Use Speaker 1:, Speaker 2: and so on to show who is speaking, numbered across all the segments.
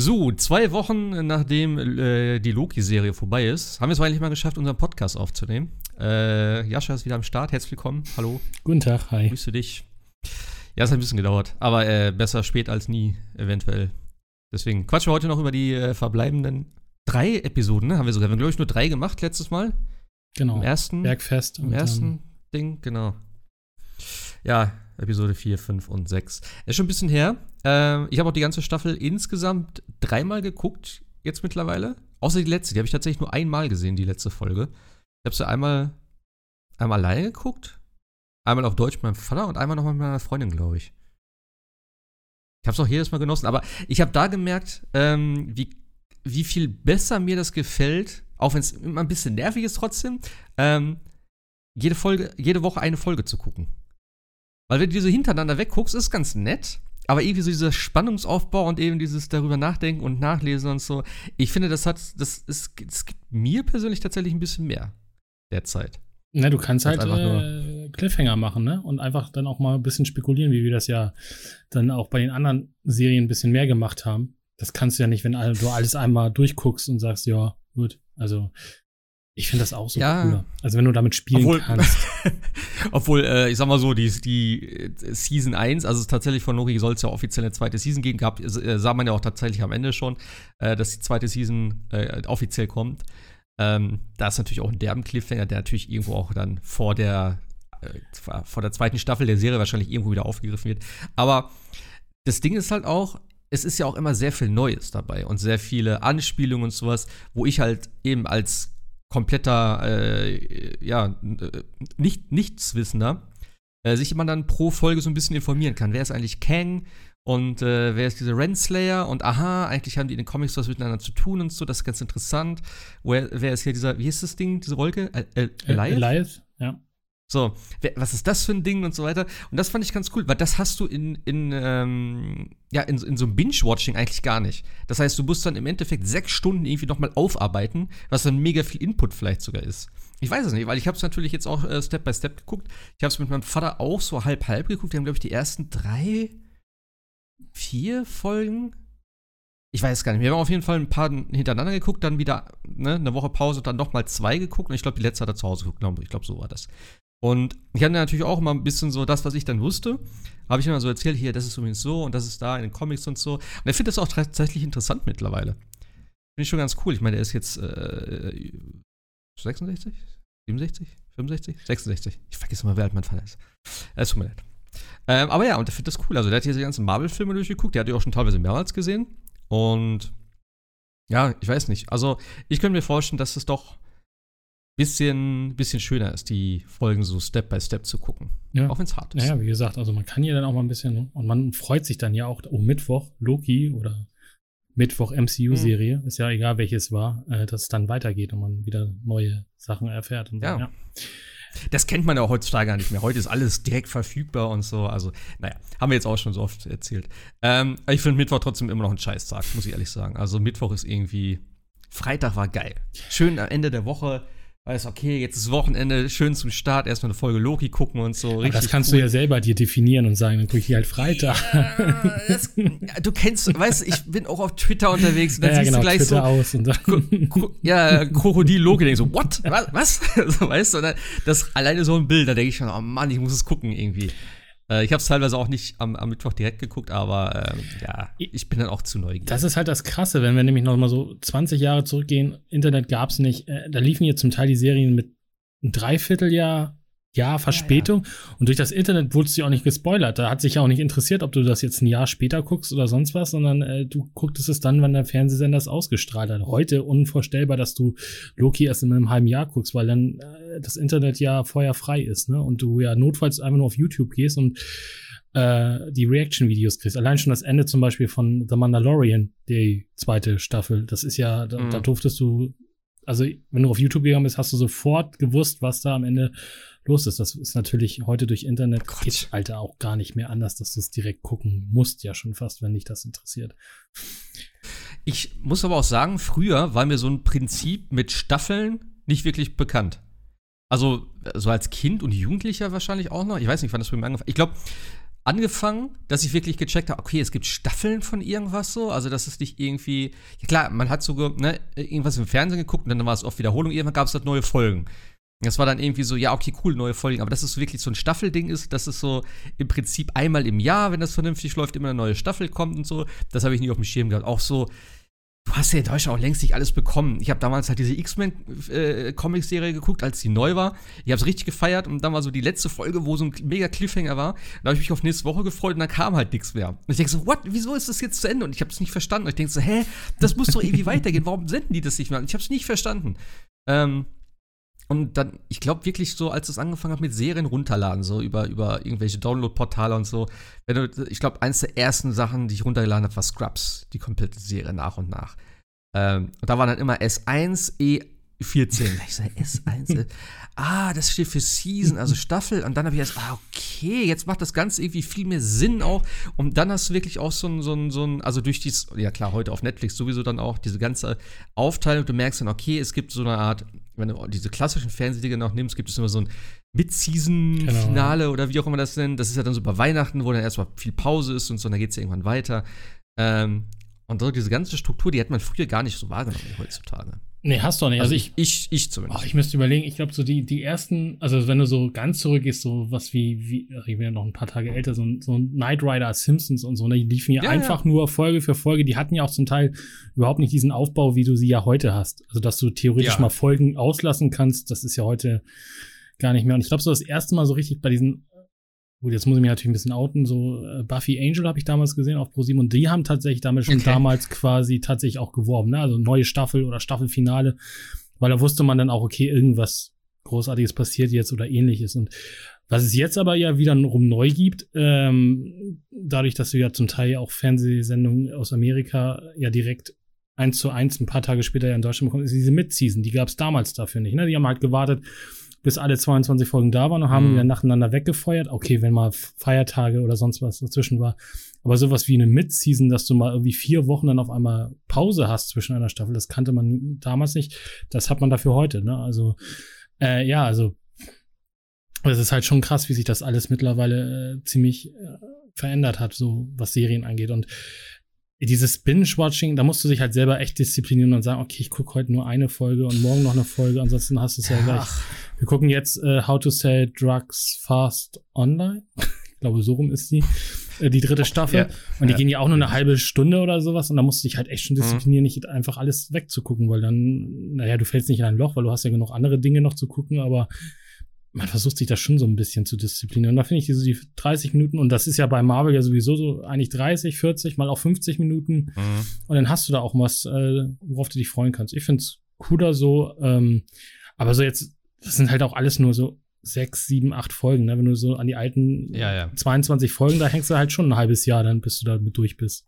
Speaker 1: So, zwei Wochen nachdem äh, die Loki-Serie vorbei ist, haben wir es eigentlich mal geschafft, unseren Podcast aufzunehmen. Äh, Jascha ist wieder am Start. Herzlich willkommen. Hallo.
Speaker 2: Guten Tag, hi.
Speaker 1: Grüße dich. Ja, es hat ein bisschen gedauert, aber äh, besser spät als nie, eventuell. Deswegen quatschen wir heute noch über die äh, verbleibenden drei Episoden, ne? Haben wir sogar, wir haben, glaube ich, nur drei gemacht letztes Mal.
Speaker 2: Genau.
Speaker 1: Im ersten.
Speaker 2: Bergfest.
Speaker 1: Im ersten Ding, genau. Ja, Episode 4, 5 und 6. Ist schon ein bisschen her. Ähm, ich habe auch die ganze Staffel insgesamt dreimal geguckt, jetzt mittlerweile. Außer die letzte, die habe ich tatsächlich nur einmal gesehen, die letzte Folge. Ich habe sie einmal, einmal alleine geguckt, einmal auf Deutsch mit meinem Vater und einmal noch mit meiner Freundin, glaube ich. Ich habe es auch jedes Mal genossen, aber ich habe da gemerkt, ähm, wie, wie viel besser mir das gefällt, auch wenn es immer ein bisschen nervig ist trotzdem, ähm, jede Folge, jede Woche eine Folge zu gucken. Weil wenn du diese hintereinander wegguckst, ist ganz nett. Aber irgendwie so dieser Spannungsaufbau und eben dieses darüber nachdenken und nachlesen und so. Ich finde, das hat, das ist, es gibt mir persönlich tatsächlich ein bisschen mehr derzeit.
Speaker 2: Na, du kannst halt äh, Cliffhanger machen, ne? Und einfach dann auch mal ein bisschen spekulieren, wie wir das ja dann auch bei den anderen Serien ein bisschen mehr gemacht haben. Das kannst du ja nicht, wenn du alles einmal durchguckst und sagst, ja, gut. Also ich finde das auch so ja. cooler. Also wenn du damit spielen
Speaker 1: obwohl,
Speaker 2: kannst.
Speaker 1: obwohl, äh, ich sag mal so, die, die äh, Season 1, also tatsächlich von Nori soll es ja offiziell eine zweite Season geben, gab, äh, sah man ja auch tatsächlich am Ende schon, äh, dass die zweite Season äh, offiziell kommt. Ähm, da ist natürlich auch ein derben Cliffhanger, der natürlich irgendwo auch dann vor der, äh, vor der zweiten Staffel der Serie wahrscheinlich irgendwo wieder aufgegriffen wird. Aber das Ding ist halt auch, es ist ja auch immer sehr viel Neues dabei und sehr viele Anspielungen und sowas, wo ich halt eben als kompletter, äh, ja, äh, nicht, Nichtswissender, äh, sich immer dann pro Folge so ein bisschen informieren kann. Wer ist eigentlich Kang? Und äh, wer ist dieser Renslayer? Und aha, eigentlich haben die in den Comics was miteinander zu tun und so, das ist ganz interessant. Wer, wer ist hier dieser, wie ist das Ding, diese Wolke?
Speaker 2: Elias? Elias, ja.
Speaker 1: So, was ist das für ein Ding und so weiter. Und das fand ich ganz cool, weil das hast du in, in, ähm, ja, in, in so einem Binge-Watching eigentlich gar nicht. Das heißt, du musst dann im Endeffekt sechs Stunden irgendwie nochmal aufarbeiten, was dann mega viel Input vielleicht sogar ist. Ich weiß es nicht, weil ich habe es natürlich jetzt auch äh, Step by Step geguckt. Ich habe es mit meinem Vater auch so halb-halb geguckt. Wir haben, glaube ich, die ersten drei, vier Folgen. Ich weiß gar nicht. Wir haben auf jeden Fall ein paar hintereinander geguckt, dann wieder ne, eine Woche Pause und dann nochmal zwei geguckt. Und ich glaube, die letzte hat er zu Hause geguckt. Ich glaube, so war das. Und ich hatte natürlich auch immer ein bisschen so das, was ich dann wusste, habe ich immer so erzählt, hier, das ist übrigens so und das ist da in den Comics und so. Und er findet das auch tatsächlich interessant mittlerweile. Finde ich schon ganz cool. Ich meine, er ist jetzt äh, 66? 67? 65? 66. Ich vergesse mal, wer alt mein Vater ist. Es tut mir leid. Ähm, aber ja, und er findet das cool. Also, der hat hier die ganzen Marvel-Filme durchgeguckt. Der hat die auch schon teilweise mehrmals gesehen. Und ja, ich weiß nicht. Also, ich könnte mir vorstellen, dass es doch bisschen, bisschen schöner ist, die Folgen so Step by Step zu gucken.
Speaker 2: Ja. Auch wenn es hart ist. Ja, wie gesagt, also man kann ja dann auch mal ein bisschen, und man freut sich dann ja auch, oh, Mittwoch, Loki oder Mittwoch MCU-Serie, mhm. ist ja egal welches war, äh, dass es dann weitergeht und man wieder neue Sachen erfährt. Und
Speaker 1: ja. So, ja. Das kennt man ja heutzutage gar nicht mehr. Heute ist alles direkt verfügbar und so. Also, naja, haben wir jetzt auch schon so oft erzählt. Ähm, ich finde Mittwoch trotzdem immer noch ein Scheißtag, muss ich ehrlich sagen. Also, Mittwoch ist irgendwie. Freitag war geil. Schön am Ende der Woche weiß, okay, jetzt ist Wochenende, schön zum Start, erstmal eine Folge Loki gucken und so.
Speaker 2: das kannst cool. du ja selber dir definieren und sagen, dann gucke ich halt Freitag.
Speaker 1: Ja, das, du kennst, weißt du, ich bin auch auf Twitter unterwegs und dann ja, siehst genau, du gleich Twitter so.
Speaker 2: Aus und
Speaker 1: dann. ja, Krokodil Loki, denkst so, what? Was? was? so, weißt du, das alleine so ein Bild, da denke ich schon, oh Mann, ich muss es gucken irgendwie. Äh, ich habe es teilweise auch nicht am, am, Mittwoch direkt geguckt, aber ähm, ja, ich bin dann auch zu neugierig.
Speaker 2: Das ist halt das Krasse, wenn wir nämlich noch mal so 20 Jahre zurückgehen, Internet gab es nicht. Äh, da liefen hier zum Teil die Serien mit ein Dreivierteljahr Jahr Verspätung. Ja, ja. Und durch das Internet wurdest du auch nicht gespoilert. Da hat sich ja auch nicht interessiert, ob du das jetzt ein Jahr später guckst oder sonst was, sondern äh, du gucktest es dann, wenn der Fernsehsender es ausgestrahlt hat. Heute unvorstellbar, dass du Loki erst in einem halben Jahr guckst, weil dann äh, das Internet ja vorher frei ist, ne? Und du ja notfalls einfach nur auf YouTube gehst und äh, die Reaction-Videos kriegst. Allein schon das Ende zum Beispiel von The Mandalorian, die zweite Staffel. Das ist ja, da, mhm. da durftest du also wenn du auf YouTube gegangen bist, hast du sofort gewusst, was da am Ende los ist. Das ist natürlich heute durch Internet oh geht, Alter, auch gar nicht mehr anders, dass du es direkt gucken musst, ja schon fast, wenn dich das interessiert.
Speaker 1: Ich muss aber auch sagen, früher war mir so ein Prinzip mit Staffeln nicht wirklich bekannt. Also, so als Kind und Jugendlicher wahrscheinlich auch noch. Ich weiß nicht, wann das bei mir angefangen Ich glaube, angefangen, dass ich wirklich gecheckt habe, okay, es gibt Staffeln von irgendwas so, also dass es nicht irgendwie, ja klar, man hat so ne, irgendwas im Fernsehen geguckt und dann war es oft Wiederholung, irgendwann gab es halt neue Folgen. Das war dann irgendwie so, ja, okay, cool, neue Folgen, aber dass es wirklich so ein Staffelding ist, dass es so im Prinzip einmal im Jahr, wenn das vernünftig läuft, immer eine neue Staffel kommt und so, das habe ich nie auf dem Schirm gehabt. Auch so, du hast ja in Deutschland auch längst nicht alles bekommen. Ich habe damals halt diese X-Men-Comic-Serie äh, geguckt, als die neu war. Ich habe es richtig gefeiert und dann war so die letzte Folge, wo so ein mega Cliffhanger war. Da habe ich mich auf nächste Woche gefreut und dann kam halt nichts mehr. Und ich denke so, what? Wieso ist das jetzt zu Ende? Und ich habe es nicht verstanden. Und ich denke so, hä? Das muss doch irgendwie weitergehen. Warum senden die das nicht mehr? Und ich habe es nicht verstanden. Ähm, und dann, ich glaube wirklich so, als es angefangen hat mit Serien runterladen, so über, über irgendwelche Download-Portale und so, wenn du, ich glaube, eins der ersten Sachen, die ich runtergeladen habe, war Scrubs, die komplette Serie nach und nach. Ähm, und da waren dann immer S1, E14. Ich sage S1, ah, das steht für Season, also Staffel. Und dann habe ich erst, ah, okay, jetzt macht das Ganze irgendwie viel mehr Sinn auch. Und dann hast du wirklich auch so ein, so ein, so ein also durch dieses, ja klar, heute auf Netflix sowieso dann auch diese ganze Aufteilung, du merkst dann, okay, es gibt so eine Art wenn du diese klassischen Fernsehdinger noch nimmst, gibt es immer so ein Mid-Season-Finale genau. oder wie auch immer das nennt. Das ist ja dann so bei Weihnachten, wo dann erstmal viel Pause ist und so, und dann geht es ja irgendwann weiter. Ähm, und so diese ganze Struktur, die hat man früher gar nicht so wahrgenommen wie heutzutage.
Speaker 2: Nee, hast du auch nicht.
Speaker 1: Also, also ich, ich, ich zumindest.
Speaker 2: Oh, ich müsste überlegen, ich glaube, so die, die ersten, also wenn du so ganz zurückgehst, so was wie, wie, ich bin ja noch ein paar Tage älter, so, so Knight Rider, Simpsons und so, ne, die liefen ja, ja einfach ja. nur Folge für Folge. Die hatten ja auch zum Teil überhaupt nicht diesen Aufbau, wie du sie ja heute hast. Also, dass du theoretisch ja. mal Folgen auslassen kannst, das ist ja heute gar nicht mehr. Und ich glaube, so das erste Mal so richtig bei diesen Gut, jetzt muss ich mich natürlich ein bisschen outen. So äh, Buffy Angel habe ich damals gesehen auf ProSieben und die haben tatsächlich damit schon okay. damals quasi tatsächlich auch geworben, ne? Also neue Staffel oder Staffelfinale, weil da wusste man dann auch, okay, irgendwas Großartiges passiert jetzt oder ähnliches. Und was es jetzt aber ja wieder rum neu gibt, ähm, dadurch, dass du ja zum Teil auch Fernsehsendungen aus Amerika ja direkt eins zu eins ein paar Tage später ja in Deutschland bekommen, ist diese Mid-Season. Die gab es damals dafür nicht. Ne? Die haben halt gewartet, bis alle 22 Folgen da waren und haben mhm. die dann nacheinander weggefeuert. Okay, wenn mal Feiertage oder sonst was dazwischen war. Aber sowas wie eine Mid-Season, dass du mal irgendwie vier Wochen dann auf einmal Pause hast zwischen einer Staffel, das kannte man damals nicht. Das hat man dafür heute, ne? Also, äh, ja, also, es ist halt schon krass, wie sich das alles mittlerweile äh, ziemlich äh, verändert hat, so was Serien angeht. Und dieses Binge-Watching, da musst du dich halt selber echt disziplinieren und sagen, okay, ich gucke heute nur eine Folge und morgen noch eine Folge, ansonsten hast du es ja gleich. Wir gucken jetzt äh, How to Sell Drugs Fast Online. ich glaube, so rum ist die. Äh, die dritte Staffel. Ja, und die ja. gehen ja auch nur eine halbe Stunde oder sowas. Und da musst du dich halt echt schon mhm. disziplinieren, mhm. nicht einfach alles wegzugucken, weil dann, naja, du fällst nicht in ein Loch, weil du hast ja genug andere Dinge noch zu gucken, aber man versucht sich das schon so ein bisschen zu disziplinieren. Und da finde ich diese die 30 Minuten, und das ist ja bei Marvel ja sowieso so eigentlich 30, 40, mal auch 50 Minuten. Mhm. Und dann hast du da auch was, äh, worauf du dich freuen kannst. Ich finde es cooler so. Ähm, aber so jetzt, das sind halt auch alles nur so sechs, sieben, acht Folgen. Ne? Wenn du so an die alten
Speaker 1: ja, ja.
Speaker 2: 22 Folgen, da hängst du halt schon ein halbes Jahr, dann bis du damit durch bist.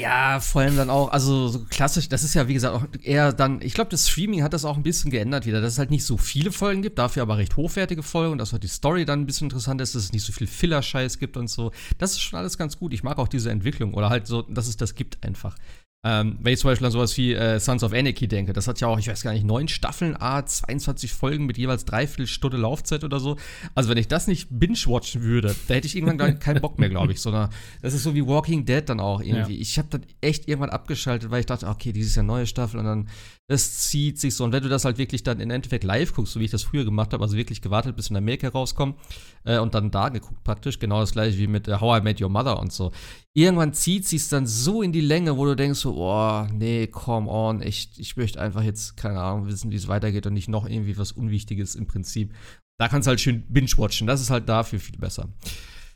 Speaker 1: Ja, vor allem dann auch, also so klassisch, das ist ja wie gesagt auch eher dann, ich glaube, das Streaming hat das auch ein bisschen geändert wieder, dass es halt nicht so viele Folgen gibt, dafür aber recht hochwertige Folgen und dass halt die Story dann ein bisschen interessant ist, dass es nicht so viel Filler-Scheiß gibt und so. Das ist schon alles ganz gut. Ich mag auch diese Entwicklung oder halt so, dass es das gibt einfach. Ähm, wenn ich zum Beispiel an sowas wie äh, Sons of Anarchy denke, das hat ja auch, ich weiß gar nicht, neun Staffeln, A, 22 Folgen mit jeweils dreiviertel Stunde Laufzeit oder so. Also wenn ich das nicht binge-watchen würde, da hätte ich irgendwann keinen Bock mehr, glaube ich. Sondern das ist so wie Walking Dead dann auch irgendwie. Ja. Ich habe dann echt irgendwann abgeschaltet, weil ich dachte, okay, dieses Jahr neue Staffel und dann es zieht sich so. Und wenn du das halt wirklich dann im Endeffekt live guckst, so wie ich das früher gemacht habe, also wirklich gewartet, bis in Amerika rauskommt äh, und dann da geguckt praktisch, genau das gleiche wie mit äh, How I Met Your Mother und so. Irgendwann zieht sich dann so in die Länge, wo du denkst so, oh, nee, come on, echt, ich möchte einfach jetzt, keine Ahnung, wissen, wie es weitergeht und nicht noch irgendwie was Unwichtiges im Prinzip. Da kannst du halt schön binge-watchen. Das ist halt dafür viel besser.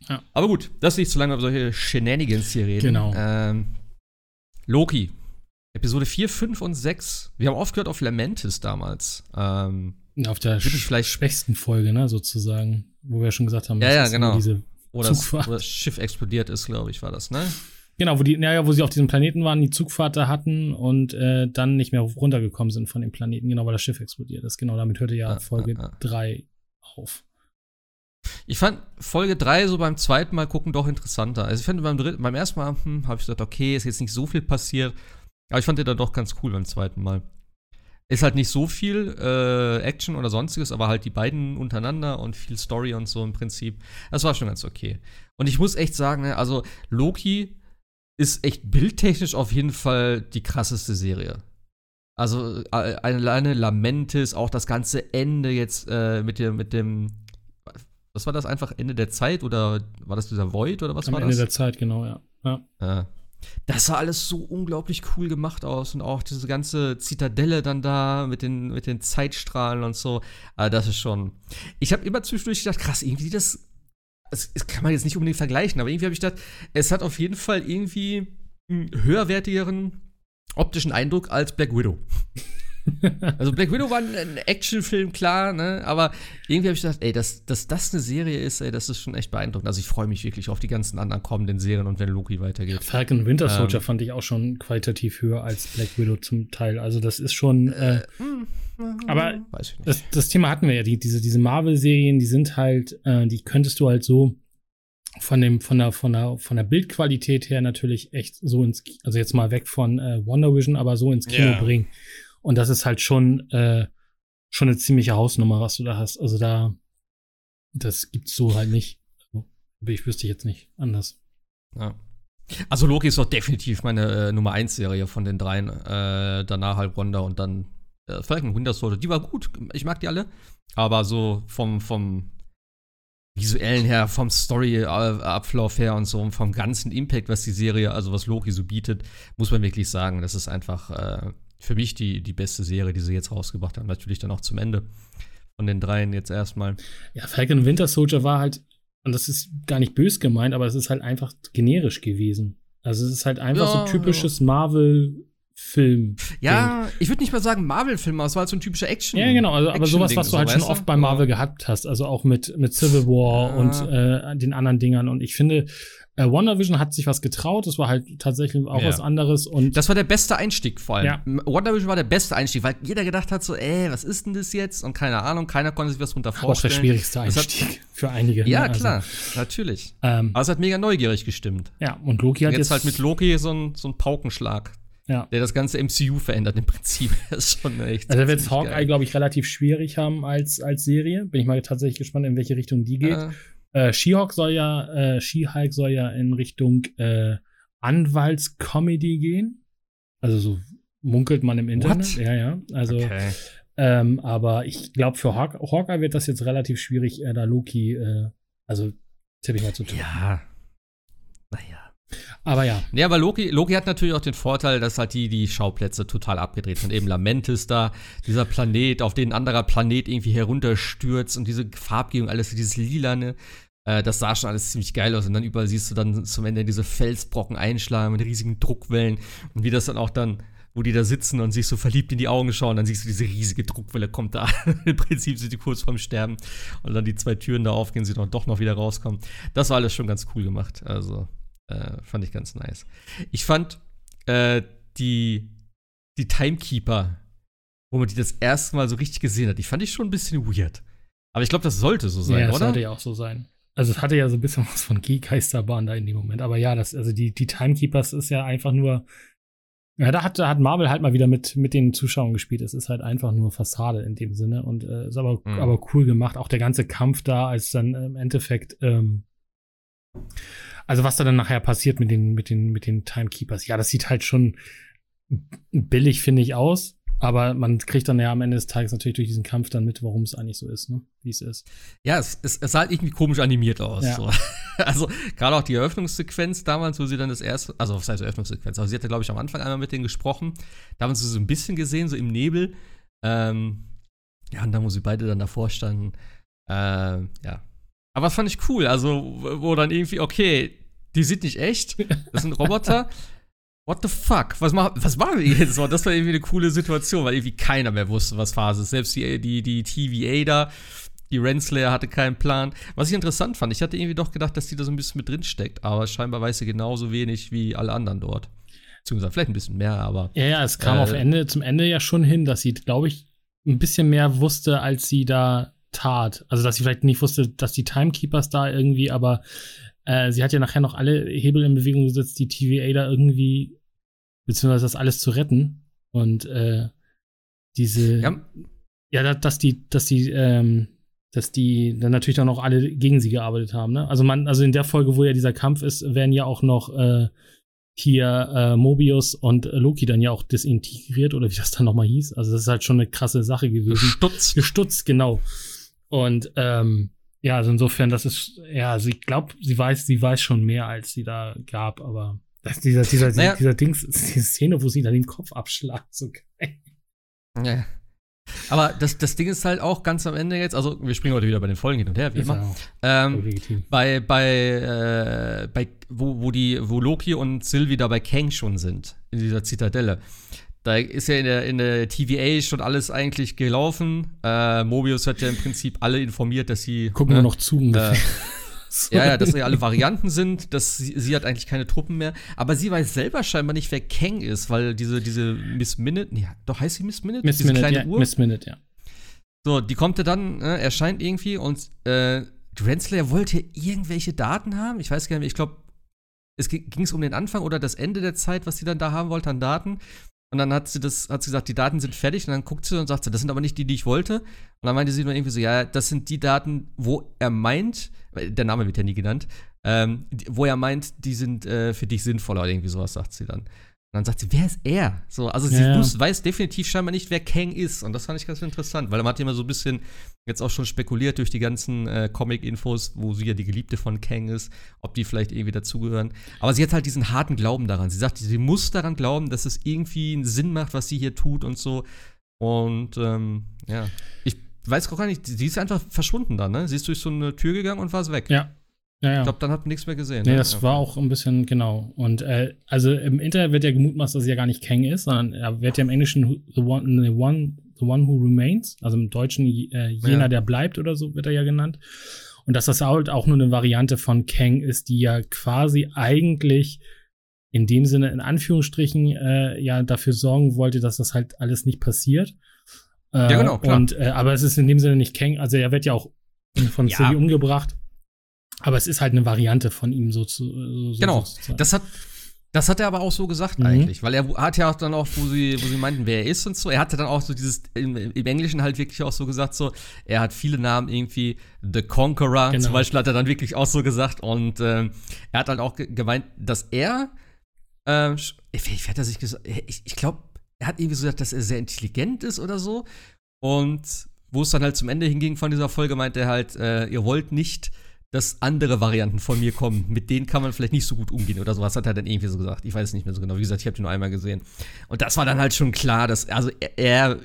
Speaker 1: Ja. Aber gut, das ist nicht zu lange über solche Shenanigans hier reden.
Speaker 2: Genau.
Speaker 1: Ähm, Loki, Episode 4, 5 und 6. Wir haben aufgehört auf Lamentis damals. Ähm,
Speaker 2: auf der vielleicht schwächsten Folge, ne, sozusagen. Wo wir schon gesagt haben,
Speaker 1: ja, ja, genau. Diese wo, das, wo das Schiff explodiert ist, glaube ich, war das, ne?
Speaker 2: Genau, wo die, naja, wo sie auf diesem Planeten waren, die Zugfahrt da hatten und äh, dann nicht mehr runtergekommen sind von dem Planeten, genau, weil das Schiff explodiert ist. Genau, damit hörte ja ah, Folge 3 ah, ah. auf.
Speaker 1: Ich fand Folge 3 so beim zweiten Mal gucken doch interessanter. Also ich fand beim dritten, beim ersten Mal hm, habe ich gesagt, okay, ist jetzt nicht so viel passiert. Aber ich fand den dann doch ganz cool beim zweiten Mal. Ist halt nicht so viel äh, Action oder sonstiges, aber halt die beiden untereinander und viel Story und so im Prinzip. Das war schon ganz okay. Und ich muss echt sagen, ne, also Loki ist echt bildtechnisch auf jeden Fall die krasseste Serie. Also äh, alleine Lamentis, auch das ganze Ende jetzt äh, mit, dem, mit dem, was war das einfach, Ende der Zeit oder war das dieser Void oder was
Speaker 2: Am
Speaker 1: war
Speaker 2: Ende
Speaker 1: das?
Speaker 2: der Zeit, genau, ja. ja.
Speaker 1: ja. Das sah alles so unglaublich cool gemacht aus und auch diese ganze Zitadelle dann da mit den, mit den Zeitstrahlen und so. Also das ist schon. Ich habe immer zwischendurch gedacht, krass, irgendwie das, das, das kann man jetzt nicht unbedingt vergleichen, aber irgendwie habe ich gedacht, es hat auf jeden Fall irgendwie einen höherwertigeren optischen Eindruck als Black Widow. also Black Widow war ein, ein Actionfilm, klar, ne? Aber irgendwie habe ich gedacht, ey, dass, dass das eine Serie ist, ey, das ist schon echt beeindruckend. Also ich freue mich wirklich auf die ganzen anderen kommenden Serien und wenn Loki weitergeht.
Speaker 2: Falcon Winter Soldier ähm, fand ich auch schon qualitativ höher als Black Widow zum Teil. Also das ist schon. Äh, aber das, das, Thema hatten wir ja, die, diese, diese Marvel-Serien, die sind halt, äh, die könntest du halt so von dem von der von der von der Bildqualität her natürlich echt so ins also jetzt mal weg von äh, Wonder Vision aber so ins Kino yeah. bringen und das ist halt schon, äh, schon eine ziemliche Hausnummer, was du da hast. Also da, das gibt's so halt nicht. Also, ich wüsste jetzt nicht anders.
Speaker 1: Ja. Also Loki ist doch definitiv meine äh, Nummer 1 Serie von den dreien. Äh, danach halt Wonder und dann äh, Falcon Winter Soldier. Die war gut. Ich mag die alle. Aber so vom, vom visuellen her, vom Story-Ablauf her und so, vom ganzen Impact, was die Serie, also was Loki so bietet, muss man wirklich sagen, das ist einfach äh, für mich die, die beste Serie, die sie jetzt rausgebracht haben. Natürlich dann auch zum Ende von den dreien jetzt erstmal.
Speaker 2: Ja, Falcon Winter Soldier war halt, und das ist gar nicht bös gemeint, aber es ist halt einfach generisch gewesen. Also es ist halt einfach ja, so typisches ja. Marvel Film.
Speaker 1: Ja, ich würde nicht mal sagen Marvel-Film, aber es war halt so ein typischer Action.
Speaker 2: Ja, genau, also, aber sowas, was du halt schon oft bei Marvel gehabt hast, also auch mit, mit Civil War ja. und äh, den anderen Dingern. Und ich finde, äh, WandaVision hat sich was getraut, das war halt tatsächlich auch ja. was anderes. Und
Speaker 1: das war der beste Einstieg vor allem. Ja. WandaVision war der beste Einstieg, weil jeder gedacht hat so, ey, was ist denn das jetzt? Und keine Ahnung, keiner konnte sich was drunter vorstellen. Das war
Speaker 2: der schwierigste Einstieg hat, für einige.
Speaker 1: Ja, ne? klar, also, natürlich. Ähm, Aber es hat mega neugierig gestimmt.
Speaker 2: Ja, und Loki hat
Speaker 1: und jetzt, jetzt halt mit Loki so ein, so ein Paukenschlag. Ja. Der das ganze MCU verändert im Prinzip. das ist schon echt.
Speaker 2: Also, wird Hawkeye, glaube ich, relativ schwierig haben als, als Serie. Bin ich mal tatsächlich gespannt, in welche Richtung die geht. Äh, äh, She-Hulk soll ja, äh, She-Hulk soll ja in Richtung äh, Anwaltscomedy gehen. Also so munkelt man im Internet. What? Ja, ja. Also, okay. ähm, aber ich glaube, für Haw Hawkeye wird das jetzt relativ schwierig, äh, da Loki, äh, also tippe ich mal zu tun.
Speaker 1: Ja.
Speaker 2: Aber ja.
Speaker 1: Ja, aber Loki, Loki hat natürlich auch den Vorteil, dass halt die, die Schauplätze total abgedreht sind. Eben Lamentis da, dieser Planet, auf den ein anderer Planet irgendwie herunterstürzt und diese Farbgebung, alles dieses Lilane. Äh, das sah schon alles ziemlich geil aus. Und dann überall siehst du dann zum Ende diese Felsbrocken einschlagen mit riesigen Druckwellen. Und wie das dann auch dann, wo die da sitzen und sich so verliebt in die Augen schauen, dann siehst du diese riesige Druckwelle kommt da. Im Prinzip sind die kurz vorm Sterben. Und dann die zwei Türen da aufgehen, sie dann doch noch wieder rauskommen. Das war alles schon ganz cool gemacht. Also, äh, fand ich ganz nice. Ich fand äh, die, die Timekeeper, wo man die das erste Mal so richtig gesehen hat, die fand ich schon ein bisschen weird. Aber ich glaube, das sollte so sein, ja, das oder?
Speaker 2: Das sollte ja auch so sein. Also es hatte ja so ein bisschen was von Geisterbahn da in dem Moment. Aber ja, das, also die, die Timekeepers ist ja einfach nur. Ja, da hat, da hat Marvel halt mal wieder mit, mit den Zuschauern gespielt. Es ist halt einfach nur Fassade in dem Sinne und äh, ist aber, mhm. aber cool gemacht. Auch der ganze Kampf da, als dann im Endeffekt ähm, also was da dann nachher passiert mit den, mit den, mit den Timekeepers, ja, das sieht halt schon billig, finde ich, aus. Aber man kriegt dann ja am Ende des Tages natürlich durch diesen Kampf dann mit, warum es eigentlich so ist, ne? Wie es ist.
Speaker 1: Ja, es, es, es sah halt irgendwie komisch animiert aus. Ja. So. Also, gerade auch die Eröffnungssequenz damals, wo sie dann das erste, also was heißt Eröffnungssequenz? Aber sie hatte, glaube ich, am Anfang einmal mit denen gesprochen. Da haben sie so ein bisschen gesehen, so im Nebel. Ähm, ja, und dann, wo sie beide dann davor standen, äh, ja, aber das fand ich cool. Also, wo dann irgendwie, okay, die sind nicht echt. Das sind Roboter. What the fuck? Was, mach, was machen wir jetzt? Das war irgendwie eine coole Situation, weil irgendwie keiner mehr wusste, was Phase ist. Selbst die, die, die TVA da, die Renslayer hatte keinen Plan. Was ich interessant fand, ich hatte irgendwie doch gedacht, dass die da so ein bisschen mit drin steckt, aber scheinbar weiß sie genauso wenig wie alle anderen dort. Beziehungsweise vielleicht ein bisschen mehr, aber.
Speaker 2: Ja, ja, es kam äh, auf Ende, zum Ende ja schon hin, dass sie, glaube ich, ein bisschen mehr wusste, als sie da tat. Also, dass sie vielleicht nicht wusste, dass die Timekeepers da irgendwie, aber äh, sie hat ja nachher noch alle Hebel in Bewegung gesetzt, die TVA da irgendwie, beziehungsweise das alles zu retten. Und äh, diese, ja, ja dass die, dass die, ähm, dass die dann natürlich dann auch alle gegen sie gearbeitet haben. Ne? Also man, also in der Folge, wo ja dieser Kampf ist, werden ja auch noch äh, hier äh, Mobius und Loki dann ja auch desintegriert oder wie das dann nochmal hieß. Also das ist halt schon eine krasse Sache gewesen.
Speaker 1: Gestutzt.
Speaker 2: Gestutzt, genau. Und ähm, ja, also insofern, das ist, ja, also ich glaube, sie weiß, sie weiß schon mehr, als sie da gab, aber das, dieser, dieser, naja. dieser Dings, diese Szene, wo sie dann den Kopf abschlagt, so geil.
Speaker 1: Ja. Aber das, das Ding ist halt auch ganz am Ende jetzt, also wir springen heute wieder bei den Folgen hin und her, wie ist immer. Ähm, bei, bei, äh, bei wo, wo die, wo Loki und Sylvie da bei Kang schon sind, in dieser Zitadelle. Da ist ja in der, in der TVA schon alles eigentlich gelaufen. Äh, Mobius hat ja im Prinzip alle informiert, dass sie.
Speaker 2: Gucken
Speaker 1: ne,
Speaker 2: wir noch zu ungefähr. Äh,
Speaker 1: so. Ja, ja, dass ja alle Varianten sind, dass sie, sie, hat eigentlich keine Truppen mehr. Aber sie weiß selber scheinbar nicht, wer Kang ist, weil diese, diese Miss Minute, nee, doch heißt sie Miss Minute?
Speaker 2: Miss diese Minute, ja, Uhr? Miss Minute, ja.
Speaker 1: So, die kommt ja dann, äh, erscheint irgendwie und äh, Renslayer wollte irgendwelche Daten haben. Ich weiß gar nicht, ich glaube, es ging es um den Anfang oder das Ende der Zeit, was sie dann da haben wollte an Daten. Und dann hat sie das, hat sie gesagt, die Daten sind fertig. Und dann guckt sie und sagt sie, das sind aber nicht die, die ich wollte. Und dann meinte sie nur irgendwie so, ja, das sind die Daten, wo er meint, der Name wird ja nie genannt, ähm, wo er meint, die sind äh, für dich sinnvoller oder irgendwie sowas, sagt sie dann. Und dann sagt sie, wer ist er? So, also sie ja. muss, weiß definitiv scheinbar nicht, wer Kang ist. Und das fand ich ganz interessant, weil man hat immer so ein bisschen jetzt auch schon spekuliert durch die ganzen äh, Comic-Infos, wo sie ja die Geliebte von Kang ist, ob die vielleicht irgendwie dazugehören. Aber sie hat halt diesen harten Glauben daran. Sie sagt, sie muss daran glauben, dass es irgendwie einen Sinn macht, was sie hier tut und so. Und ähm, ja, ich weiß auch gar nicht, sie ist einfach verschwunden dann, ne? Sie ist durch so eine Tür gegangen und war es weg.
Speaker 2: Ja, ja, ja.
Speaker 1: Ich glaube, dann hat man nichts mehr gesehen.
Speaker 2: Nee, ne? das ja. war auch ein bisschen, genau. Und äh, also im Internet wird ja gemutmaßt, dass sie ja gar nicht Kang ist, sondern er wird ja im Englischen the one, the one, the one who remains, also im Deutschen äh, jener, der bleibt oder so wird er ja genannt. Und dass das halt auch nur eine Variante von Kang ist, die ja quasi eigentlich in dem Sinne in Anführungsstrichen äh, ja dafür sorgen wollte, dass das halt alles nicht passiert.
Speaker 1: Äh, ja, genau, klar.
Speaker 2: Und, äh, aber es ist in dem Sinne nicht Kang, also er wird ja auch von ja. umgebracht. Aber es ist halt eine Variante von ihm so zu. So
Speaker 1: genau. Das hat, das hat er aber auch so gesagt mhm. eigentlich, weil er hat ja auch dann auch, wo sie, wo sie meinten, wer er ist und so, er hatte dann auch so dieses, im, im Englischen halt wirklich auch so gesagt, so, er hat viele Namen irgendwie, The Conqueror genau. zum Beispiel hat er dann wirklich auch so gesagt und ähm, er hat halt auch gemeint, dass er, äh, wie hat er sich gesagt, ich, ich glaube, er hat irgendwie so gesagt, dass er sehr intelligent ist oder so und wo es dann halt zum Ende hinging von dieser Folge, meinte er halt, äh, ihr wollt nicht dass andere Varianten von mir kommen. Mit denen kann man vielleicht nicht so gut umgehen oder sowas, hat er dann irgendwie so gesagt. Ich weiß es nicht mehr so genau. Wie gesagt, ich habe den nur einmal gesehen. Und das war dann halt schon klar, dass, also er, er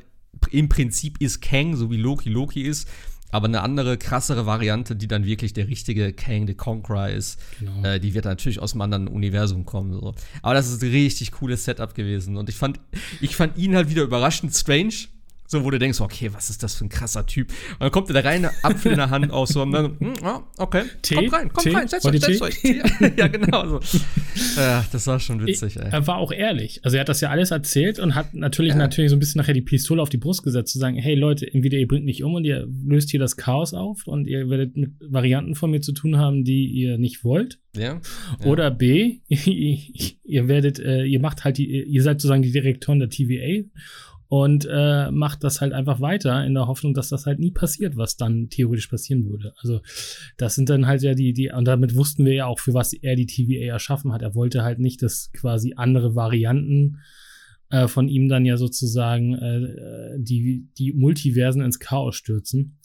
Speaker 1: im Prinzip ist Kang, so wie Loki Loki ist, aber eine andere, krassere Variante, die dann wirklich der richtige Kang the Conqueror ist, genau. äh, die wird natürlich aus einem anderen Universum kommen. So. Aber das ist ein richtig cooles Setup gewesen. Und ich fand, ich fand ihn halt wieder überraschend strange, so, wo du denkst, okay, was ist das für ein krasser Typ? Und dann kommt er da rein, Apfel in der Hand aus, so, und dann, hm, ja, okay, Tee? kommt rein, kommt Tee? rein, setzt euch, setzt euch. ja, genau so. Ja, das war schon witzig, ey.
Speaker 2: Er war auch ehrlich. Also, er hat das ja alles erzählt und hat natürlich, ja. natürlich so ein bisschen nachher die Pistole auf die Brust gesetzt, zu sagen, hey Leute, entweder ihr bringt mich um und ihr löst hier das Chaos auf und ihr werdet mit Varianten von mir zu tun haben, die ihr nicht wollt.
Speaker 1: Ja.
Speaker 2: ja. Oder B, ihr werdet, äh, ihr macht halt die, ihr seid sozusagen die Direktoren der TVA und äh, macht das halt einfach weiter in der Hoffnung, dass das halt nie passiert, was dann theoretisch passieren würde. Also das sind dann halt ja die, die, und damit wussten wir ja auch, für was er die TVA erschaffen hat. Er wollte halt nicht, dass quasi andere Varianten äh, von ihm dann ja sozusagen äh, die, die Multiversen ins Chaos stürzen.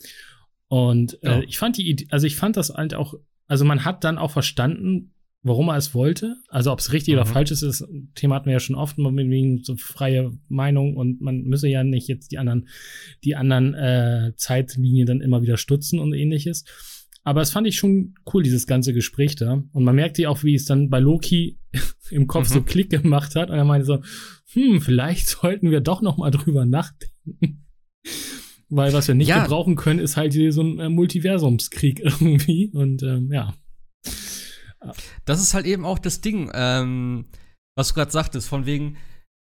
Speaker 2: Und äh, ja. ich fand die Idee, also ich fand das halt auch, also man hat dann auch verstanden, warum er es wollte. Also ob es richtig mhm. oder falsch ist, das Thema hatten wir ja schon oft, wegen so freie Meinung und man müsse ja nicht jetzt die anderen, die anderen äh, Zeitlinien dann immer wieder stutzen und ähnliches. Aber es fand ich schon cool, dieses ganze Gespräch da. Und man merkte ja auch, wie es dann bei Loki im Kopf mhm. so Klick gemacht hat. Und er meinte so, hm, vielleicht sollten wir doch noch mal drüber nachdenken. Weil was wir nicht ja. gebrauchen können, ist halt hier so ein äh, Multiversumskrieg irgendwie. Und ähm, ja.
Speaker 1: Das ist halt eben auch das Ding, ähm, was du gerade sagtest, von wegen,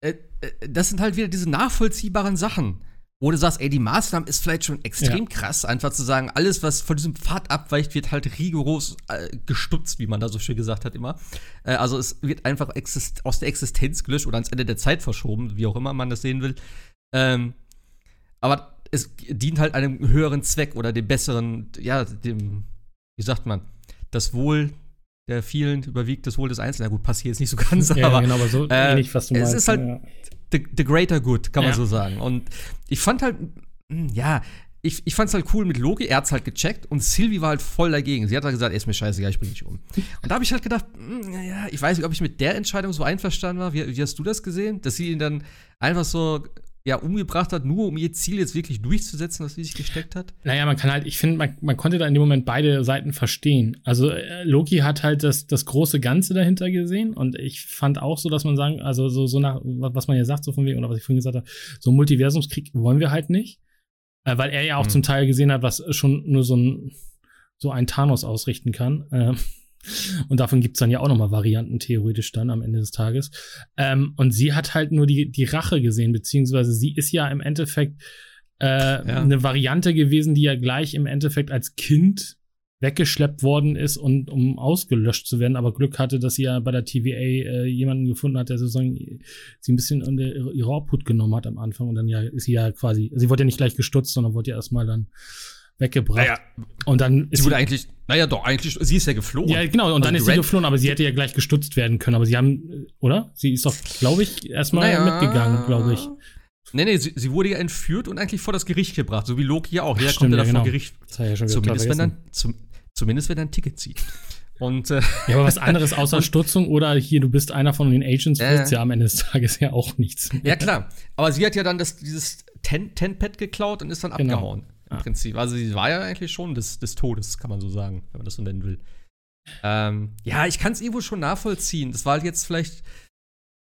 Speaker 1: äh, äh, das sind halt wieder diese nachvollziehbaren Sachen, wo du sagst, ey, die Maßnahme ist vielleicht schon extrem ja. krass, einfach zu sagen, alles, was von diesem Pfad abweicht, wird halt rigoros äh, gestutzt, wie man da so schön gesagt hat immer. Äh, also es wird einfach aus der Existenz gelöscht oder ans Ende der Zeit verschoben, wie auch immer man das sehen will. Ähm, aber es dient halt einem höheren Zweck oder dem besseren, ja, dem, wie sagt man, das Wohl der vielen überwiegt das Wohl des Einzelnen. Ja, gut, passt hier jetzt nicht so ganz,
Speaker 2: Ja,
Speaker 1: aber
Speaker 2: genau, aber so
Speaker 1: äh,
Speaker 2: ähnlich, was du
Speaker 1: es
Speaker 2: meinst.
Speaker 1: ist halt-
Speaker 2: ja.
Speaker 1: the, the greater good, kann man
Speaker 2: Ja.
Speaker 1: so sagen. Und ich fand halt, mh, ja, ich, ich fand's halt cool mit Loki, er hat's halt gecheckt und Sylvie war halt voll dagegen. Sie hat halt gesagt, ey, ist mir scheißegal, ich bring dich um. Und da habe ich halt gedacht, mh, naja, ich weiß nicht, ob ich mit der Entscheidung so einverstanden war. Wie, wie hast du das gesehen? Dass sie ihn dann einfach so, ja, umgebracht hat, nur um ihr Ziel jetzt wirklich durchzusetzen, was sie sich gesteckt hat?
Speaker 2: Naja, man kann halt, ich finde, man, man konnte da in dem Moment beide Seiten verstehen. Also äh, Loki hat halt das, das große Ganze dahinter gesehen und ich fand auch so, dass man sagen, also so, so nach, was man ja sagt, so von wegen, oder was ich vorhin gesagt habe, so einen Multiversumskrieg wollen wir halt nicht. Äh, weil er ja auch
Speaker 1: Hm.
Speaker 2: zum Teil gesehen hat, was schon nur so ein, so ein Thanos ausrichten kann. Ähm, und davon gibt's dann ja auch noch mal Varianten theoretisch dann am Ende des Tages. Ähm, und sie hat halt nur die, die Rache gesehen, beziehungsweise sie ist ja im Endeffekt äh, eine Variante gewesen, die ja gleich im Endeffekt als Kind weggeschleppt worden ist und um ausgelöscht zu werden, aber Glück hatte, dass sie ja bei der TVA äh, jemanden gefunden hat, der sozusagen sie ein bisschen unter ihre Obhut genommen hat am Anfang. Und dann ja ist sie ja quasi, sie wurde ja nicht gleich gestutzt, sondern wurde ja erstmal dann weggebracht. und dann ist
Speaker 1: sie wurde eigentlich, naja, doch, eigentlich, sie ist ja geflohen.
Speaker 2: ja, genau, und dann
Speaker 1: Also
Speaker 2: ist sie geflohen, aber sie hätte ja gleich gestutzt werden können. Aber sie haben, äh, oder? Sie ist doch, glaube ich, erstmal
Speaker 1: Naja.
Speaker 2: mitgegangen, glaube ich.
Speaker 1: Nee, nee, sie, sie wurde ja entführt und eigentlich vor das Gericht gebracht, so wie Loki ja auch. Der
Speaker 2: Ach,
Speaker 1: kommt
Speaker 2: stimmt,
Speaker 1: ja
Speaker 2: ja,
Speaker 1: vor
Speaker 2: genau.
Speaker 1: Gericht.
Speaker 2: Das ja schon
Speaker 1: Zumindest wenn, dann, zum, zumindest wenn er ein Ticket zieht. Und äh,
Speaker 2: Ja, aber was anderes außer Stutzung oder hier, du bist einer von den Agents,
Speaker 1: Äh.
Speaker 2: wird's ja am Ende des Tages ja auch nichts. mehr.
Speaker 1: ja, klar. Aber sie hat ja dann das, dieses Ten- Ten-Pad geklaut und ist dann
Speaker 2: Genau.
Speaker 1: abgehauen. Im
Speaker 2: Ja.
Speaker 1: Prinzip. Also sie war ja eigentlich schon des, des Todes, kann man so sagen, wenn man das so nennen will. Ähm, ja, ich kann es irgendwo schon nachvollziehen. Das war halt jetzt vielleicht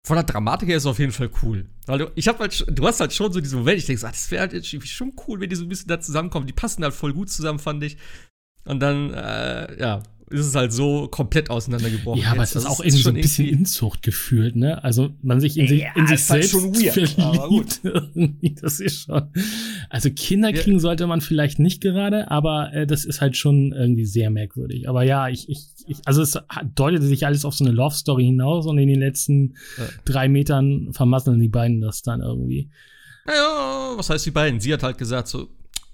Speaker 1: von der Dramatik her ist es auf jeden Fall cool. Weil du, ich hab halt, du hast halt schon so diesen Moment, ich denke, ah, das wäre halt schon cool, wenn die so ein bisschen da zusammenkommen. Die passen halt voll gut zusammen, fand ich. Und dann, äh, ja, ist es halt so komplett auseinandergebrochen.
Speaker 2: Ja, aber
Speaker 1: jetzt.
Speaker 2: es ist auch irgendwie so ein bisschen Inzucht gefühlt, ne? Also man sich in, sich,
Speaker 1: Ja,
Speaker 2: in sich
Speaker 1: halt
Speaker 2: selbst
Speaker 1: schon weird,
Speaker 2: verliebt. Das ist schon. Also Kinder
Speaker 1: Ja.
Speaker 2: kriegen sollte man vielleicht nicht gerade, aber äh, das ist halt schon irgendwie sehr merkwürdig. Aber ja, ich, ich, ich also es deutete sich alles auf so eine Love Story hinaus und in den letzten
Speaker 1: Ja.
Speaker 2: drei Metern vermasseln die beiden das dann irgendwie.
Speaker 1: Naja, was heißt die beiden? Sie hat halt gesagt, so,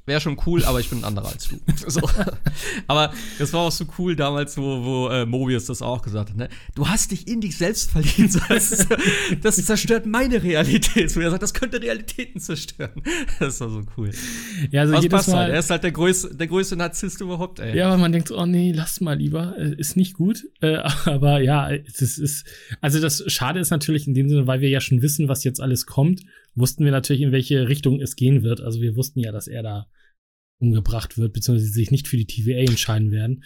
Speaker 1: wäre schon cool, aber ich bin ein anderer als du. so. Aber das war auch so cool damals, wo, wo äh, Mobius das auch gesagt hat, ne? Du hast dich in dich selbst verliebt. Das, das zerstört meine Realität. So, er sagt, das könnte Realitäten zerstören. Das war so cool.
Speaker 2: Ja, also jedes
Speaker 1: passt halt.
Speaker 2: Mal.
Speaker 1: Er ist halt der größte, der größte Narzisst überhaupt, ey.
Speaker 2: Ja, aber man denkt, so, oh nee, lass mal lieber, äh, ist nicht gut. Äh, aber ja, ist, ist, also das Schade ist natürlich in dem Sinne, weil wir ja schon wissen, was jetzt alles kommt, wussten wir natürlich, in welche Richtung es gehen wird. Also wir wussten ja, dass er da umgebracht wird, beziehungsweise sich nicht für die TVA entscheiden werden.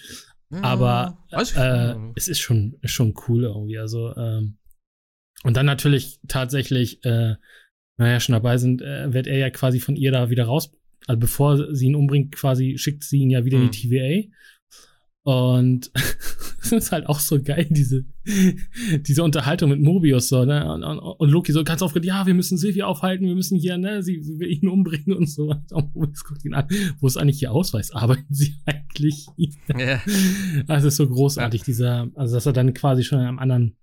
Speaker 1: Ja,
Speaker 2: Aber äh, es ist schon, schon cool irgendwie. Also, ähm, und dann natürlich tatsächlich, äh, naja, schon dabei sind, äh, wird er ja quasi von ihr da wieder raus. Also bevor sie ihn umbringt, quasi schickt sie ihn ja wieder in die TVA. Und es ist halt auch so geil, diese, diese Unterhaltung mit Mobius, so, ne? Und, und, und Loki so ganz aufgeregt, ja, wir müssen Sylvie aufhalten, wir müssen hier, ne, sie, sie will ihn umbringen und so. Und Mobius guckt ihn an, wo ist eigentlich ihr Ausweis? Arbeiten sie eigentlich hier?
Speaker 1: Ja.
Speaker 2: Also es ist so großartig, dieser, also dass er dann quasi schon in einem anderen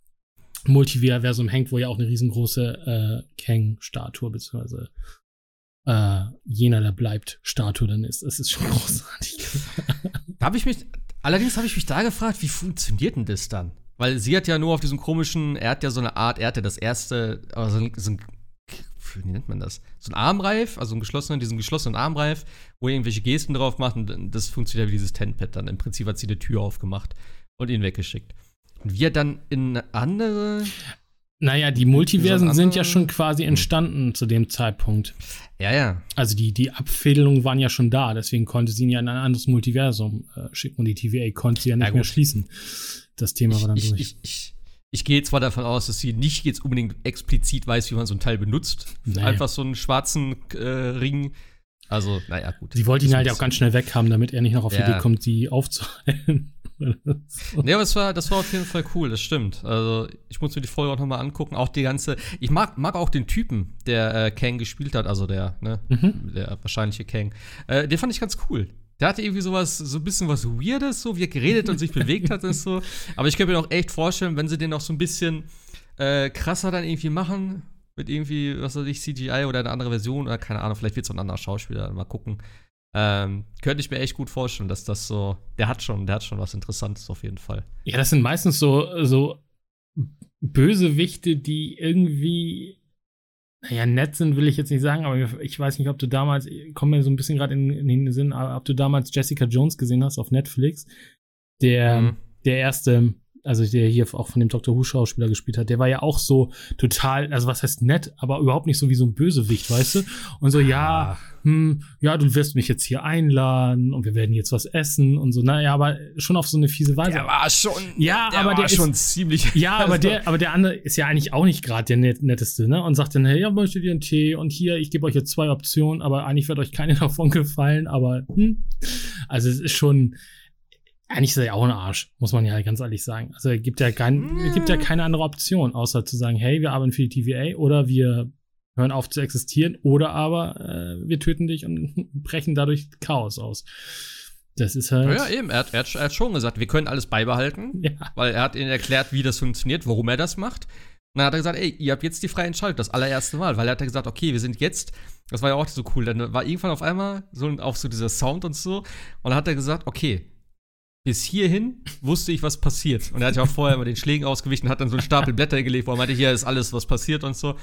Speaker 2: Multiversum hängt, wo ja auch eine riesengroße äh, Kang-Statue, beziehungsweise äh, jener, der bleibt, Statue dann ist. Es ist schon großartig.
Speaker 1: Da habe ich mich, allerdings habe ich mich da gefragt, wie funktioniert denn das dann? Weil sie hat ja nur auf diesem komischen, er hat ja so eine Art, er hatte das erste, aber so ein, wie nennt man das? So ein Armreif, also ein geschlossenen, diesen geschlossenen Armreif, wo er irgendwelche Gesten drauf macht und das funktioniert ja wie dieses Tenpad dann. Im Prinzip hat sie die Tür aufgemacht und ihn weggeschickt. Und wir dann in eine andere.
Speaker 2: Naja, die Multiversen
Speaker 1: So ein
Speaker 2: sind ja schon quasi entstanden zu dem Zeitpunkt.
Speaker 1: Ja, ja.
Speaker 2: Also die, die Abfädelungen waren ja schon da, deswegen konnte sie ihn ja in ein anderes Multiversum äh, schicken und die TVA konnte sie ja nicht
Speaker 1: Ja,
Speaker 2: mehr schließen. Das Thema war dann
Speaker 1: ich,
Speaker 2: durch.
Speaker 1: ich, ich, ich gehe zwar davon aus, dass sie nicht jetzt unbedingt explizit weiß, wie man so ein Teil benutzt.
Speaker 2: Nee.
Speaker 1: Einfach so einen schwarzen äh, Ring. Also, naja, gut.
Speaker 2: Sie wollte ihn halt auch ganz schnell weghaben, damit er nicht noch auf die
Speaker 1: Ja.
Speaker 2: Idee kommt, sie aufzuhalten.
Speaker 1: Nee, aber es war, das war auf jeden Fall cool, das stimmt. Also, ich muss mir die Folge auch nochmal angucken. Auch die ganze. Ich mag, mag auch den Typen, der äh, Kang gespielt hat, also der, ne,
Speaker 2: Mhm.
Speaker 1: der wahrscheinliche Kang. Äh, den fand ich ganz cool. Der hatte irgendwie sowas, so ein bisschen was Weirdes, so wie er geredet und sich bewegt hat und so. Aber ich könnte mir auch echt vorstellen, wenn sie den noch so ein bisschen äh, krasser dann irgendwie machen mit irgendwie, was weiß ich, CGI oder eine andere Version oder keine Ahnung, vielleicht wird es ein anderer Schauspieler, mal gucken. Ähm, könnte ich mir echt gut vorstellen, dass das so, der hat schon, der hat schon was Interessantes auf jeden Fall.
Speaker 2: Ja, das sind meistens so, so Bösewichte, die irgendwie naja, nett sind, will ich jetzt nicht sagen, aber ich weiß nicht, ob du damals, komm mir so ein bisschen gerade in, in, den Sinn, ob du damals Jessica Jones gesehen hast auf Netflix. Der, mhm. der erste also der hier auch von dem Dr. Who Schauspieler gespielt hat, der war ja auch so total, also was heißt nett, aber überhaupt nicht so wie so ein Bösewicht, weißt du? Und so, ja, ah. hm, ja, du wirst mich jetzt hier einladen und wir werden jetzt was essen und so, naja, aber schon auf so eine fiese Weise.
Speaker 1: Der war schon,
Speaker 2: ja, der aber der
Speaker 1: schon
Speaker 2: ist,
Speaker 1: ziemlich.
Speaker 2: Ja, aber der, aber der andere ist ja eigentlich auch nicht gerade der net, netteste, ne? Und sagt dann, hey, ja, möchtet ihr einen Tee und hier, ich gebe euch jetzt zwei Optionen, aber eigentlich wird euch keine davon gefallen, aber hm. Also es ist schon, eigentlich ist er ja auch ein Arsch, muss man ja ganz ehrlich sagen. Also er gibt ja, kein, er gibt ja keine andere Option, außer zu sagen, hey, wir arbeiten für die TVA oder wir hören auf zu existieren oder aber äh, wir töten dich und brechen dadurch Chaos aus. Das ist halt.
Speaker 1: Ja, eben. Er hat, er, hat, er hat schon gesagt, wir können alles beibehalten, ja. weil er hat ihnen erklärt, wie das funktioniert, warum er das macht. Und dann hat er gesagt, ey, ihr habt jetzt die freie Entscheidung, das allererste Mal, weil er hat gesagt, okay, wir sind jetzt, das war ja auch so cool, dann war irgendwann auf einmal so auf so dieser Sound und so, und dann hat er gesagt, okay, bis hierhin wusste ich, was passiert. Und er hat ja auch vorher immer den Schlägen ausgewichen, hat dann so einen Stapel Blätter gelegt, wo er meinte, hier ist alles, was passiert und so.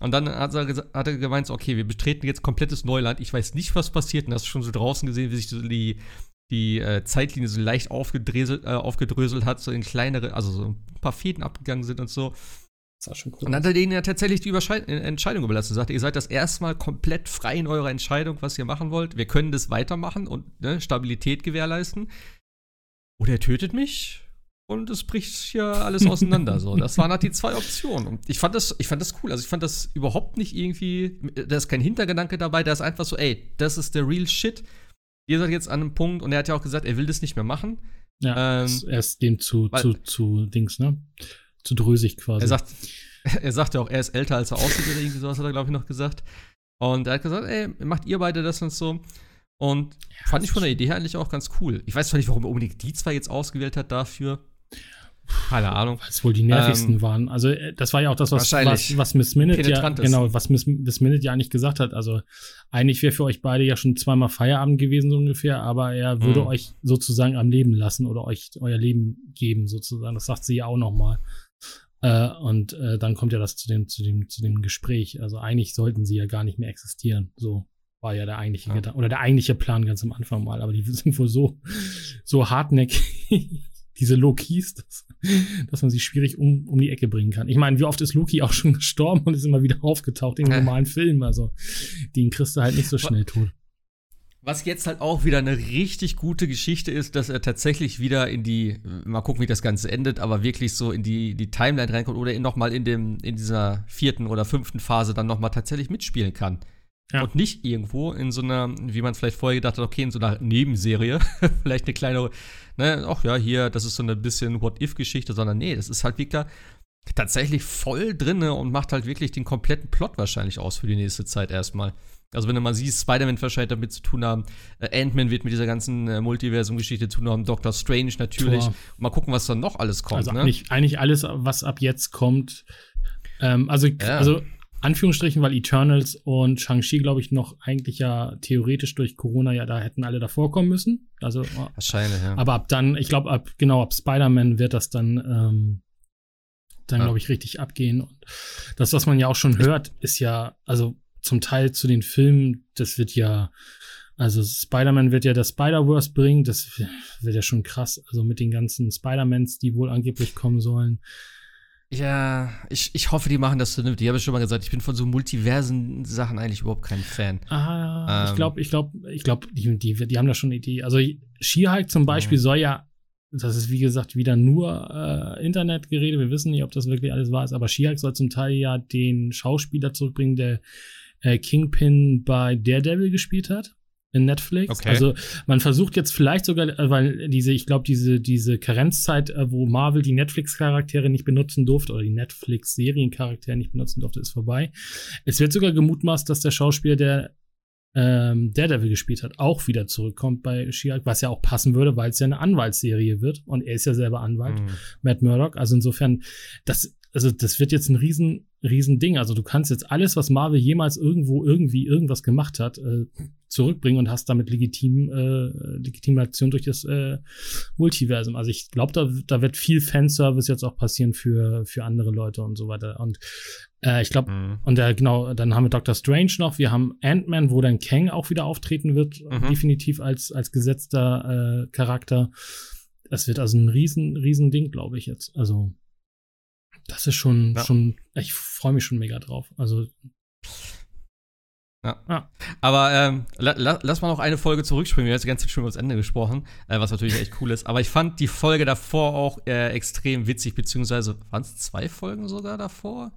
Speaker 1: Und dann hat er, hat er gemeint, okay, wir betreten jetzt komplettes Neuland. Ich weiß nicht, was passiert. Und hast du schon so draußen gesehen, wie sich so die, die äh, Zeitlinie so leicht aufgedröselt, äh, aufgedröselt hat, so in kleinere, also so ein paar Fäden abgegangen sind und so. Das war schon cool. Und dann hat er denen ja tatsächlich die Überscheid äh, Entscheidung überlassen. Er sagte, ihr seid das erste Mal komplett frei in eurer Entscheidung, was ihr machen wollt. Wir können das weitermachen und ne, Stabilität gewährleisten. Oder er tötet mich und es bricht hier alles auseinander. so, das waren halt die zwei Optionen. Und ich fand das, ich fand das cool. Also ich fand das überhaupt nicht irgendwie, da ist kein Hintergedanke dabei, da ist einfach so, ey, das ist der real shit. Ihr seid jetzt an einem Punkt und er hat ja auch gesagt, er will das nicht mehr machen.
Speaker 2: Ja, ähm, er ist dem zu, weil, zu, zu Dings, ne? Zu drösig quasi.
Speaker 1: Er sagt, er sagte auch, er ist älter als er aussieht oder irgendwie sowas hat er, glaube ich, noch gesagt. Und er hat gesagt, ey, macht ihr beide das und so. Und ja, fand ich von der Idee her eigentlich auch ganz cool. Ich weiß zwar nicht, warum er unbedingt die zwei jetzt ausgewählt hat dafür. Keine Ahnung.
Speaker 2: Weil es wohl die nervigsten ähm, waren. Also, äh, das war ja auch das, was, was, was Miss Minute ja, genau, was Miss, Miss Minute ja eigentlich gesagt hat. Also, eigentlich wäre für euch beide ja schon zweimal Feierabend gewesen, so ungefähr, aber er würde mhm. euch sozusagen am Leben lassen oder euch euer Leben geben, sozusagen. Das sagt sie ja auch nochmal. Äh, und äh, dann kommt ja das zu dem, zu dem, zu dem Gespräch. Also, eigentlich sollten sie ja gar nicht mehr existieren. So war ja der eigentliche ja. oder der eigentliche Plan ganz am Anfang mal, aber die sind wohl so, so hartnäckig, diese Lokis, dass, dass man sie schwierig um, um die Ecke bringen kann. Ich meine, wie oft ist Loki auch schon gestorben und ist immer wieder aufgetaucht in normalen Filmen, also den kriegst du halt nicht so schnell tot.
Speaker 1: Was jetzt halt auch wieder eine richtig gute Geschichte ist, dass er tatsächlich wieder in die, mal gucken, wie das Ganze endet, aber wirklich so in die, die Timeline reinkommt oder nochmal in dem, in dieser vierten oder fünften Phase dann nochmal tatsächlich mitspielen kann. Ja. Und nicht irgendwo in so einer, wie man vielleicht vorher gedacht hat, okay, in so einer Nebenserie, vielleicht eine kleine, ne, ach ja, hier, das ist so eine bisschen What-If-Geschichte, sondern nee, das ist halt wirklich tatsächlich voll drinne und macht halt wirklich den kompletten Plot wahrscheinlich aus für die nächste Zeit erstmal. Also wenn du mal siehst, Spider-Man wahrscheinlich damit zu tun haben, äh, Ant-Man wird mit dieser ganzen äh, Multiversum-Geschichte zu tun haben, Doctor Strange natürlich. Mal gucken, was dann noch alles kommt.
Speaker 2: Also
Speaker 1: ne?
Speaker 2: eigentlich, eigentlich alles, was ab jetzt kommt. Ähm, also, ja. also Anführungsstrichen, weil Eternals und Shang-Chi, glaube ich, noch eigentlich ja theoretisch durch Corona ja da hätten alle davor kommen müssen. Also,
Speaker 1: Wahrscheinlich, ja.
Speaker 2: Aber ab dann, ich glaube, ab, genau, ab Spider-Man wird das dann, ähm, dann, ja. glaube ich, richtig abgehen. Und das, was man ja auch schon hört, ist ja, also zum Teil zu den Filmen, das wird ja, also Spider-Man wird ja das Spider-Verse bringen, das wird ja schon krass. Also mit den ganzen Spider-Mans, die wohl angeblich kommen sollen.
Speaker 1: Ja, ich, ich hoffe, die machen das vernünftig. Ich habe schon mal gesagt, ich bin von so multiversen Sachen eigentlich überhaupt kein Fan.
Speaker 2: Ah, ähm, ich glaube, ich glaube, ich glaube, die, die, die haben da schon eine Idee. Also She-Hulk zum Beispiel ja. soll ja, das ist wie gesagt wieder nur äh, Internetgerede. Wir wissen nicht, ob das wirklich alles wahr ist, aber She-Hulk soll zum Teil ja den Schauspieler zurückbringen, der äh, Kingpin bei Daredevil gespielt hat in Netflix. Okay. Also man versucht jetzt vielleicht sogar, äh, weil diese, ich glaube, diese, diese Karenzzeit, äh, wo Marvel die Netflix-Charaktere nicht benutzen durfte oder die Netflix-Seriencharaktere nicht benutzen durfte, ist vorbei. Es wird sogar gemutmaßt, dass der Schauspieler, der ähm, Daredevil gespielt hat, auch wieder zurückkommt bei she was ja auch passen würde, weil es ja eine Anwaltsserie wird und er ist ja selber Anwalt, mhm. Matt Murdock. Also insofern, das also das wird jetzt ein riesen, riesen Ding. Also du kannst jetzt alles, was Marvel jemals irgendwo irgendwie irgendwas gemacht hat, äh, zurückbringen und hast damit legitim, äh, Legitimation durch das äh, Multiversum. Also ich glaube, da, da wird viel Fanservice jetzt auch passieren für, für andere Leute und so weiter. Und äh, ich glaube, mhm. und äh, genau, dann haben wir Doctor Strange noch, wir haben Ant-Man, wo dann Kang auch wieder auftreten wird, mhm. definitiv als, als gesetzter äh, Charakter. Das wird also ein riesen, riesen Ding, glaube ich jetzt. Also das ist schon, ja. schon, ich freue mich schon mega drauf. Also.
Speaker 1: Ja. ja. Aber ähm, la, la, lass mal noch eine Folge zurückspringen. Wir haben jetzt die ganze Zeit schon über das Ende gesprochen, äh, was natürlich echt cool ist. Aber ich fand die Folge davor auch äh, extrem witzig, beziehungsweise waren es zwei Folgen sogar davor?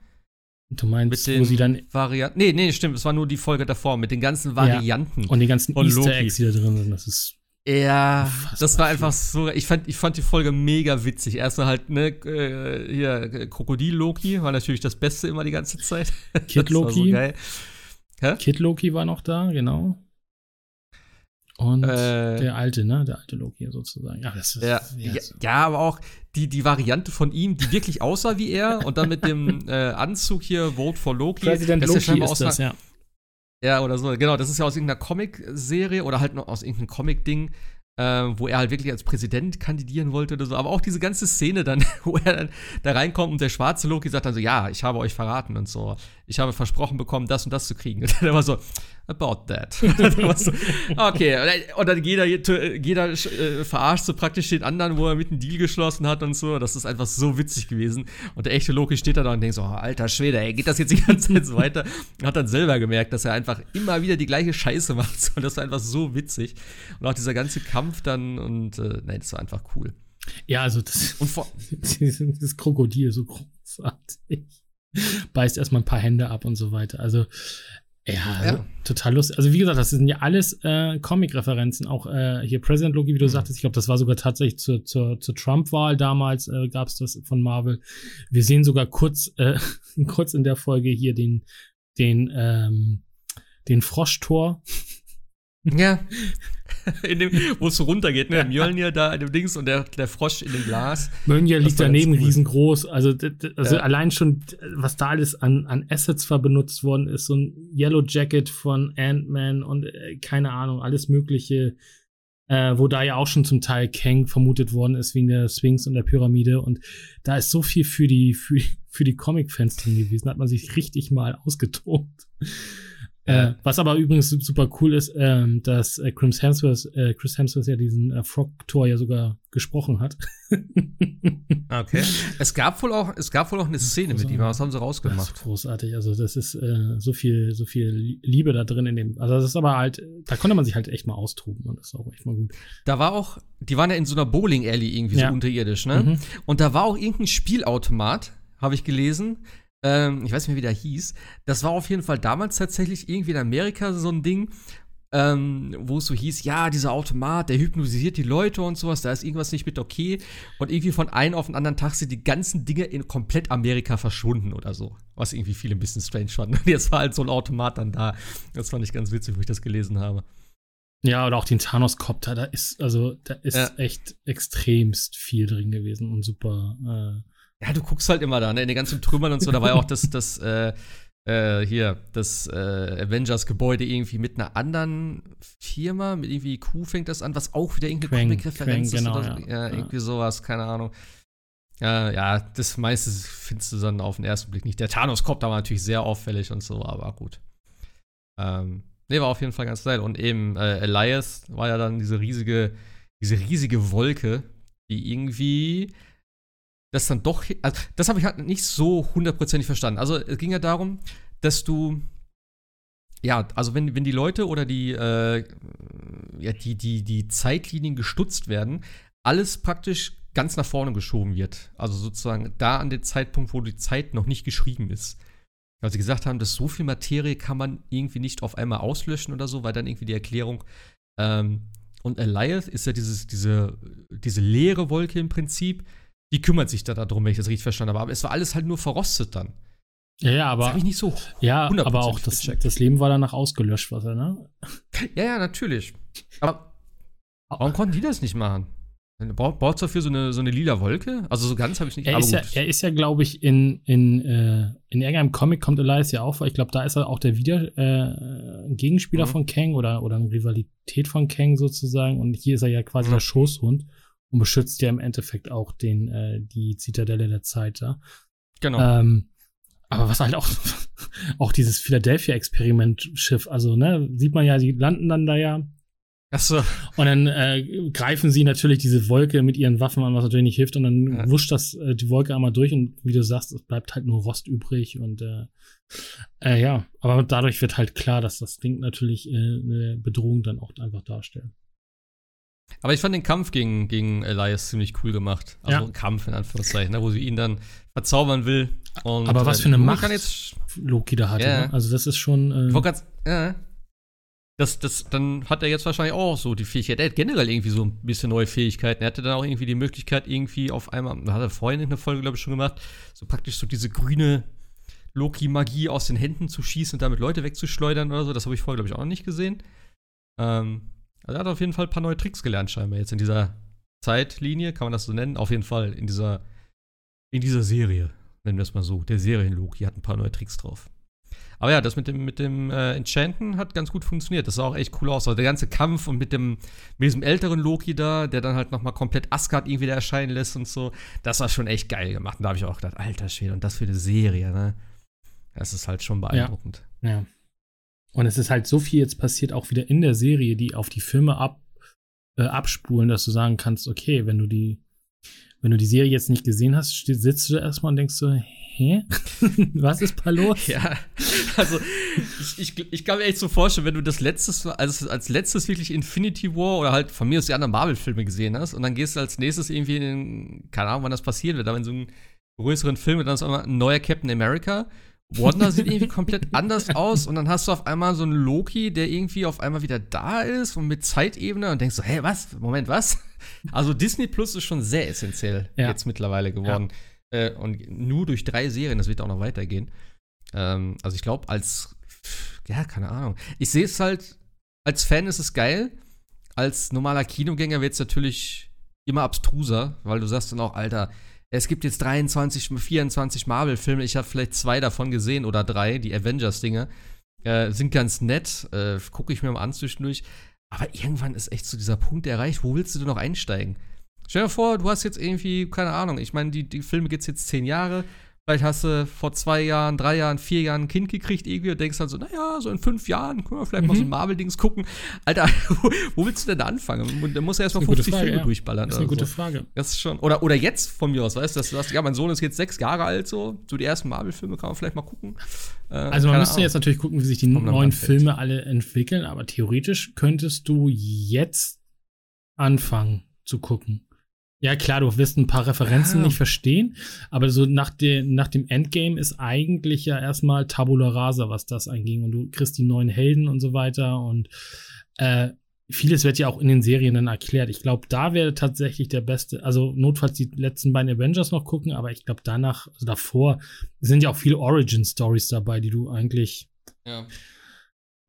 Speaker 2: Du meinst, mit den wo sie dann.
Speaker 1: Varianten. Nee, nee, stimmt. Es war nur die Folge davor mit den ganzen Varianten.
Speaker 2: Ja. Und die ganzen Easter Eggs, die da drin sind. Das ist
Speaker 1: ja, Unfassbar das war einfach so. Ich fand, ich fand die Folge mega witzig. Erstmal halt, ne, äh, hier, Krokodil-Loki war natürlich das Beste immer die ganze Zeit.
Speaker 2: Kid Loki. So Kid Loki war noch da, genau. Und äh, der alte, ne? Der alte Loki sozusagen.
Speaker 1: Ja, das ist, ja, ja, ja, aber auch die, die Variante von ihm, die wirklich aussah wie er und dann mit dem äh, Anzug hier Vote for Loki.
Speaker 2: President Loki ist das, ja.
Speaker 1: Ja, oder so. Genau, das ist ja aus irgendeiner Comic-Serie oder halt noch aus irgendeinem Comic-Ding, äh, wo er halt wirklich als Präsident kandidieren wollte oder so. Aber auch diese ganze Szene dann, wo er dann da reinkommt und der schwarze Loki sagt dann so, ja, ich habe euch verraten und so. Ich habe versprochen bekommen, das und das zu kriegen. Und dann war so, about that. okay, und dann jeder, jeder äh, verarscht so praktisch den anderen, wo er mit einem Deal geschlossen hat und so. Das ist einfach so witzig gewesen. Und der echte Loki steht da und denkt so, oh, alter Schwede, ey, geht das jetzt die ganze Zeit so weiter? Und hat dann selber gemerkt, dass er einfach immer wieder die gleiche Scheiße macht. Und das war einfach so witzig. Und auch dieser ganze Kampf dann und, äh, nein, das war einfach cool.
Speaker 2: Ja, also das, und vor das Krokodil so großartig. Beißt erstmal ein paar Hände ab und so weiter. Also, ja, ja. total lustig. Also wie gesagt, das sind ja alles äh, Comic-Referenzen. Auch äh, hier President Loki, wie du mhm. sagtest, ich glaube, das war sogar tatsächlich zur, zur, zur Trump-Wahl damals, äh, gab es das von Marvel. Wir sehen sogar kurz, äh, kurz in der Folge hier den, den, ähm, den Froschtor.
Speaker 1: Ja. in dem, wo es so runtergeht, ne? Mjölnir da in dem Dings und der, der Frosch in dem Glas.
Speaker 2: Mjölnir liegt daneben cool. riesengroß. Also, also ja. allein schon, was da alles an, an Assets benutzt worden ist, so ein Yellow Jacket von Ant-Man und äh, keine Ahnung, alles Mögliche. Äh, wo da ja auch schon zum Teil Kang vermutet worden ist, wegen der Sphinx und der Pyramide. Und da ist so viel für die, für, für die Comic-Fans drin gewesen. Da hat man sich richtig mal ausgetobt. Äh, was aber übrigens super cool ist, ähm, dass äh, Chris Hemsworth, äh, Chris Hemsworth ja diesen äh, Frog-Tor ja sogar gesprochen hat.
Speaker 1: okay. Es gab wohl auch, es gab wohl auch eine Szene mit ihm, was haben sie rausgemacht? Das
Speaker 2: ist großartig. Also das ist äh, so viel, so viel Liebe da drin in dem. Also das ist aber halt, da konnte man sich halt echt mal austoben und das ist auch echt mal gut.
Speaker 1: Da war auch, die waren ja in so einer Bowling Alley irgendwie ja. so unterirdisch, ne? Mhm. Und da war auch irgendein Spielautomat, habe ich gelesen ähm, ich weiß nicht mehr, wie der hieß. Das war auf jeden Fall damals tatsächlich irgendwie in Amerika so ein Ding, ähm, wo es so hieß, ja, dieser Automat, der hypnotisiert die Leute und sowas, da ist irgendwas nicht mit okay. Und irgendwie von einem auf den anderen Tag sind die ganzen Dinge in komplett Amerika verschwunden oder so. Was irgendwie viele ein bisschen strange fanden. Jetzt war halt so ein Automat dann da. Das fand ich ganz witzig, wo ich das gelesen habe.
Speaker 2: Ja, oder auch den Thanos-Copter, da ist, also, da ist ja. echt extremst viel drin gewesen und super, äh,
Speaker 1: ja, du guckst halt immer da, ne, in den ganzen Trümmern und so. Da war ja auch das, das, äh, äh, hier, das äh, Avengers-Gebäude irgendwie mit einer anderen Firma, mit irgendwie Q fängt das an, was auch wieder irgendeine Comic-Referenz ist genau, oder ja. ja, irgendwie sowas, keine Ahnung. Ja, ja, das meiste findest du dann auf den ersten Blick nicht. Der Thanos-Copter war natürlich sehr auffällig und so, aber gut. Ähm, nee, war auf jeden Fall ganz geil. Und eben äh, Elias war ja dann diese riesige, diese riesige Wolke, die irgendwie das dann doch, also das habe ich halt nicht so hundertprozentig verstanden. Also es ging ja darum, dass du, ja, also wenn, wenn die Leute oder die, äh, ja, die, die, die Zeitlinien gestutzt werden, alles praktisch ganz nach vorne geschoben wird. Also sozusagen da an den Zeitpunkt, wo die Zeit noch nicht geschrieben ist. Weil sie gesagt haben, dass so viel Materie kann man irgendwie nicht auf einmal auslöschen oder so, weil dann irgendwie die Erklärung ähm, und Elias ist ja dieses, diese, diese leere Wolke im Prinzip, die kümmert sich da darum, wenn ich das richtig verstanden habe. Aber es war alles halt nur verrostet dann.
Speaker 2: Ja, ja, aber. Das
Speaker 1: ich nicht so.
Speaker 2: Ja, aber auch das, das Leben war danach ausgelöscht, was er, ne?
Speaker 1: Ja, ja, natürlich. Aber warum konnten die das nicht machen? Braucht es dafür so eine, so eine lila Wolke? Also so ganz habe ich nicht.
Speaker 2: Er ist, ja, er ist ja, glaube ich, in, in, äh, in irgendeinem Comic kommt Elias ja auf, weil ich glaube, da ist er auch der Wieder äh, Gegenspieler mhm. von Kang oder, oder eine Rivalität von Kang sozusagen. Und hier ist er ja quasi mhm. der Schoßhund und beschützt ja im Endeffekt auch den, äh, die Zitadelle der Zeit da.
Speaker 1: Genau.
Speaker 2: Ähm, aber was halt auch, auch dieses Philadelphia-Experiment-Schiff, also, ne, sieht man ja, die landen dann da ja
Speaker 1: Ach so.
Speaker 2: Und dann äh, greifen sie natürlich diese Wolke mit ihren Waffen an, was natürlich nicht hilft. Und dann ja. wuscht das äh, die Wolke einmal durch und wie du sagst, es bleibt halt nur Rost übrig. Und äh, äh, ja, aber dadurch wird halt klar, dass das Ding natürlich äh, eine Bedrohung dann auch einfach darstellt.
Speaker 1: Aber ich fand den Kampf gegen, gegen Elias ziemlich cool gemacht. Also ja. Kampf in Anführungszeichen, ne, wo sie ihn dann verzaubern will.
Speaker 2: Und, aber was äh, für eine Macht jetzt, Loki da hatte. Ja. Ne? Also das ist schon.
Speaker 1: Äh, ich grad, ja, das, das, dann hat er jetzt wahrscheinlich auch so die Fähigkeit. Er hat generell irgendwie so ein bisschen neue Fähigkeiten. Er hatte dann auch irgendwie die Möglichkeit, irgendwie auf einmal, da hat er vorhin in der Folge, glaube ich, schon gemacht, so praktisch so diese grüne Loki-Magie aus den Händen zu schießen und damit Leute wegzuschleudern oder so. Das habe ich vorher, glaube ich, auch noch nicht gesehen. Ähm, also er hat auf jeden Fall ein paar neue Tricks gelernt, scheinbar jetzt in dieser Zeitlinie, kann man das so nennen. Auf jeden Fall in dieser, in dieser Serie, nennen wir es mal so. Der Serien-Loki hat ein paar neue Tricks drauf. Aber ja, das mit dem, mit dem äh, Enchanten hat ganz gut funktioniert. Das sah auch echt cool aus. Also der ganze Kampf und mit dem mit diesem älteren Loki da, der dann halt nochmal komplett Asgard irgendwie da erscheinen lässt und so, das war schon echt geil gemacht. Und da habe ich auch gedacht, alter Schwede, und das für eine Serie, ne? Das ist halt schon beeindruckend.
Speaker 2: Ja. ja. Und es ist halt so viel jetzt passiert, auch wieder in der Serie, die auf die Filme ab, äh, abspulen, dass du sagen kannst, okay, wenn du die wenn du die Serie jetzt nicht gesehen hast, sitzt du erstmal und denkst so, hä? Was ist da los?
Speaker 1: Ja, also ich, ich, ich kann mir echt so vorstellen, wenn du das letztes, also als letztes wirklich Infinity War oder halt von mir aus die anderen Marvel-Filme gesehen hast und dann gehst du als nächstes irgendwie in keine Ahnung, wann das passieren wird, aber in so einen größeren Film, dann ist auch ein neuer Captain America Wanda sieht irgendwie komplett anders aus und dann hast du auf einmal so einen Loki, der irgendwie auf einmal wieder da ist und mit Zeitebene und denkst so, hä, was? Moment, was? Also Disney Plus ist schon sehr essentiell ja. jetzt mittlerweile geworden. Ja. Äh, und nur durch drei Serien, das wird auch noch weitergehen. Ähm, also ich glaube, als, ja, keine Ahnung. Ich sehe es halt, als Fan ist es geil. Als normaler Kinogänger wird es natürlich immer abstruser, weil du sagst dann auch, Alter, es gibt jetzt 23, 24 Marvel-Filme, ich habe vielleicht zwei davon gesehen oder drei, die Avengers-Dinge. Äh, sind ganz nett, äh, gucke ich mir mal an zwischendurch. Aber irgendwann ist echt so dieser Punkt erreicht, wo willst du denn noch einsteigen? Stell dir vor, du hast jetzt irgendwie, keine Ahnung, ich meine, die, die Filme gibt es jetzt zehn Jahre, Vielleicht hast du vor zwei Jahren, drei Jahren, vier Jahren ein Kind gekriegt irgendwie und denkst dann so, naja, so in fünf Jahren können wir vielleicht mhm. mal so ein mhm. Marvel-Dings gucken. Alter, wo, wo, willst du denn da anfangen? Da musst du erstmal 50 Frage, Filme ja. durchballern.
Speaker 2: Das ist eine gute so. Frage.
Speaker 1: Das ist schon, oder, oder jetzt von mir aus, weißt du, dass du sagst, ja, mein Sohn ist jetzt sechs Jahre alt, so, so die ersten Marvel-Filme kann man vielleicht mal gucken.
Speaker 2: Äh, also man müsste Ahnung. jetzt natürlich gucken, wie sich die neuen Filme alle entwickeln, aber theoretisch könntest du jetzt anfangen zu gucken. Ja, klar, du wirst ein paar Referenzen ja. nicht verstehen, aber so nach, de, nach dem Endgame ist eigentlich ja erstmal Tabula Rasa, was das anging. Und du kriegst die neuen Helden und so weiter. Und äh, vieles wird ja auch in den Serien dann erklärt. Ich glaube, da wäre tatsächlich der beste, also notfalls die letzten beiden Avengers noch gucken, aber ich glaube, danach, also davor, sind ja auch viele Origin-Stories dabei, die du eigentlich. Ja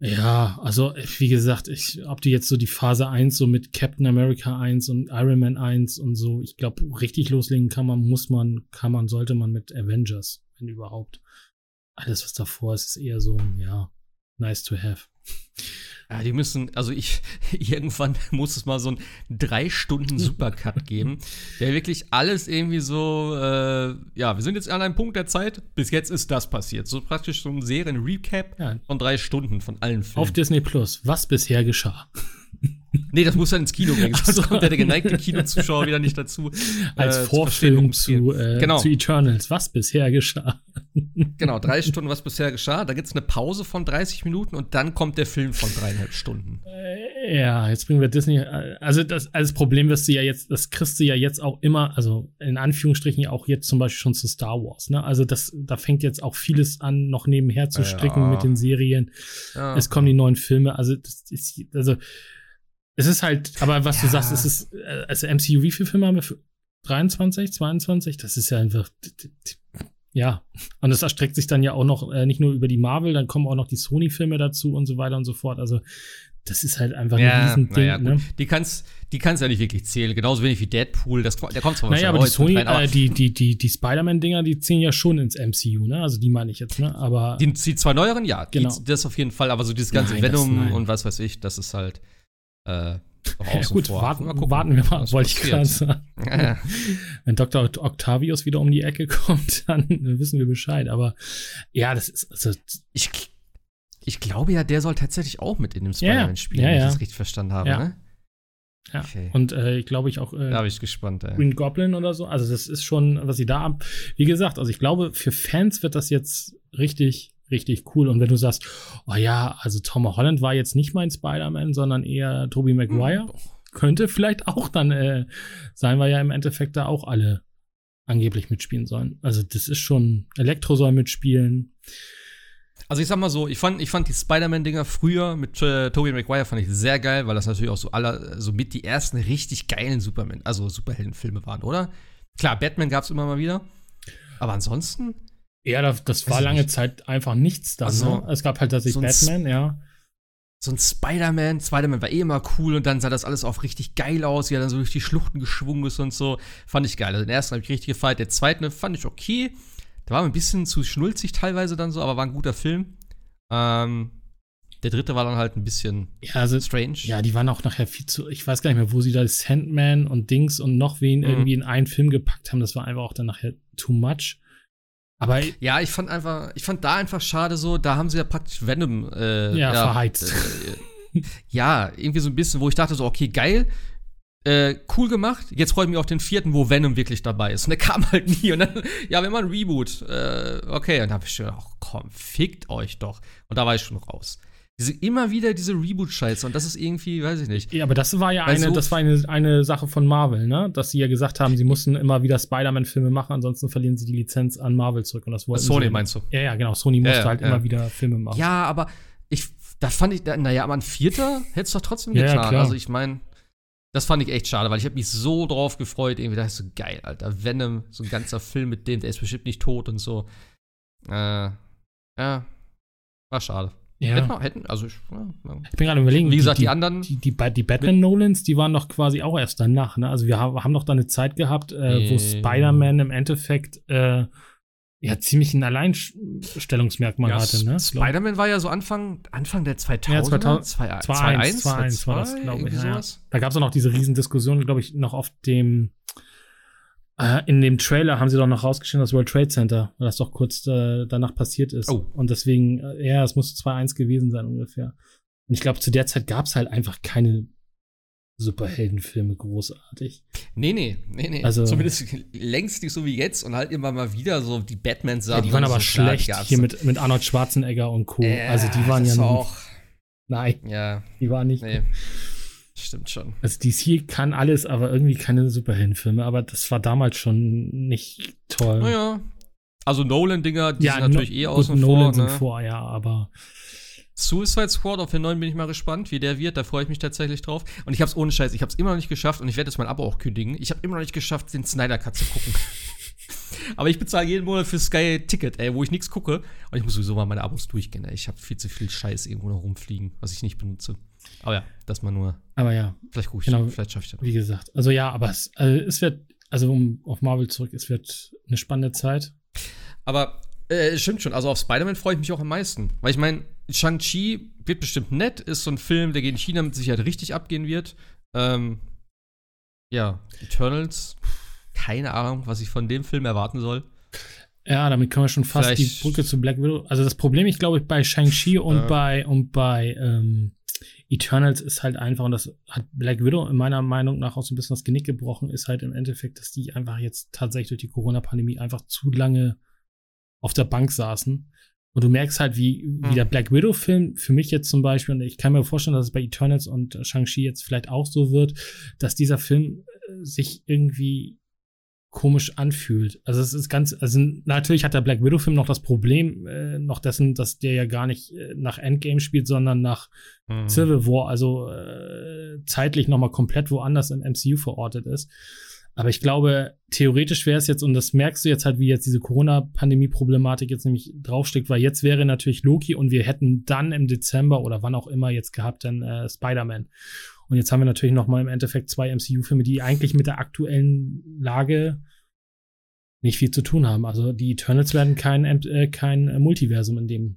Speaker 2: ja, also wie gesagt, ich, ob du jetzt so die Phase 1 so mit Captain America 1 und Iron Man 1 und so, ich glaube, richtig loslegen kann man, muss man, kann man, sollte man mit Avengers, wenn überhaupt. Alles, was davor ist, ist eher so, ja, nice to have.
Speaker 1: Ja, die müssen, also ich, irgendwann muss es mal so einen drei Stunden Supercut geben, der wirklich alles irgendwie so, äh, ja, wir sind jetzt an einem Punkt der Zeit, bis jetzt ist das passiert. So praktisch so ein Serien-Recap ja. von drei Stunden von allen
Speaker 2: Filmen. Auf Disney Plus, was bisher geschah.
Speaker 1: Nee, das muss dann ins Kino bringen. Sonst kommt der geneigte Kinozuschauer wieder nicht dazu.
Speaker 2: Als äh, Vorfilm zu, äh, genau. zu Eternals, was bisher geschah.
Speaker 1: Genau, drei Stunden, was bisher geschah. Da gibt es eine Pause von 30 Minuten und dann kommt der Film von dreieinhalb Stunden.
Speaker 2: Äh, ja, jetzt bringen wir Disney. Äh, also das, also das Problem wirst du ja jetzt, das kriegst du ja jetzt auch immer, also in Anführungsstrichen ja auch jetzt zum Beispiel schon zu Star Wars. Ne? Also das, da fängt jetzt auch vieles an, noch nebenher zu stricken ja. mit den Serien. Ja. Es kommen die neuen Filme. Also das ist, also es ist halt, aber was ja. du sagst, es ist, äh, also MCU, wie viele Filme haben wir? 23, 22? Das ist ja einfach, ja, und das erstreckt sich dann ja auch noch äh, nicht nur über die Marvel, dann kommen auch noch die Sony-Filme dazu und so weiter und so fort. Also das ist halt einfach
Speaker 1: ja,
Speaker 2: ein Riesending.
Speaker 1: Ja,
Speaker 2: ne?
Speaker 1: Die kannst, die kannst ja nicht wirklich zählen. Genauso wenig wie Deadpool. Das, der kommt zwar
Speaker 2: Naja, aber die Sony,
Speaker 1: rein, aber
Speaker 2: äh, die, die, die, die Spider-Man-Dinger, die ziehen ja schon ins MCU, ne? Also die meine ich jetzt, ne? Aber.
Speaker 1: Die, die zwei neueren, ja.
Speaker 2: Genau.
Speaker 1: Die, das auf jeden Fall. Aber so dieses ganze
Speaker 2: Nein,
Speaker 1: Venom
Speaker 2: nein.
Speaker 1: und was weiß ich, das ist halt. Äh,
Speaker 2: ja, gut,
Speaker 1: vor.
Speaker 2: warten,
Speaker 1: Mal gucken,
Speaker 2: warten wir mal, wollte ich gerade sagen.
Speaker 1: Ja, ja.
Speaker 2: Wenn Dr. Octavius wieder um die Ecke kommt, dann wissen wir Bescheid. Aber ja, das ist, also,
Speaker 1: Ich, ich glaube ja, der soll tatsächlich auch mit in dem. Spider-Man spielen,
Speaker 2: Ja,
Speaker 1: wenn ich das richtig verstanden habe.
Speaker 2: Ja.
Speaker 1: Ne?
Speaker 2: ja.
Speaker 1: Okay.
Speaker 2: Und äh, ich glaube ich auch äh,
Speaker 1: Da bin ich gespannt, ey.
Speaker 2: Green Goblin oder so. Also das ist schon, was sie da ab. Wie gesagt, also ich glaube, für Fans wird das jetzt richtig, richtig cool. Und wenn du sagst, oh ja, also Tom Holland war jetzt nicht mein Spider-Man, sondern eher Tobey Maguire,
Speaker 1: Hm.
Speaker 2: könnte vielleicht auch dann äh, sein, weil ja im Endeffekt da auch alle angeblich mitspielen sollen. Also das ist schon, Elektro soll mitspielen.
Speaker 1: Also ich sag mal so, ich fand, ich fand die Spider-Man-Dinger früher mit äh, Tobey Maguire fand ich sehr geil, weil das natürlich auch so aller, so mit die ersten richtig geilen Superman, also Superheldenfilme waren, oder? Klar, Batman gab's immer mal wieder. Aber ansonsten,
Speaker 2: Ja, das, das war lange
Speaker 1: nicht.
Speaker 2: Zeit einfach nichts da.
Speaker 1: Also,
Speaker 2: ne? Es gab halt tatsächlich
Speaker 1: so
Speaker 2: Batman, ja.
Speaker 1: so ein Spider-Man, Spider-Man war eh immer cool und dann sah das alles auch richtig geil aus, wie er dann so durch die Schluchten geschwungen ist und so. Fand ich geil. Also den ersten habe ich richtig gefeiert, der zweite fand ich okay. Der war ein bisschen zu schnulzig teilweise dann so, aber war ein guter Film. Ähm, der dritte war dann halt ein bisschen
Speaker 2: Ja, also
Speaker 1: strange.
Speaker 2: Ja, die waren auch nachher viel zu, ich weiß gar nicht mehr, wo sie da Sandman und Dings und noch wen
Speaker 1: Mhm.
Speaker 2: irgendwie in einen Film gepackt haben. Das war einfach auch dann nachher too much. Aber
Speaker 1: Ja, ich fand einfach, ich fand da einfach schade so, da haben sie ja praktisch Venom äh,
Speaker 2: Ja, verheizt.
Speaker 1: Äh, ja, irgendwie so ein bisschen, wo ich dachte so, okay, geil, äh, cool gemacht. Jetzt freue ich mich auf den vierten, wo Venom wirklich dabei ist. Und der kam halt nie. Und dann, ja, wenn man Reboot, äh, okay, und dann habe ich schon, ach komm, fickt euch doch. Und da war ich schon raus. Diese, immer wieder diese Reboot-Scheiße. Und das ist irgendwie, weiß ich nicht.
Speaker 2: ja, aber das war ja
Speaker 1: Weil
Speaker 2: eine,
Speaker 1: so-
Speaker 2: das war eine, eine Sache von Marvel, ne? Dass sie ja gesagt haben, sie mussten immer wieder Spider-Man-Filme machen, ansonsten verlieren sie die Lizenz an Marvel zurück. Und das wollten
Speaker 1: Sony
Speaker 2: sie.
Speaker 1: meinst du?
Speaker 2: Ja, ja, genau. Sony
Speaker 1: Ja,
Speaker 2: musste
Speaker 1: ja,
Speaker 2: halt
Speaker 1: ja.
Speaker 2: immer wieder Filme machen.
Speaker 1: Ja, aber ich, da fand ich, naja, aber ein Vierter hätte es doch trotzdem
Speaker 2: Ja, ja,
Speaker 1: getan.
Speaker 2: klar.
Speaker 1: also ich meine, das fand ich echt schade, weil ich habe mich so drauf gefreut. Irgendwie dachte ich so, geil, Alter. Venom, so ein ganzer Film mit dem, der ist bestimmt nicht tot und so. Äh, ja, war schade.
Speaker 2: Ja.
Speaker 1: Hätten, hätten, also ich, ja.
Speaker 2: Ich bin gerade überlegen,
Speaker 1: wie gesagt, die,
Speaker 2: die,
Speaker 1: anderen,
Speaker 2: die, die, die Batman-Nolans, die waren doch quasi auch erst danach, ne? Also wir haben, doch da eine Zeit gehabt, äh, wo. Spider-Man im Endeffekt äh, ja ziemlich ein Alleinstellungsmerkmal
Speaker 1: ja,
Speaker 2: hatte, ne?
Speaker 1: Spider-Man war ja so Anfang, Anfang der 2000er,
Speaker 2: Ja, 2000
Speaker 1: 2,
Speaker 2: 2-1, 2-1 war das,
Speaker 1: 2,
Speaker 2: glaube ich. Ja, ja. Da gab es auch noch diese Riesendiskussion, glaube ich, noch auf dem in dem Trailer haben sie doch noch rausgestellt, das World Trade Center, weil das doch kurz äh, danach passiert ist.
Speaker 1: Oh.
Speaker 2: Und deswegen, äh, ja, es musste 2-1 gewesen sein ungefähr. Und ich glaube, zu der Zeit gab es halt einfach keine Superheldenfilme großartig.
Speaker 1: Nee, nee, nee, nee.
Speaker 2: Also-
Speaker 1: Zumindest längst nicht so wie jetzt und halt immer mal wieder so die Batman-Sachen.
Speaker 2: Ja, die waren aber
Speaker 1: so,
Speaker 2: schlecht hier mit, mit Arnold Schwarzenegger und Co.
Speaker 1: Ja,
Speaker 2: also die waren ja
Speaker 1: auch.
Speaker 2: nein,
Speaker 1: Ja,
Speaker 2: die waren nicht.
Speaker 1: nee. Stimmt schon.
Speaker 2: Also DC kann alles, aber irgendwie keine Superheldenfilme. Aber das war damals schon nicht toll.
Speaker 1: Naja. Also Nolan-Dinger, die
Speaker 2: ja,
Speaker 1: sind natürlich
Speaker 2: no-
Speaker 1: eh
Speaker 2: gut,
Speaker 1: außen
Speaker 2: Nolan
Speaker 1: vor.
Speaker 2: sind
Speaker 1: Ne?
Speaker 2: vor, ja, aber
Speaker 1: Suicide Squad, auf den neuen bin ich mal gespannt, wie der wird. Da freue ich mich tatsächlich drauf. Und ich habe es ohne Scheiß, ich habe es immer noch nicht geschafft und ich werde jetzt mein Abo auch kündigen. Ich habe immer noch nicht geschafft, den Snyder Cut zu gucken. Aber ich bezahle jeden Monat für Sky Ticket, ey, wo ich nichts gucke. Und ich muss sowieso mal meine Abos durchgehen. Ey. Ich habe viel zu viel Scheiß irgendwo noch rumfliegen, was ich nicht benutze. Aber ja, das mal nur.
Speaker 2: aber ja,
Speaker 1: Vielleicht gucke ich,
Speaker 2: Genau.
Speaker 1: vielleicht schaffe ich das.
Speaker 2: wie gesagt. Also ja, aber es, also es wird, also um auf Marvel zurück, es wird eine spannende Zeit.
Speaker 1: Aber äh, stimmt schon. Also auf Spider-Man freue ich mich auch am meisten. Weil ich meine, Shang-Chi wird bestimmt nett. Ist so ein Film, der in China mit Sicherheit richtig abgehen wird. Ähm, ja, Eternals. Keine Ahnung, was ich von dem Film erwarten soll.
Speaker 2: Ja, damit können wir schon fast
Speaker 1: Vielleicht-
Speaker 2: die Brücke zu Black Widow. Also das Problem, ich glaube, bei Shang-Chi und
Speaker 1: Ja.
Speaker 2: bei und bei ähm, Eternals ist halt einfach, und das hat Black Widow in meiner Meinung nach auch so ein bisschen das Genick gebrochen, ist halt im Endeffekt, dass die einfach jetzt tatsächlich durch die Corona-Pandemie einfach zu lange auf der Bank saßen. Und du merkst halt, wie, wie
Speaker 1: Hm.
Speaker 2: der Black Widow-Film für mich jetzt zum Beispiel, und ich kann mir vorstellen, dass es bei Eternals und Shang-Chi jetzt vielleicht auch so wird, dass dieser Film äh, sich irgendwie komisch anfühlt. Also es ist ganz, also natürlich hat der Black Widow-Film noch das Problem äh, noch dessen, dass der ja gar nicht äh, nach Endgame spielt, sondern nach
Speaker 1: Mhm.
Speaker 2: Civil War, also äh, zeitlich noch mal komplett woanders im MCU verortet ist. Aber ich glaube, theoretisch wäre es jetzt, und das merkst du jetzt halt, wie jetzt diese Corona-Pandemie-Problematik jetzt nämlich draufsteckt, weil jetzt wäre natürlich Loki und wir hätten dann im Dezember oder wann auch immer jetzt gehabt, dann äh, Spider-Man. Und jetzt haben wir natürlich noch mal im Endeffekt zwei MCU-Filme, die eigentlich mit der aktuellen Lage nicht viel zu tun haben. Also die Eternals werden kein, äh, kein Multiversum in dem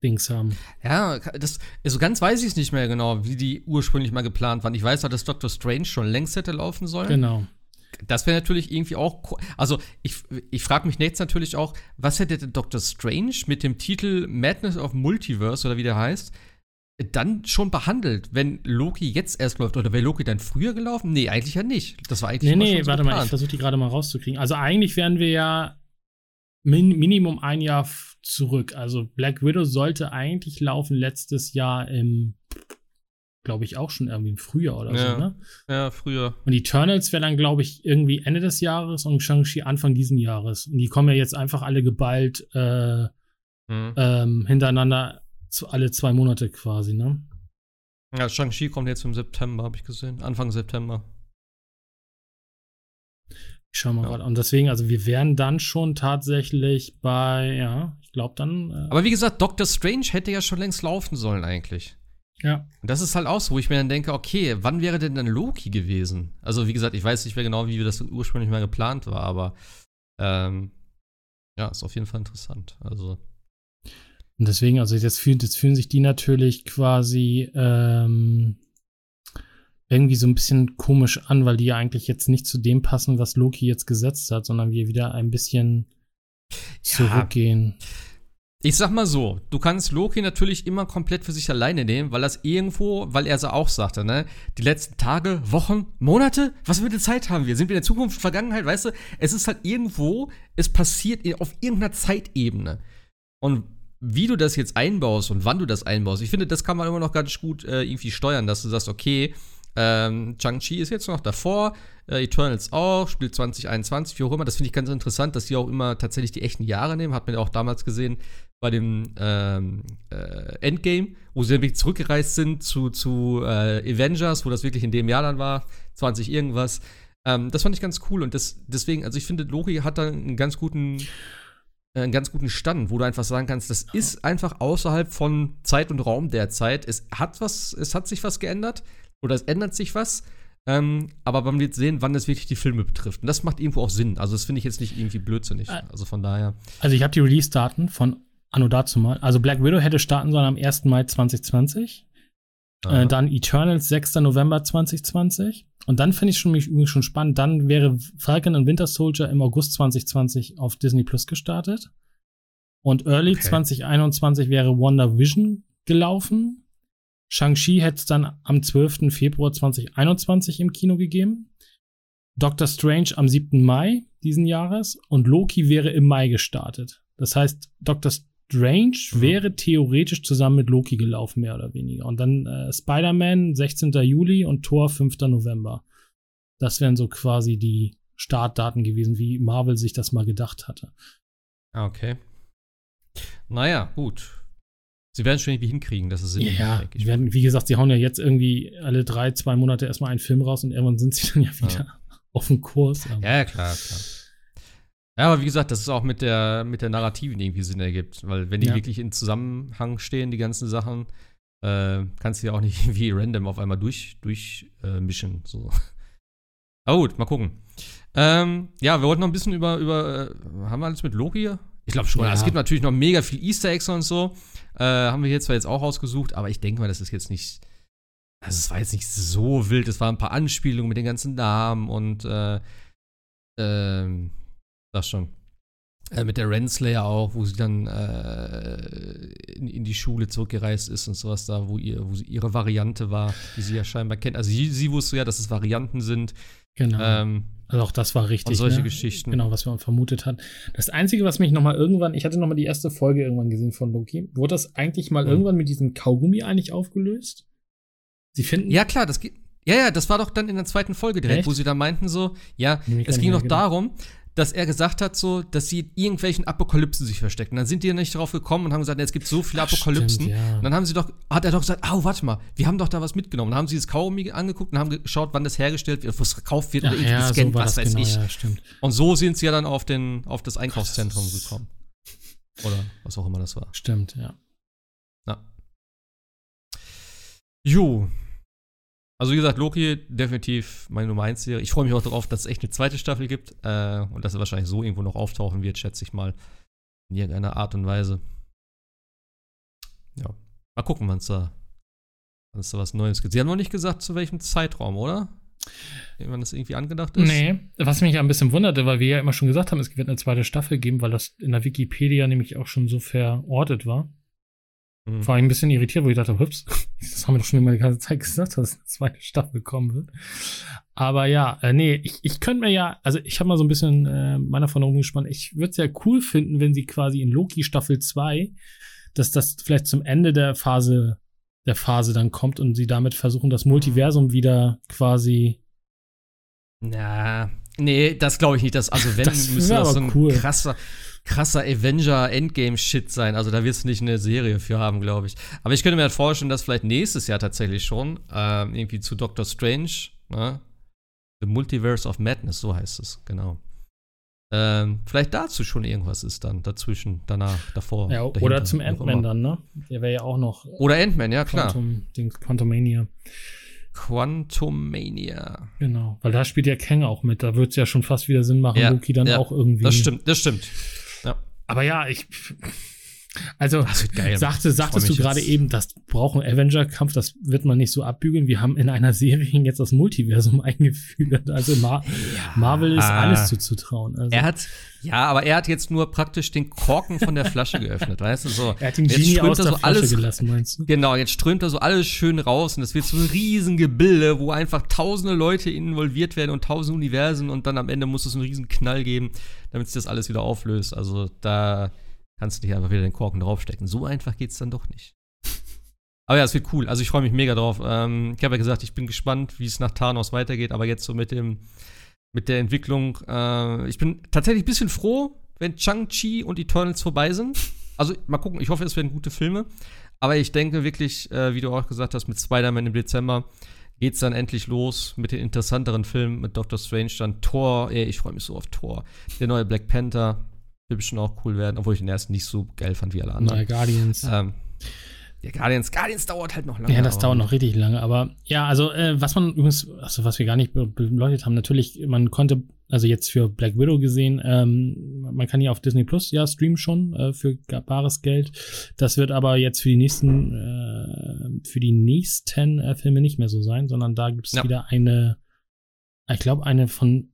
Speaker 2: Dings haben.
Speaker 1: Ja, das, also ganz weiß ich es nicht mehr genau, wie die ursprünglich mal geplant waren. Ich weiß auch, dass Doctor Strange schon längst hätte laufen sollen.
Speaker 2: Genau.
Speaker 1: Das wäre natürlich irgendwie auch. Also, ich, ich frage mich jetzt natürlich auch, was hätte Doctor Strange mit dem Titel Madness of Multiverse oder wie der heißt, dann schon behandelt, wenn Loki jetzt erst läuft? Oder wäre Loki dann früher gelaufen? Nee, eigentlich ja nicht. Das war eigentlich
Speaker 2: Nee, nee, so warte geplant. mal, ich versuche die gerade mal rauszukriegen. Also, eigentlich wären wir ja min Minimum ein Jahr zurück. Also, Black Widow sollte eigentlich laufen letztes Jahr im glaube ich, auch schon irgendwie im Frühjahr oder
Speaker 1: ja.
Speaker 2: so, ne?
Speaker 1: Ja, früher.
Speaker 2: Und die Eternals wäre dann, glaube ich, irgendwie Ende des Jahres und Shang-Chi Anfang diesen Jahres. Und die kommen ja jetzt einfach alle geballt äh, mhm. ähm, hintereinander zu, alle zwei Monate quasi, ne?
Speaker 1: Ja, Shang-Chi kommt jetzt im September, habe ich gesehen. Anfang September.
Speaker 2: Ich schau mal ja. gerade. Und deswegen, also wir wären dann schon tatsächlich bei, ja, ich glaube dann.
Speaker 1: Äh Aber wie gesagt, Doctor Strange hätte ja schon längst laufen sollen eigentlich.
Speaker 2: Ja.
Speaker 1: Und das ist halt auch so, wo ich mir dann denke, okay, wann wäre denn dann Loki gewesen? Also, wie gesagt, ich weiß nicht mehr genau, wie das ursprünglich mal geplant war, aber ähm, ja, ist auf jeden Fall interessant. Also.
Speaker 2: Und deswegen, also jetzt fühlen, jetzt fühlen sich die natürlich quasi ähm, irgendwie so ein bisschen komisch an, weil die ja eigentlich jetzt nicht zu dem passen, was Loki jetzt gesetzt hat, sondern wir wieder ein bisschen zurückgehen. Ja
Speaker 1: ich sag mal so, du kannst Loki natürlich immer komplett für sich alleine nehmen, weil das irgendwo, weil er es auch sagte, ne, die letzten Tage, Wochen, Monate, was für eine Zeit haben wir? Sind wir in der Zukunft, Vergangenheit, weißt du? Es ist halt irgendwo, es passiert auf irgendeiner Zeitebene. Und wie du das jetzt einbaust und wann du das einbaust, ich finde, das kann man immer noch ganz gut äh, irgendwie steuern, dass du sagst, okay, ähm, Chang-Chi ist jetzt noch davor, äh, Eternals auch, spielt 2021, wie auch immer. Das finde ich ganz interessant, dass sie auch immer tatsächlich die echten Jahre nehmen. Hat man ja auch damals gesehen bei dem ähm, äh, Endgame, wo sie dann wirklich zurückgereist sind zu, zu äh, Avengers, wo das wirklich in dem Jahr dann war, 20 irgendwas. Ähm, das fand ich ganz cool und das, deswegen, also ich finde, Loki hat da einen ganz guten einen ganz guten Stand, wo du einfach sagen kannst, das ist einfach außerhalb von Zeit und Raum derzeit. Es hat was, es hat sich was geändert oder es ändert sich was. Ähm, aber man wird sehen, wann es wirklich die Filme betrifft. Und das macht irgendwo auch Sinn. Also, das finde ich jetzt nicht irgendwie blödsinnig. Äh, also von daher.
Speaker 2: Also, ich habe die Release-Daten von Anno dazu mal. Also, Black Widow hätte starten sollen am 1. Mai 2020. Äh, dann Eternals 6. November 2020. Und dann finde ich schon, mich schon spannend. Dann wäre Falcon und Winter Soldier im August 2020 auf Disney Plus gestartet. Und Early okay. 2021 wäre Wonder Vision gelaufen. Shang-Chi hätte es dann am 12. Februar 2021 im Kino gegeben. Doctor Strange am 7. Mai diesen Jahres und Loki wäre im Mai gestartet. Das heißt, Doctor Strange mhm. wäre theoretisch zusammen mit Loki gelaufen, mehr oder weniger. Und dann äh, Spider-Man 16. Juli und Thor 5. November. Das wären so quasi die Startdaten gewesen, wie Marvel sich das mal gedacht hatte.
Speaker 1: Ah, okay. Naja, gut. Sie werden es schon irgendwie hinkriegen, dass es
Speaker 2: Sinn Ja, die werden, wie gesagt, sie hauen ja jetzt irgendwie alle drei, zwei Monate erstmal einen Film raus und irgendwann sind sie dann ja wieder ja. auf dem Kurs.
Speaker 1: Ja, ja, klar, klar. Ja, aber wie gesagt, dass es auch mit der, mit der Narrativen irgendwie Sinn ergibt. Weil wenn die ja. wirklich in Zusammenhang stehen, die ganzen Sachen, äh, kannst du ja auch nicht irgendwie random auf einmal durch, durchmischen. Äh, so. Aber gut, mal gucken. Ähm, ja, wir wollten noch ein bisschen über, über äh, haben wir alles mit Loki? Ich glaube schon. Ja. Es gibt natürlich noch mega viel Easter Eggs und so. Äh, haben wir hier zwar jetzt auch ausgesucht, aber ich denke mal, das ist jetzt nicht. Also, es war jetzt nicht so wild. Es waren ein paar Anspielungen mit den ganzen Namen und, äh, ähm, das schon. Äh, mit der Renslayer auch, wo sie dann äh, in, in, die Schule zurückgereist ist und sowas da, wo, ihr, wo sie ihre Variante war, die sie ja scheinbar kennt. Also sie, sie wusste ja, dass es Varianten sind.
Speaker 2: Genau. Ähm, also auch das war richtig. Und
Speaker 1: solche
Speaker 2: ne?
Speaker 1: Geschichten.
Speaker 2: Genau, was man vermutet hat. Das Einzige, was mich noch mal irgendwann, ich hatte noch mal die erste Folge irgendwann gesehen von Loki, wurde das eigentlich mal mhm. irgendwann mit diesem Kaugummi eigentlich aufgelöst?
Speaker 1: Sie finden. Ja, klar, das geht. Ja, ja, das war doch dann in der zweiten Folge direkt, Echt? wo sie da meinten so, ja, es ging doch darum, dass er gesagt hat, so, dass sie in irgendwelchen Apokalypsen sich verstecken. Dann sind die ja nicht drauf gekommen und haben gesagt, es gibt so viele
Speaker 2: Ach,
Speaker 1: Apokalypsen.
Speaker 2: stimmt, ja.
Speaker 1: Und dann haben sie doch, hat er doch gesagt, oh, warte mal, wir haben doch da was mitgenommen. Dann haben sie das Kaugummi angeguckt und haben geschaut, wann das hergestellt wird, wo es verkauft wird
Speaker 2: Ach
Speaker 1: oder irgendwie
Speaker 2: ja,
Speaker 1: gescannt,
Speaker 2: so
Speaker 1: was
Speaker 2: das
Speaker 1: weiß
Speaker 2: genau,
Speaker 1: ich.
Speaker 2: ja, stimmt.
Speaker 1: Und so sind sie ja dann auf, den, auf das Einkaufszentrum
Speaker 2: das ist-
Speaker 1: gekommen. Oder was auch immer das war.
Speaker 2: Stimmt, ja.
Speaker 1: Ja. Jo. Also wie gesagt, Loki definitiv meine Nummer 1 Serie. Ich freue mich auch darauf, dass es echt eine zweite Staffel gibt äh, und dass er wahrscheinlich so irgendwo noch auftauchen wird, schätze ich mal. In irgendeiner Art und Weise. Ja. Mal gucken, wann es da, da was Neues gibt. Sie haben noch nicht gesagt, zu welchem Zeitraum, oder? Wann das irgendwie angedacht ist?
Speaker 2: Nee, was mich ja ein bisschen wunderte, weil wir ja immer schon gesagt haben, es wird eine zweite Staffel geben, weil das in der Wikipedia nämlich auch schon so verortet war.
Speaker 1: Mhm.
Speaker 2: War ich ein bisschen irritiert, wo ich dachte, hups, das haben wir doch schon immer die ganze Zeit gesagt, dass eine zweite Staffel kommen wird. Aber ja, äh, nee, ich, ich könnte mir ja, also ich habe mal so ein bisschen äh, meiner Verhandlung gespannt, ich würde es ja cool finden, wenn sie quasi in Loki Staffel 2, dass das vielleicht zum Ende der Phase, der Phase dann kommt und sie damit versuchen, das Multiversum wieder quasi
Speaker 1: Na, nee, das glaube ich nicht. Das, also wenn,
Speaker 2: Das
Speaker 1: müsste das so ein
Speaker 2: cool.
Speaker 1: krasser, krasser Avenger-Endgame-Shit sein. Also da wirst du nicht eine Serie für haben, glaube ich. Aber ich könnte mir halt vorstellen, dass vielleicht nächstes Jahr tatsächlich schon ähm, irgendwie zu Doctor Strange, ne? The Multiverse of Madness, so heißt es, genau. Ähm, vielleicht dazu schon irgendwas ist dann dazwischen, danach, davor.
Speaker 2: Ja,
Speaker 1: dahinter,
Speaker 2: oder zum Ant-Man dann, ne? Der wäre ja auch noch
Speaker 1: Oder Ant-Man, ja klar.
Speaker 2: Quantum, Dings, Quantumania.
Speaker 1: Quantumania.
Speaker 2: Genau. Weil da spielt ja Kang auch mit. Da wird es ja schon fast wieder Sinn machen,
Speaker 1: Ja,
Speaker 2: Loki dann
Speaker 1: ja,
Speaker 2: auch irgendwie.
Speaker 1: Das stimmt, das stimmt.
Speaker 2: Aber ja, ich. Also, sagte, sagtest du gerade eben, das braucht ein Avenger-Kampf, das wird man nicht so abbügeln. Wir haben in einer Serie jetzt das Multiversum eingeführt. Also Mar Marvel ist
Speaker 1: Ah.
Speaker 2: alles zuzutrauen. Also,
Speaker 1: Er hat, ja, aber er hat jetzt nur praktisch den Korken von der Flasche geöffnet, weißt du, so.
Speaker 2: er hat den
Speaker 1: Jetzt
Speaker 2: Genie
Speaker 1: strömt
Speaker 2: aus der
Speaker 1: so
Speaker 2: Flasche
Speaker 1: alles-
Speaker 2: gelassen, meinst du?
Speaker 1: Genau, jetzt strömt da so alles schön raus und es wird so ein riesen Gebilde, wo einfach tausende Leute involviert werden und tausende Universen und dann am Ende muss es einen riesen Knall geben, damit sich das alles wieder auflöst. Also da kannst du nicht einfach wieder den Korken draufstecken. So einfach geht's dann doch nicht. Aber ja, es wird cool. Also ich freue mich mega drauf. Ähm, ich habe ja gesagt, ich bin gespannt, wie es nach Thanos weitergeht, aber jetzt so mit dem, mit der Entwicklung, äh, ich bin tatsächlich ein bisschen froh, wenn Chang-Chi und Eternals vorbei sind. Also mal gucken, ich hoffe, es werden gute Filme. Aber ich denke wirklich, äh, wie du auch gesagt hast, mit Spider-Man im Dezember geht's dann endlich los mit den interessanteren Filmen, mit Doctor Strange, dann Thor, ey, ich freue mich so auf Thor. Der neue Black Panther wird bestimmt auch cool werden, obwohl ich den ersten nicht so geil fand wie alle anderen.
Speaker 2: Guardians.
Speaker 1: Ähm, ja, Guardians, Guardians dauert halt noch lange.
Speaker 2: Ja, das dauert noch richtig lange. Aber ja, also äh, was man übrigens, also was wir gar nicht be- beleuchtet haben, natürlich, man konnte, also jetzt für Black Widow gesehen, ähm, man kann ja auf Disney Plus ja streamen schon äh, für bares Geld. Das wird aber jetzt für die nächsten, äh, für die nächsten äh, Filme nicht mehr so sein, sondern da gibt es
Speaker 1: Ja.
Speaker 2: wieder eine, ich glaube, eine von,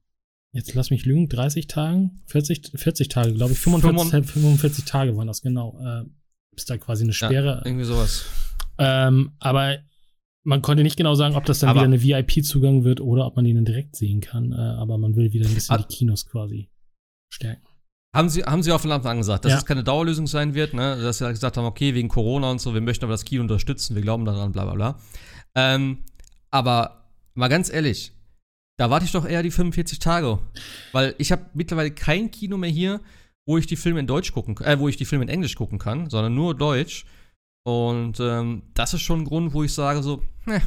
Speaker 2: jetzt lass mich lügen, 30 Tagen, 40, 40 Tage, glaube ich, 45, 45 Tage waren das genau. Äh, ist da quasi eine
Speaker 1: Ja,
Speaker 2: Sperre.
Speaker 1: irgendwie sowas.
Speaker 2: Ähm, aber man konnte nicht genau sagen, ob das dann
Speaker 1: Aber-
Speaker 2: wieder eine VIP-Zugang wird oder ob man dann direkt sehen kann. Äh, aber man will wieder ein bisschen
Speaker 1: Ah.
Speaker 2: die Kinos quasi stärken.
Speaker 1: Haben sie, haben sie auch von Anfang an gesagt, dass
Speaker 2: Ja.
Speaker 1: es keine Dauerlösung sein wird, ne? Dass sie halt gesagt haben, okay, wegen Corona und so, wir möchten aber das Kino unterstützen, wir glauben daran, bla bla bla. Ähm, aber mal ganz ehrlich, da warte ich doch eher die 45 Tage. Weil ich habe mittlerweile kein Kino mehr hier, wo ich die Filme in Deutsch gucken, äh, wo ich die Filme in Englisch gucken kann, sondern nur Deutsch. Und ähm, das ist schon ein Grund, wo ich sage so, ne,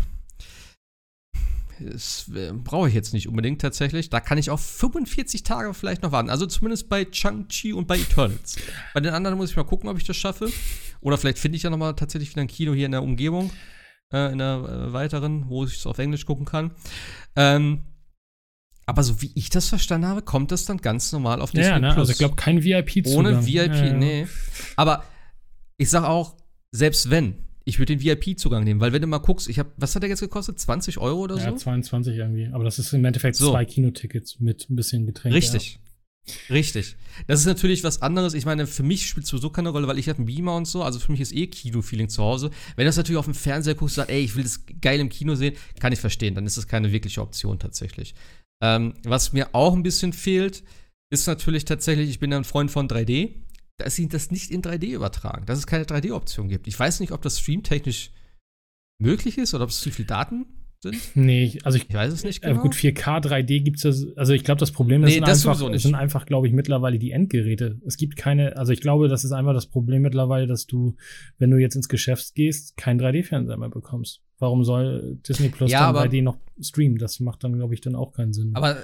Speaker 1: das äh, brauche ich jetzt nicht unbedingt tatsächlich. Da kann ich auch 45 Tage vielleicht noch warten. Also zumindest bei Chang-Chi und bei Eternals. bei den anderen muss ich mal gucken, ob ich das schaffe. Oder vielleicht finde ich ja noch mal tatsächlich wieder ein Kino hier in der Umgebung, äh, in der äh, weiteren, wo ich es auf Englisch gucken kann. Ähm, aber so wie ich das verstanden habe, kommt das dann ganz normal auf Disney
Speaker 2: Ja, ne?
Speaker 1: Plus.
Speaker 2: Also ich glaube, kein VIP-Zugang.
Speaker 1: Ohne VIP,
Speaker 2: Ja, ja.
Speaker 1: nee. Aber ich sag auch, selbst wenn, ich würde den VIP-Zugang nehmen, weil wenn du mal guckst, ich habe, was hat der jetzt gekostet? 20 Euro oder
Speaker 2: Ja,
Speaker 1: so?
Speaker 2: 22 irgendwie. Aber das ist im Endeffekt
Speaker 1: So.
Speaker 2: zwei Kinotickets mit ein bisschen Getränke.
Speaker 1: Richtig. Richtig. Das ist natürlich was anderes. Ich meine, für mich spielt es sowieso keine Rolle, weil ich habe einen Beamer und so. Also für mich ist eh Kino-Feeling zu Hause. Wenn du das natürlich auf dem Fernseher guckst und sagst, ey, ich will das geil im Kino sehen, kann ich verstehen. Dann ist das keine wirkliche Option tatsächlich. Ähm, was mir auch ein bisschen fehlt, ist natürlich tatsächlich, ich bin ja ein Freund von 3D, dass sie das nicht in 3D übertragen, dass es keine 3D-Option gibt. Ich weiß nicht, ob das streamtechnisch möglich ist oder ob es zu viel Daten sind?
Speaker 2: Nee, also ich,
Speaker 1: Ich weiß es nicht
Speaker 2: äh,
Speaker 1: genau.
Speaker 2: gut, 4K, 3D gibt's ja, also ich glaube, das Problem ist,
Speaker 1: Nee, das
Speaker 2: einfach,
Speaker 1: sowieso nicht.
Speaker 2: es sind einfach, glaube ich, mittlerweile die Endgeräte. Es gibt keine, also ich glaube, das ist einfach das Problem mittlerweile, dass du, wenn du jetzt ins Geschäft gehst, keinen 3D-Fernseher mehr bekommst. Warum soll Disney Plus
Speaker 1: Ja,
Speaker 2: dann
Speaker 1: aber-
Speaker 2: 3D noch streamen? Das macht dann, glaube ich, dann auch keinen Sinn.
Speaker 1: Aber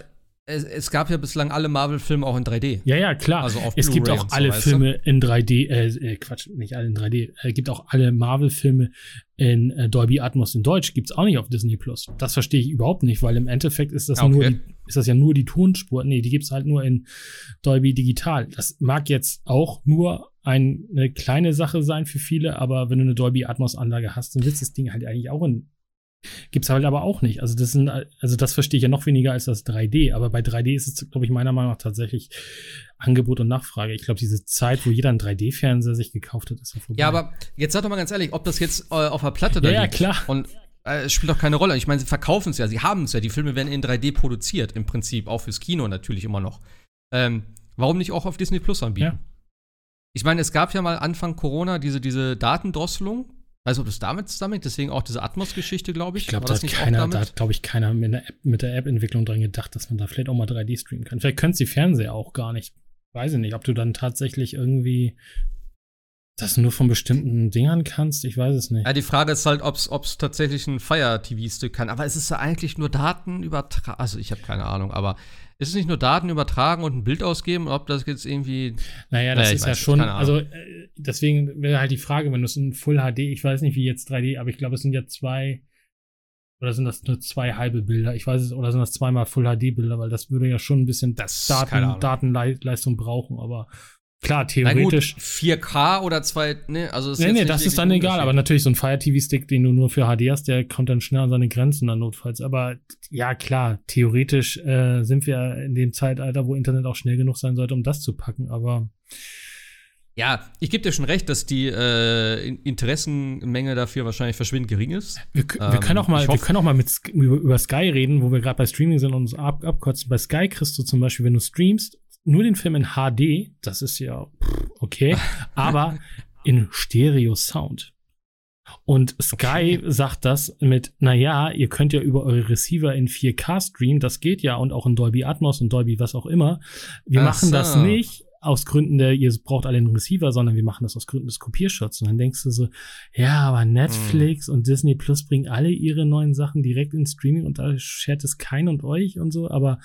Speaker 1: es, es gab ja bislang alle Marvel-Filme auch in 3D.
Speaker 2: ja, ja, klar.
Speaker 1: Also auf
Speaker 2: es gibt auch
Speaker 1: so,
Speaker 2: alle
Speaker 1: du?
Speaker 2: Filme in 3D, äh, äh, Quatsch, nicht alle in 3D. Es gibt auch alle Marvel-Filme in äh, Dolby Atmos in Deutsch. Gibt's auch nicht auf Disney Plus. Das verstehe ich überhaupt nicht, weil im Endeffekt ist das
Speaker 1: Ah, Okay.
Speaker 2: nur die, ist das ja nur die Tonspur. Nee, die gibt's halt nur in Dolby Digital. Das mag jetzt auch nur ein, eine kleine Sache sein für viele, aber wenn du eine Dolby Atmos Anlage hast, dann willst du das Ding halt eigentlich auch in Gibt's halt aber auch nicht. Also das sind, also das verstehe ich ja noch weniger als das 3D. Aber bei 3D ist es, glaube ich, meiner Meinung nach tatsächlich Angebot und Nachfrage. Ich glaube, diese Zeit, wo jeder einen 3D-Fernseher sich gekauft hat, ist ja vorbei.
Speaker 1: Ja, aber jetzt sag doch mal ganz ehrlich, ob das jetzt äh, auf der Platte da
Speaker 2: Ja, ja,
Speaker 1: liegt.
Speaker 2: klar.
Speaker 1: Und äh, es spielt doch keine Rolle. Ich meine, sie verkaufen es ja, sie haben es ja. Die Filme werden in 3D produziert, im Prinzip, auch fürs Kino natürlich immer noch. Ähm, warum nicht auch auf Disney Plus anbieten?
Speaker 2: Ja.
Speaker 1: Ich meine, es gab ja mal Anfang Corona diese, diese Datendrosselung. Weiß nicht, ob das damit zusammenhängt, deswegen auch diese Atmos-Geschichte, glaube ich.
Speaker 2: ich glaube, da hat keiner, da hat, glaube ich, keiner mit der App, mit der App-Entwicklung dran gedacht, dass man da vielleicht auch mal 3D streamen kann. Vielleicht können die Fernseher auch gar nicht. Weiß ich nicht, ob du dann tatsächlich irgendwie das nur von bestimmten Dingern kannst. Ich weiß es nicht.
Speaker 1: Ja, die Frage ist halt, ob es tatsächlich ein Fire-TV-Stick kann. Aber es ist ja eigentlich nur Daten übertragen. Also, ich habe keine Ahnung, aber ist es nicht nur Daten übertragen und ein Bild ausgeben? Ob das jetzt irgendwie.
Speaker 2: Naja, das
Speaker 1: Naja,
Speaker 2: ist ja schon, also äh, deswegen wäre halt die Frage, wenn du es in Full HD, ich weiß nicht wie jetzt 3D, aber ich glaube, es sind ja zwei, oder sind das nur zwei halbe Bilder? Ich weiß es, oder sind das zweimal Full HD Bilder, weil das würde ja schon ein bisschen
Speaker 1: Das
Speaker 2: Daten. Datenleistung brauchen, aber klar,
Speaker 1: Na gut,
Speaker 2: theoretisch.
Speaker 1: 4K oder zwei. Ne, also ist
Speaker 2: Nee, nee, das ist dann egal, aber natürlich so ein Fire TV Stick, den du nur für HD hast, der kommt dann schnell an seine Grenzen dann notfalls. Aber ja, klar, theoretisch äh, sind wir in dem Zeitalter, wo Internet auch schnell genug sein sollte, um das zu packen, aber
Speaker 1: Ja, ich gebe dir schon recht, dass die äh, In- Interessenmenge dafür wahrscheinlich verschwindend gering ist.
Speaker 2: Wir, wir,
Speaker 1: Ähm,
Speaker 2: können auch mal, wir können auch mal mit über, über Sky reden, wo wir gerade bei Streaming sind und uns ab, abkotzen. Bei Sky kriegst du zum Beispiel, wenn du streamst, nur den Film in HD, das ist ja okay, aber in Stereo-Sound. Und Sky
Speaker 1: Okay.
Speaker 2: sagt das mit, na ja, ihr könnt ja über eure Receiver in 4K streamen, das geht ja und auch in Dolby Atmos und Dolby was auch immer. Wir
Speaker 1: Ach
Speaker 2: machen das
Speaker 1: so.
Speaker 2: nicht aus Gründen der, ihr braucht alle einen Receiver, sondern wir machen das aus Gründen des Kopierschutzes. Und dann denkst du so, ja, aber Netflix und Disney Plus bringen alle ihre neuen Sachen direkt ins Streaming und da schert es kein und euch und so. Aber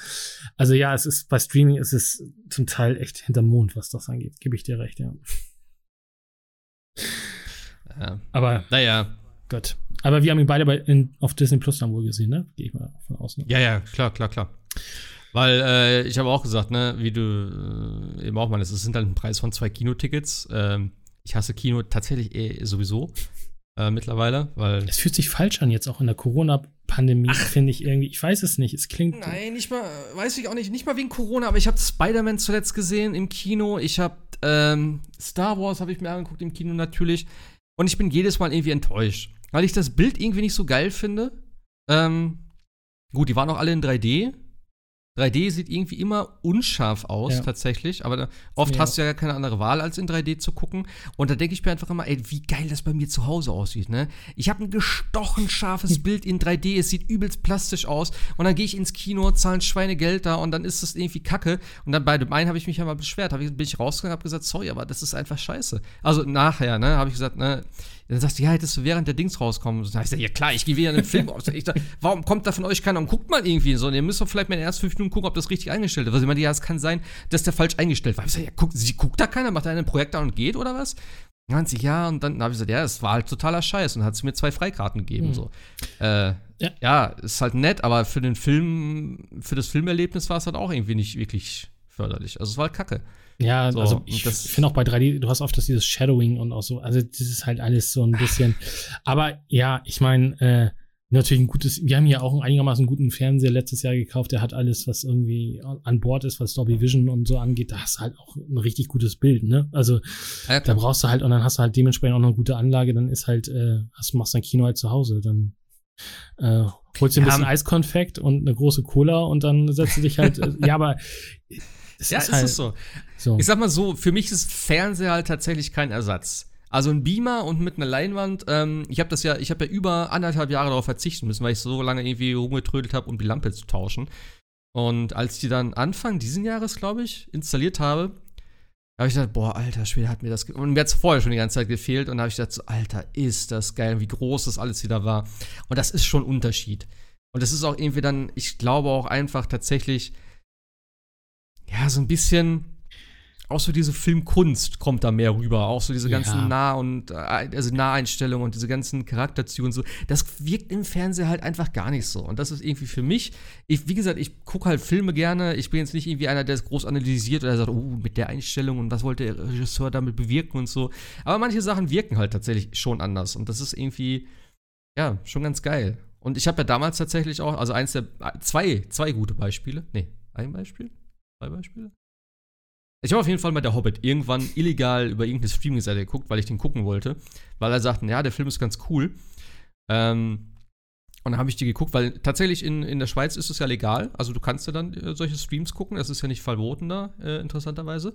Speaker 2: also ja, es ist bei Streaming ist es zum Teil echt hinterm Mond, was das angeht. Gebe ich dir recht, ja.
Speaker 1: Ja.
Speaker 2: Aber
Speaker 1: Naja,
Speaker 2: Gott. Aber wir haben ihn beide bei, in, auf Disney Plus dann wohl gesehen, ne? Gehe ich mal von aus. Ne?
Speaker 1: ja, ja, klar, klar, klar. Weil äh, ich habe auch gesagt, ne, wie du äh, eben auch meinst, es sind halt ein Preis von zwei Kinotickets. Ähm, ich hasse Kino tatsächlich eh sowieso äh, mittlerweile, weil
Speaker 2: Es fühlt sich falsch an, jetzt auch in der Corona-Pandemie, finde ich irgendwie. Ich weiß es nicht. Es klingt.
Speaker 1: Nein, nicht mal, weiß ich auch nicht, nicht mal wegen Corona, aber ich habe Spider-Man zuletzt gesehen im Kino. Ich habe ähm, Star Wars habe ich mir angeguckt im Kino natürlich. Und ich bin jedes Mal irgendwie enttäuscht, weil ich das Bild irgendwie nicht so geil finde. Ähm, gut, die waren auch alle in 3D. 3D sieht irgendwie immer unscharf aus,
Speaker 2: Ja.
Speaker 1: tatsächlich. Aber da, oft
Speaker 2: Ja.
Speaker 1: hast du ja keine andere Wahl, als in 3D zu gucken. Und da denke ich mir einfach immer, ey, wie geil das bei mir zu Hause aussieht, ne? Ich habe ein gestochen scharfes Bild in 3D, es sieht übelst plastisch aus. Und dann gehe ich ins Kino, zahle ein Schweinegeld da und dann ist das irgendwie kacke. Und dann bei dem einen habe ich mich ja mal beschwert. Hab ich, bin ich rausgegangen habe gesagt, sorry, aber das ist einfach scheiße. Also nachher, ne, habe ich gesagt, ne, dann sagst du, ja, hättest du während der Dings rauskommen. Dann hab ich ja klar, ich gehe wieder in den Film. Ich sag, warum kommt da von euch keiner und guckt mal irgendwie so? Und ihr müsst doch vielleicht mal in den ersten fünf Minuten gucken, ob das richtig eingestellt ist. Was ich meine, ja, es kann sein, dass der falsch eingestellt war. Ich sag, ja, guckt, sie guckt da keiner, macht einer ein Projekt an und geht oder was? Sie, ja, und dann habe ich gesagt, ja, es war halt totaler Scheiß und hat sie mir zwei Freikarten gegeben.
Speaker 2: Hm.
Speaker 1: So. Äh,
Speaker 2: Ja.
Speaker 1: ja. ist halt nett, aber für den Film, für das Filmerlebnis war es halt auch irgendwie nicht wirklich förderlich. Also es war halt kacke.
Speaker 2: Ja,
Speaker 1: So,
Speaker 2: also ich finde auch bei 3D, du hast oft das dieses Shadowing und auch so, also das ist halt alles so ein bisschen. Aber ja, ich meine, äh, natürlich ein gutes, wir haben ja auch einen einigermaßen guten Fernseher letztes Jahr gekauft, der hat alles, was irgendwie an Bord ist, was Dolby Vision und so angeht, da hast du halt auch ein richtig gutes Bild, ne? Also
Speaker 1: Ja,
Speaker 2: da brauchst du halt, und dann hast du halt dementsprechend auch noch eine gute Anlage, dann ist halt, äh, hast, machst dein Kino halt zu Hause, dann äh, holst dir ein bisschen Eiskonfekt und eine große Cola und dann setzt du dich halt, äh, ja, aber es
Speaker 1: ja,
Speaker 2: ist
Speaker 1: ist
Speaker 2: halt
Speaker 1: es so.
Speaker 2: So.
Speaker 1: Ich sag mal so, für mich ist Fernseher halt tatsächlich kein Ersatz. Also ein Beamer und mit einer Leinwand. Ähm, ich habe das ja, ich habe ja über anderthalb Jahre darauf verzichten müssen, weil ich so lange irgendwie rumgetrödelt habe, um die Lampe zu tauschen. Und als ich die dann Anfang diesen Jahres, glaube ich, installiert habe, habe ich gedacht, boah, alter Schwede, hat mir das. Und mir hat es vorher schon die ganze Zeit gefehlt. Und habe ich gedacht, so, alter, ist das geil, wie groß das alles wieder war. Und das ist schon ein Unterschied. Und das ist auch irgendwie dann, ich glaube auch einfach tatsächlich, ja, so ein bisschen auch so diese Filmkunst kommt da mehr rüber. Auch so diese ganzen ja. Nah- und äh, also Naheinstellungen und diese ganzen Charakterzüge und so. Das wirkt im Fernsehen halt einfach gar nicht so. Und das ist irgendwie für mich, ich, wie gesagt, ich gucke halt Filme gerne. Ich bin jetzt nicht irgendwie einer, der es groß analysiert oder sagt, oh, mit der Einstellung und was wollte der Regisseur damit bewirken und so. Aber manche Sachen wirken halt tatsächlich schon anders. Und das ist irgendwie, ja, schon ganz geil. Und ich habe ja damals tatsächlich auch, also eins der, zwei, zwei gute Beispiele. Nee, ein Beispiel? Zwei Beispiele? Ich habe auf jeden Fall mal der Hobbit irgendwann illegal über irgendeine Streaming-Seite geguckt, weil ich den gucken wollte. Weil er sagten, ja, der Film ist ganz cool. Ähm, und dann habe ich die geguckt, weil tatsächlich in, in der Schweiz ist es ja legal. Also du kannst ja dann äh, solche Streams gucken. Das ist ja nicht verboten da, äh, interessanterweise.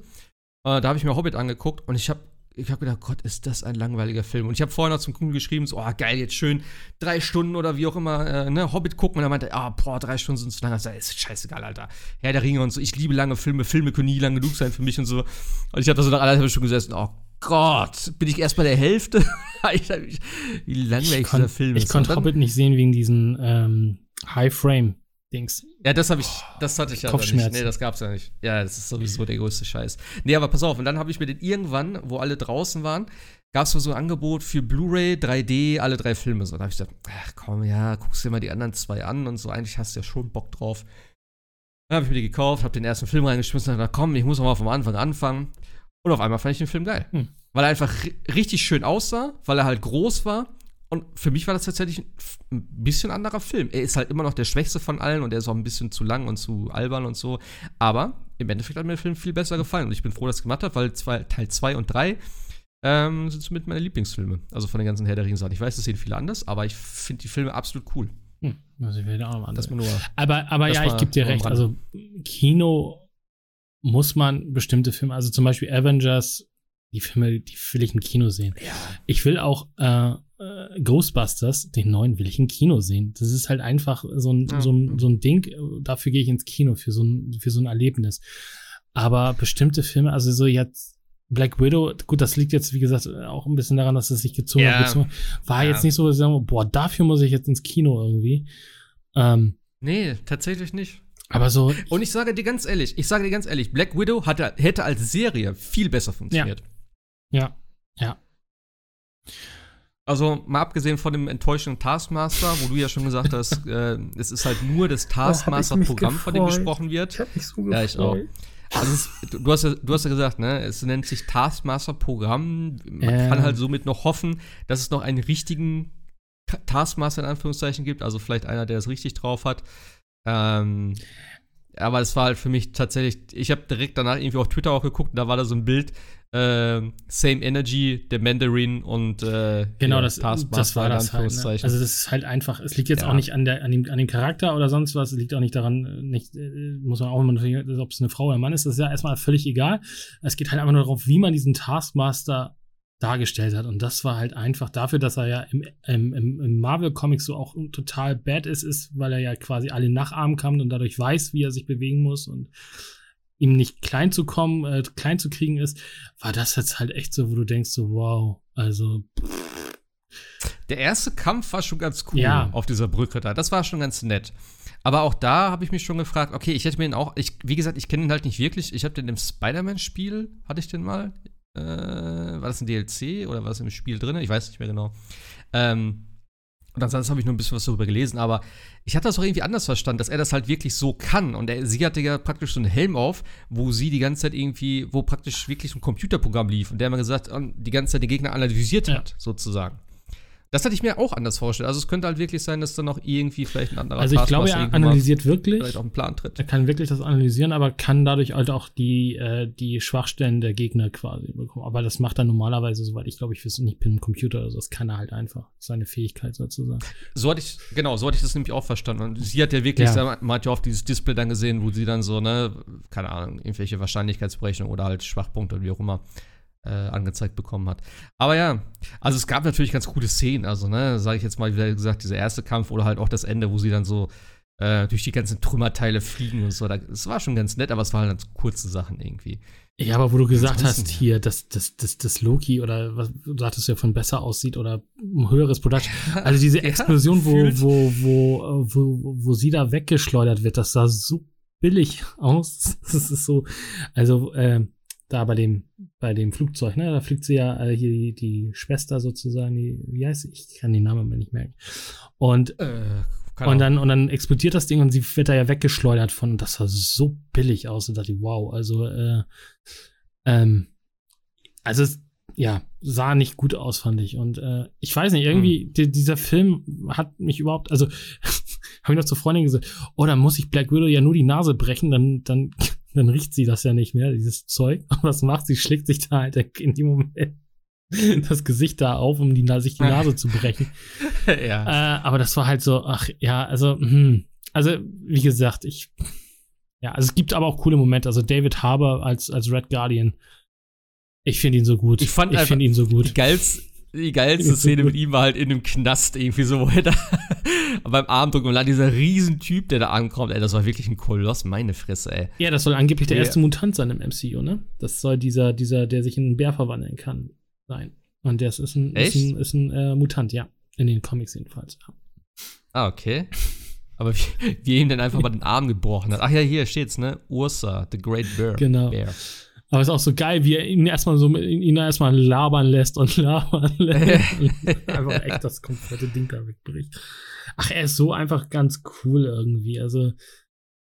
Speaker 1: Äh, da habe ich mir Hobbit angeguckt und ich habe ich habe gedacht, Gott, ist das ein langweiliger Film. Und ich habe vorher noch zum Kunden geschrieben, so, oh, geil, jetzt schön drei Stunden oder wie auch immer, äh, ne, Hobbit gucken. Und er meinte, ah, boah, drei Stunden sind zu lang. Das ist scheißegal, Alter. Herr der Ringe und so. Ich liebe lange Filme. Filme können nie lang genug sein für mich und so. Und ich habe da so nach anderthalb Stunden gesessen, oh Gott, bin ich erst bei der Hälfte? wie langweilig dieser Film
Speaker 2: ist. Ich konnte Hobbit nicht sehen wegen diesen ähm, High Frame. Dings.
Speaker 1: Ja, das habe ich, das hatte ich ja
Speaker 2: Kopfschmerz.
Speaker 1: nicht. Nee, das gab's ja nicht. Ja, das ist sowieso der größte Scheiß. Nee, aber pass auf, und dann habe ich mir den irgendwann, wo alle draußen waren, gab es so ein Angebot für Blu-ray, 3D, alle drei Filme. So, da habe ich gesagt, ach komm, ja, guckst dir mal die anderen zwei an und so, eigentlich hast du ja schon Bock drauf. Dann habe ich mir die gekauft, habe den ersten Film reingeschmissen und gesagt, komm, ich muss noch mal vom Anfang anfangen. Und auf einmal fand ich den Film geil. Hm. Weil er einfach richtig schön aussah, weil er halt groß war und für mich war das tatsächlich ein bisschen anderer Film. Er ist halt immer noch der schwächste von allen und er ist auch ein bisschen zu lang und zu albern und so. Aber im Endeffekt hat mir der Film viel besser gefallen. Und ich bin froh, dass es gemacht hat, weil zwei, Teil 2 und 3 ähm, sind somit meine Lieblingsfilme. Also von den ganzen Herr der Ringe Ich weiß, das sehen viele anders, aber ich finde die Filme absolut cool.
Speaker 2: Hm, also ich will auch noch das nur, aber aber ja, ich gebe dir recht. Also Kino muss man bestimmte Filme, also zum Beispiel Avengers, die Filme, die will ich im Kino sehen. Ja. Ich will auch äh, äh, Ghostbusters, den neuen, will ich im Kino sehen. Das ist halt einfach so ein, so ein, so ein Ding, dafür gehe ich ins Kino, für so ein, für so ein Erlebnis. Aber bestimmte Filme, also so jetzt Black Widow, gut, das liegt jetzt, wie gesagt, auch ein bisschen daran, dass es sich gezogen ja. hat. War ja. jetzt nicht so, dass ich sage, boah, dafür muss ich jetzt ins Kino irgendwie. Ähm,
Speaker 1: nee, tatsächlich nicht.
Speaker 2: Aber so.
Speaker 1: Und ich sage dir ganz ehrlich, ich sage dir ganz ehrlich, Black Widow hatte, hätte als Serie viel besser funktioniert.
Speaker 2: Ja. Ja. ja.
Speaker 1: Also mal abgesehen von dem enttäuschenden Taskmaster, wo du ja schon gesagt hast, äh, es ist halt nur das oh, Taskmaster-Programm, von dem gesprochen wird.
Speaker 2: Ich hab mich so
Speaker 1: gefreut. Ja, ich auch. Also es, du, hast ja, du hast ja gesagt, ne, es nennt sich Taskmaster-Programm. Man äh. kann halt somit noch hoffen, dass es noch einen richtigen Taskmaster in Anführungszeichen gibt, also vielleicht einer, der es richtig drauf hat. Ähm, aber es war halt für mich tatsächlich, ich habe direkt danach irgendwie auf Twitter auch geguckt, da war da so ein Bild, äh, Same Energy, der Mandarin und äh,
Speaker 2: genau das, das war das halt, ne? Also das ist halt einfach. Es liegt jetzt ja. auch nicht an der an dem, an dem Charakter oder sonst was. Es liegt auch nicht daran, nicht äh, muss man auch immer ob es eine Frau oder ein Mann ist. Das ist ja erstmal völlig egal. Es geht halt einfach nur darauf, wie man diesen Taskmaster dargestellt hat. Und das war halt einfach dafür, dass er ja im, im, im Marvel-Comic so auch total bad ist, ist, weil er ja quasi alle nachahmen kann und dadurch weiß, wie er sich bewegen muss und ihm nicht klein zu kommen, äh, klein zu kriegen ist, war das jetzt halt echt so, wo du denkst so, wow, also.
Speaker 1: Der erste Kampf war schon ganz cool ja. auf dieser Brücke da. Das war schon ganz nett. Aber auch da habe ich mich schon gefragt, okay, ich hätte mir ihn auch, ich, wie gesagt, ich kenne ihn halt nicht wirklich. Ich habe den im Spider-Man-Spiel, hatte ich den mal. Äh, war das ein DLC oder war das im Spiel drin? Ich weiß nicht mehr genau. Ähm, und ansonsten habe ich nur ein bisschen was darüber gelesen, aber ich hatte das auch irgendwie anders verstanden, dass er das halt wirklich so kann. Und er, sie hatte ja praktisch so einen Helm auf, wo sie die ganze Zeit irgendwie, wo praktisch wirklich ein Computerprogramm lief und der immer gesagt, die ganze Zeit den Gegner analysiert ja. hat, sozusagen. Das hatte ich mir auch anders vorgestellt. Also es könnte halt wirklich sein, dass da noch irgendwie vielleicht ein anderer
Speaker 2: Also ich glaube, er analysiert wirklich.
Speaker 1: Vielleicht auch einen Plan tritt.
Speaker 2: Er kann wirklich das analysieren, aber kann dadurch halt auch die, äh, die Schwachstellen der Gegner quasi bekommen. Aber das macht er normalerweise, soweit ich glaube, ich wüsste nicht dem Computer oder so. Das kann er halt einfach. Seine Fähigkeit sozusagen.
Speaker 1: So hatte ich, genau, so hatte ich das nämlich auch verstanden. Und sie hat ja wirklich, ja. man hat ja oft dieses Display dann gesehen, wo sie dann so, ne, keine Ahnung, irgendwelche Wahrscheinlichkeitsberechnungen oder halt Schwachpunkte oder wie auch immer äh, angezeigt bekommen hat. Aber ja, also es gab natürlich ganz coole Szenen. Also, ne, sage ich jetzt mal, wie gesagt, dieser erste Kampf oder halt auch das Ende, wo sie dann so äh, durch die ganzen Trümmerteile fliegen und so. Es war schon ganz nett, aber es waren halt ganz kurze Sachen irgendwie.
Speaker 2: Ja, aber wo du gesagt hast, hier, dass, dass, dass, dass Loki oder was du sagtest ja von besser aussieht oder ein höheres Production. Also diese Explosion, ja, wo, wo, wo, wo, wo sie da weggeschleudert wird, das sah so billig aus. Das ist so, also äh, da bei dem, bei dem Flugzeug, ne, da fliegt sie ja äh, hier die, die Schwester sozusagen, die, wie heißt sie? Ich kann den Namen mal nicht merken. Und äh, und dann, und dann explodiert das Ding und sie wird da ja weggeschleudert von. Das sah so billig aus und dachte ich, wow, also, äh, ähm, also, ja, sah nicht gut aus, fand ich. Und äh, ich weiß nicht, irgendwie, hm. die, dieser Film hat mich überhaupt, also, habe ich noch zur Freundin gesagt, oh, dann muss ich Black Widow ja nur die Nase brechen, dann, dann, dann riecht sie das ja nicht mehr, dieses Zeug. Und was macht sie? Schlägt sich da halt in dem Moment das Gesicht da auf, um die, sich die Nase zu brechen. ja. Äh, aber das war halt so, ach ja, also, hm. also wie gesagt, ich, ja, also es gibt aber auch coole Momente. Also David Harbour als, als Red Guardian, ich finde ihn so gut.
Speaker 1: Ich fand ich finde ihn so gut. Die geilste, die geilste Szene mit ihm war halt in einem Knast irgendwie so, wo er da beim Armdrücken und dann dieser Riesentyp, der da ankommt, ey, das war wirklich ein Koloss, meine Fresse, ey.
Speaker 2: Ja, das soll angeblich der ja. erste Mutant sein im MCU, ne? Das soll dieser, dieser, der sich in einen Bär verwandeln kann sein. Und der ist ein, ist ein, ist ein äh, Mutant, ja. In den Comics jedenfalls. Ja.
Speaker 1: Ah, okay. Aber wie, wie ihm dann einfach mal den Arm gebrochen hat. Ach ja, hier steht's, ne? Ursa, the Great Bear.
Speaker 2: Genau. Bear. Aber es ist auch so geil, wie er ihn erstmal so ihn erstmal labern lässt und labern lässt. einfach echt das komplette Ding da wegbricht. Ach, er ist so einfach ganz cool irgendwie. Also,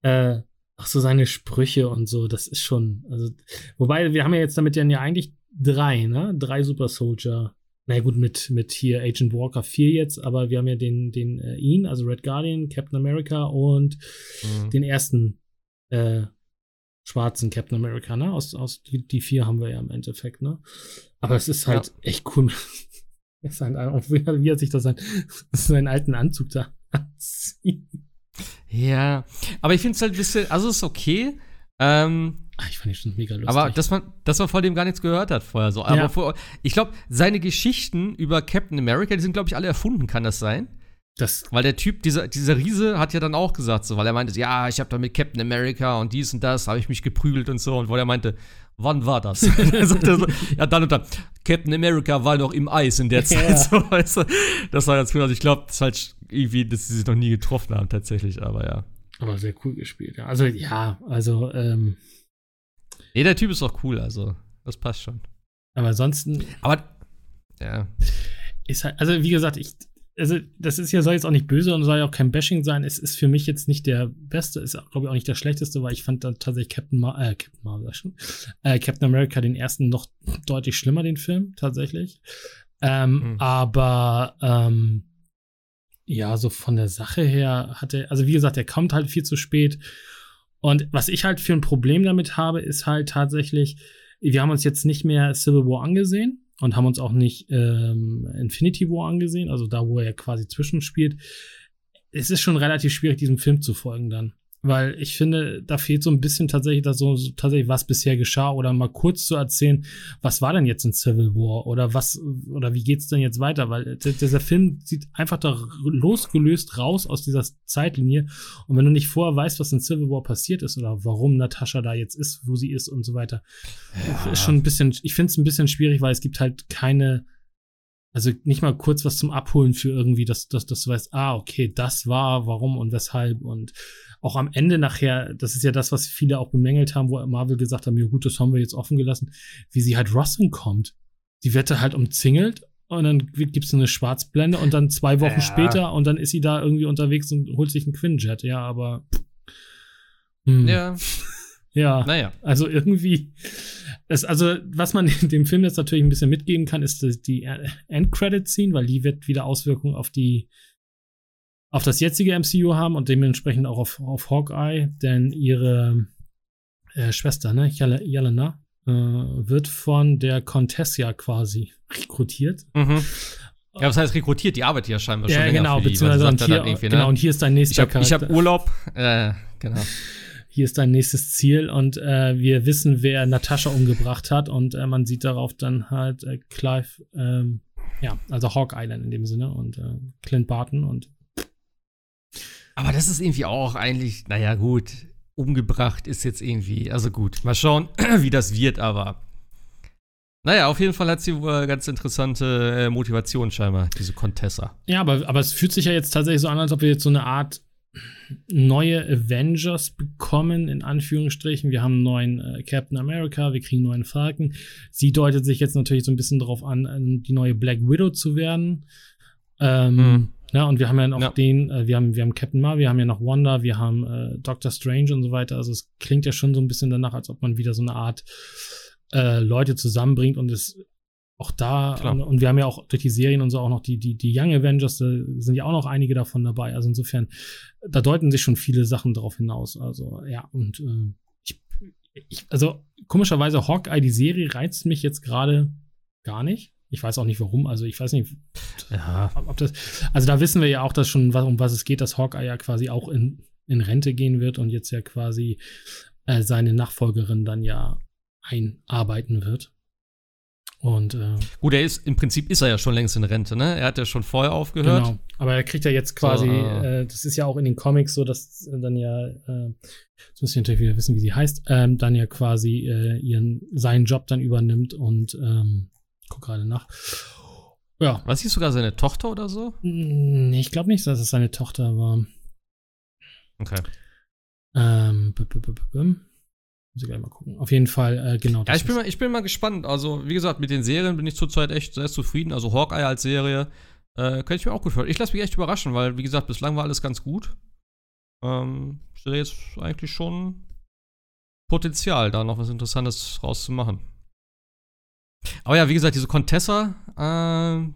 Speaker 2: äh, auch so seine Sprüche und so, das ist schon, also, wobei, wir haben ja jetzt damit ja eigentlich drei, ne? Drei Super Soldier. Na gut, mit, mit hier Agent Walker 4 jetzt, aber wir haben ja den, den äh, ihn, also Red Guardian, Captain America und mhm. den ersten äh, schwarzen Captain America, ne? Aus, aus die, die vier haben wir ja im Endeffekt, ne? Aber es ist halt ja. echt cool. es ist halt, auch wie, er sich das sagt, seinen alten Anzug da anzieht.
Speaker 1: Ja, aber ich finde es halt ein bisschen, also ist okay. Ähm,
Speaker 2: Ach, ich fand die schon mega lustig.
Speaker 1: Aber dass man, dass man von dem gar nichts gehört hat vorher so. Aber ja. vor, ich glaube, seine Geschichten über Captain America, die sind, glaube ich, alle erfunden, kann das sein? Das weil der Typ, dieser, dieser Riese, hat ja dann auch gesagt, so, weil er meinte, ja, ich habe da mit Captain America und dies und das, habe ich mich geprügelt und so. Und weil er meinte, wann war das? so, ja, dann und dann. Captain America war noch im Eis in der Zeit. Ja. So, weißt du? Das war ganz cool. Also ich glaube, das ist halt irgendwie, dass sie sich noch nie getroffen haben, tatsächlich, aber ja.
Speaker 2: Aber sehr cool gespielt, ja. Also, ja, also, ähm.
Speaker 1: Nee, der Typ ist auch cool, also, das passt schon.
Speaker 2: Aber ansonsten.
Speaker 1: Aber, ja.
Speaker 2: Ist halt, also, wie gesagt, ich, also, das ist ja, soll jetzt auch nicht böse und soll ja auch kein Bashing sein. Es ist für mich jetzt nicht der beste, ist, glaube ich, auch nicht der schlechteste, weil ich fand dann tatsächlich Captain, Mar äh, Captain Marvel schon, äh, Captain America den ersten noch deutlich schlimmer, den Film, tatsächlich. Ähm, mhm. Aber, ähm, ja, so von der Sache her hat er, also wie gesagt, er kommt halt viel zu spät. Und was ich halt für ein Problem damit habe, ist halt tatsächlich, wir haben uns jetzt nicht mehr Civil War angesehen und haben uns auch nicht ähm, Infinity War angesehen, also da, wo er quasi zwischenspielt. Es ist schon relativ schwierig, diesem Film zu folgen dann. Weil ich finde, da fehlt so ein bisschen tatsächlich, dass so, so, tatsächlich was bisher geschah oder mal kurz zu erzählen, was war denn jetzt in Civil War oder was oder wie geht's denn jetzt weiter? Weil dieser Film sieht einfach da losgelöst raus aus dieser Zeitlinie und wenn du nicht vorher weißt, was in Civil War passiert ist oder warum Natascha da jetzt ist, wo sie ist und so weiter, ja. ist schon ein bisschen, ich finde es ein bisschen schwierig, weil es gibt halt keine also nicht mal kurz was zum Abholen für irgendwie, dass, dass, dass du weißt, ah, okay, das war, warum und weshalb. Und auch am Ende nachher, das ist ja das, was viele auch bemängelt haben, wo Marvel gesagt haben, ja gut, das haben wir jetzt offen gelassen, wie sie halt Ross kommt. Die wird da halt umzingelt und dann gibt's eine Schwarzblende und dann zwei Wochen ja. später und dann ist sie da irgendwie unterwegs und holt sich einen Quinjet. Ja, aber.
Speaker 1: Hm. Ja.
Speaker 2: Ja, naja. Also irgendwie, es, also was man dem Film jetzt natürlich ein bisschen mitgeben kann, ist die End-Credit-Scene, weil die wird wieder Auswirkungen auf die auf das jetzige MCU haben und dementsprechend auch auf, auf Hawkeye, denn ihre äh, Schwester, ne, Jelena, äh, wird von der Contessia quasi rekrutiert.
Speaker 1: Mhm. Ja, was heißt rekrutiert? Die arbeitet ja scheinbar
Speaker 2: ja, schon länger genau, für die, beziehungsweise und hier, ne? genau, und hier ist dein nächster
Speaker 1: ich hab, Charakter. Ich habe Urlaub, äh, genau.
Speaker 2: Hier ist dein nächstes Ziel und äh, wir wissen, wer Natascha umgebracht hat und äh, man sieht darauf dann halt äh, Clive, ähm, ja, also Hawk Island in dem Sinne und äh, Clint Barton und
Speaker 1: aber das ist irgendwie auch eigentlich, naja, gut, umgebracht ist jetzt irgendwie, also gut, mal schauen, wie das wird, aber naja, auf jeden Fall hat sie wohl ganz interessante äh, Motivation scheinbar, diese Contessa.
Speaker 2: Ja, aber, aber es fühlt sich ja jetzt tatsächlich so an, als ob wir jetzt so eine Art neue Avengers bekommen, in Anführungsstrichen. Wir haben einen neuen äh, Captain America, wir kriegen einen neuen Falcon. Sie deutet sich jetzt natürlich so ein bisschen darauf an, äh, die neue Black Widow zu werden. Ähm, mhm. Ja, und wir haben ja noch ja. den, äh, wir haben, wir haben Captain Marvel, wir haben ja noch Wanda, wir haben äh, Doctor Strange und so weiter. Also es klingt ja schon so ein bisschen danach, als ob man wieder so eine Art äh, Leute zusammenbringt und es auch da, und, und, wir haben ja auch durch die Serien und so auch noch die, die, die Young Avengers, da sind ja auch noch einige davon dabei. Also insofern, da deuten sich schon viele Sachen darauf hinaus. Also, ja, und äh, ich, ich, also komischerweise, Hawkeye, die Serie reizt mich jetzt gerade gar nicht. Ich weiß auch nicht warum. Also ich weiß nicht, ja. ob das. Also da wissen wir ja auch, dass schon um was es geht, dass Hawkeye ja quasi auch in, in Rente gehen wird und jetzt ja quasi äh, seine Nachfolgerin dann ja einarbeiten wird. Und äh,
Speaker 1: gut, er ist im Prinzip ist er ja schon längst in Rente, ne? Er hat ja schon vorher aufgehört. Genau.
Speaker 2: Aber er kriegt ja jetzt quasi, so, äh, das ist ja auch in den Comics so, dass dann ja, äh, jetzt müssen wir natürlich wieder wissen, wie sie heißt, ähm, dann ja quasi äh, ihren seinen Job dann übernimmt und ähm, guck gerade nach.
Speaker 1: Ja. Was hieß sogar seine Tochter oder so?
Speaker 2: Nee, ich glaube nicht, dass es seine Tochter war.
Speaker 1: Okay.
Speaker 2: Ähm, muss ich gleich mal gucken. Auf jeden Fall, äh, genau.
Speaker 1: Ja, ich bin, mal, ich bin mal gespannt. Also, wie gesagt, mit den Serien bin ich zurzeit echt sehr zufrieden. Also, Hawkeye als Serie äh, könnte ich mir auch gut vorstellen. Ich lasse mich echt überraschen, weil, wie gesagt, bislang war alles ganz gut. Ähm, ich sehe jetzt eigentlich schon Potenzial, da noch was Interessantes rauszumachen. Aber ja, wie gesagt, diese Contessa, äh,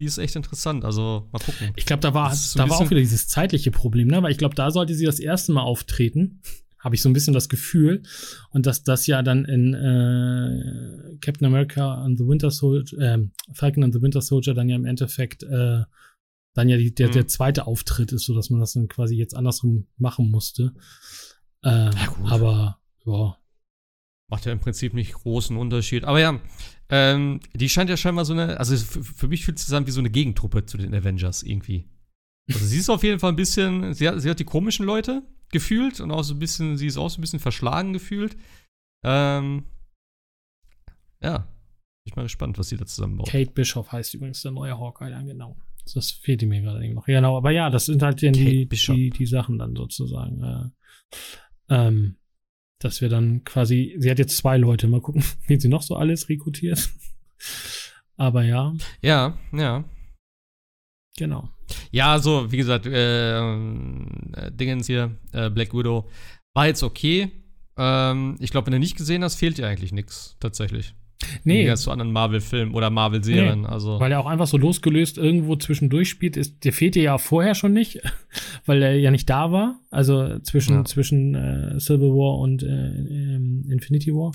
Speaker 1: die ist echt interessant. Also, mal gucken.
Speaker 2: Ich glaube, da war, da war auch wieder dieses zeitliche Problem, ne? Weil ich glaube, da sollte sie das erste Mal auftreten habe ich so ein bisschen das Gefühl. Und dass das ja dann in äh, Captain America and the Winter Soldier, äh, Falcon and the Winter Soldier dann ja im Endeffekt äh, dann ja die, der, mhm. der zweite Auftritt ist, so dass man das dann quasi jetzt andersrum machen musste. Äh, aber ja.
Speaker 1: Macht ja im Prinzip nicht großen Unterschied. Aber ja, ähm, die scheint ja scheinbar so eine, also für mich fühlt es sich an wie so eine Gegentruppe zu den Avengers irgendwie. Also sie ist auf jeden Fall ein bisschen, sie hat, sie hat die komischen Leute, gefühlt und auch so ein bisschen, sie ist auch so ein bisschen verschlagen gefühlt. Ähm, ja, bin ich mal gespannt, was sie da zusammenbaut.
Speaker 2: Kate Bischoff heißt übrigens der neue Hawkeye, ja, genau. Das fehlte mir gerade noch. Genau, aber ja, das sind halt dann die, die, die, Sachen dann sozusagen. Äh, ähm, dass wir dann quasi, sie hat jetzt zwei Leute, mal gucken, wen sie noch so alles rekrutiert. aber ja.
Speaker 1: Ja, ja.
Speaker 2: Genau.
Speaker 1: Ja, so, wie gesagt, äh, äh, Dingens hier, äh, Black Widow, war jetzt okay. Ähm, ich glaube, wenn du nicht gesehen hast, fehlt dir eigentlich nichts, tatsächlich. Nee. Wie zu anderen Marvel-Filmen oder Marvel-Serien. Nee, also.
Speaker 2: Weil er auch einfach so losgelöst irgendwo zwischendurch spielt. Ist, der fehlt dir ja vorher schon nicht, weil er ja nicht da war. Also zwischen, ja. zwischen äh, Civil War und äh, ähm, Infinity War.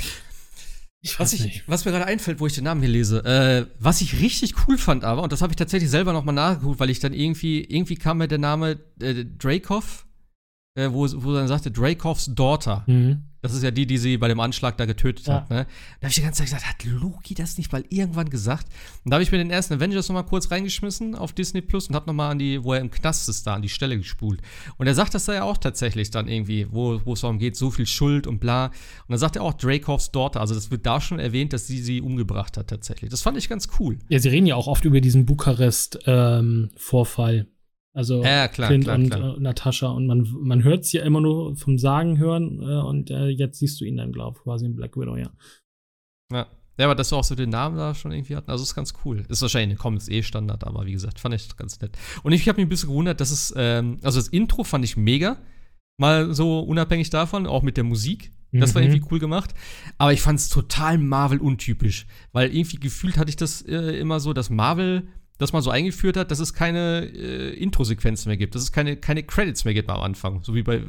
Speaker 1: Ich was, ich, was mir gerade einfällt, wo ich den Namen hier lese, äh, was ich richtig cool fand aber, und das habe ich tatsächlich selber noch mal nachgeguckt, weil ich dann irgendwie, irgendwie kam mir der Name äh, Dracov, äh, wo, wo dann sagte Dracovs Daughter. Mhm. Das ist ja die, die sie bei dem Anschlag da getötet ja. hat. Ne? Da habe ich die ganze Zeit gesagt, hat Loki das nicht mal irgendwann gesagt? Und da habe ich mir den ersten Avengers noch mal kurz reingeschmissen auf Disney Plus und habe noch mal an die, wo er im Knast ist, da an die Stelle gespult. Und er sagt das da ja auch tatsächlich dann irgendwie, wo, wo es darum geht, so viel Schuld und bla. Und dann sagt er auch Dracovs Daughter. Also das wird da schon erwähnt, dass sie sie umgebracht hat tatsächlich. Das fand ich ganz cool.
Speaker 2: Ja, sie reden ja auch oft über diesen Bukarest-Vorfall. Ähm, also
Speaker 1: ja, klar,
Speaker 2: Clint
Speaker 1: klar,
Speaker 2: und
Speaker 1: klar.
Speaker 2: Äh, Natascha. Und man, man hört es ja immer nur vom Sagen hören äh, und äh, jetzt siehst du ihn dann, glaube ich, quasi in Black Widow, ja.
Speaker 1: Ja. Ja, aber dass wir auch so den Namen da schon irgendwie hatten, also ist ganz cool. Ist wahrscheinlich in den Comics eh Standard, aber wie gesagt, fand ich ganz nett. Und ich habe mich ein bisschen gewundert, dass es, ähm, also das Intro fand ich mega. Mal so unabhängig davon, auch mit der Musik. Das mhm. war irgendwie cool gemacht. Aber ich fand es total Marvel-untypisch. Weil irgendwie gefühlt hatte ich das äh, immer so, dass Marvel das man so eingeführt hat, dass es keine äh, Intro-Sequenzen mehr gibt, dass es keine, keine Credits mehr gibt am Anfang, so wie bei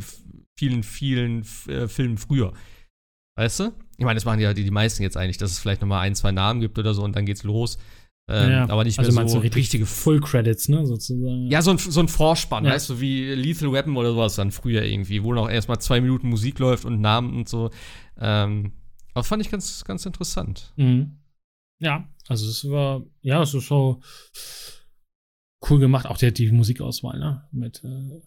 Speaker 1: vielen, vielen äh, Filmen früher. Weißt du? Ich meine, das machen ja die, die meisten jetzt eigentlich, dass es vielleicht nochmal ein, zwei Namen gibt oder so und dann geht's los. Ähm,
Speaker 2: ja,
Speaker 1: aber nicht
Speaker 2: also
Speaker 1: mehr so,
Speaker 2: so richtige Full Credits, ne, sozusagen.
Speaker 1: Ja, so ein, so ein Vorspann,
Speaker 2: Ja.
Speaker 1: weißt du, wie Lethal Weapon oder sowas dann früher irgendwie, wo noch erstmal zwei Minuten Musik läuft und Namen und so. Ähm, aber fand ich ganz, ganz interessant.
Speaker 2: Mhm. Ja, also es war, ja, es ist so cool gemacht. Auch der, die Musikauswahl, ne? Mit äh,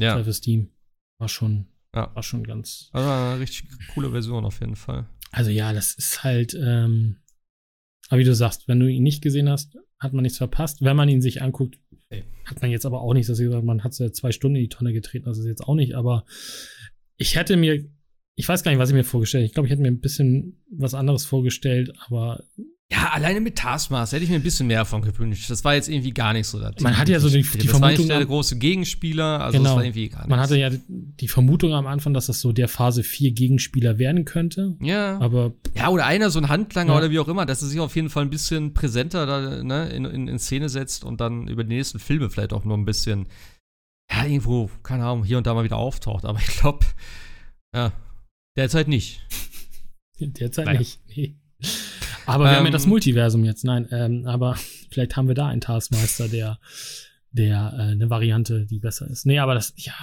Speaker 1: Ja,
Speaker 2: Travis Team. War schon,
Speaker 1: Ja.
Speaker 2: war schon ganz.
Speaker 1: aber eine richtig coole Version auf jeden Fall.
Speaker 2: Also ja, das ist halt, ähm, aber wie du sagst, wenn du ihn nicht gesehen hast, hat man nichts verpasst. Wenn man ihn sich anguckt, hat man jetzt aber auch nichts, dass ich gesagt, man hat ja zwei Stunden in die Tonne getreten, das ist jetzt auch nicht, aber ich hätte mir, ich weiß gar nicht, was ich mir vorgestellt Ich glaube, ich hätte mir ein bisschen was anderes vorgestellt, aber
Speaker 1: Ja, alleine mit Taskmaster hätte ich mir ein bisschen mehr von gewünscht. Das war jetzt irgendwie gar nicht so. Das
Speaker 2: Man hat ja so die- die
Speaker 1: das war nicht
Speaker 2: Vermutung
Speaker 1: der große Gegenspieler, also
Speaker 2: Genau.
Speaker 1: das war irgendwie gar nichts.
Speaker 2: man hatte ja die Vermutung am Anfang, dass das so der Phase 4 Gegenspieler werden könnte,
Speaker 1: ja.
Speaker 2: aber
Speaker 1: Ja, oder einer, so ein Handlanger
Speaker 2: Ja.
Speaker 1: oder wie auch immer, dass er sich auf jeden Fall ein bisschen präsenter da, ne, in, in, in Szene setzt und dann über die nächsten Filme vielleicht auch noch ein bisschen, ja, irgendwo, keine Ahnung, hier und da mal wieder auftaucht. Aber ich glaube, ja, derzeit nicht.
Speaker 2: derzeit
Speaker 1: Naja.
Speaker 2: nicht. Nee. Aber wir haben ja
Speaker 1: Ähm,
Speaker 2: das Multiversum jetzt, nein, ähm, aber vielleicht haben wir da einen Taskmaster, der, der äh, eine Variante, die besser ist. Nee, aber das, ja,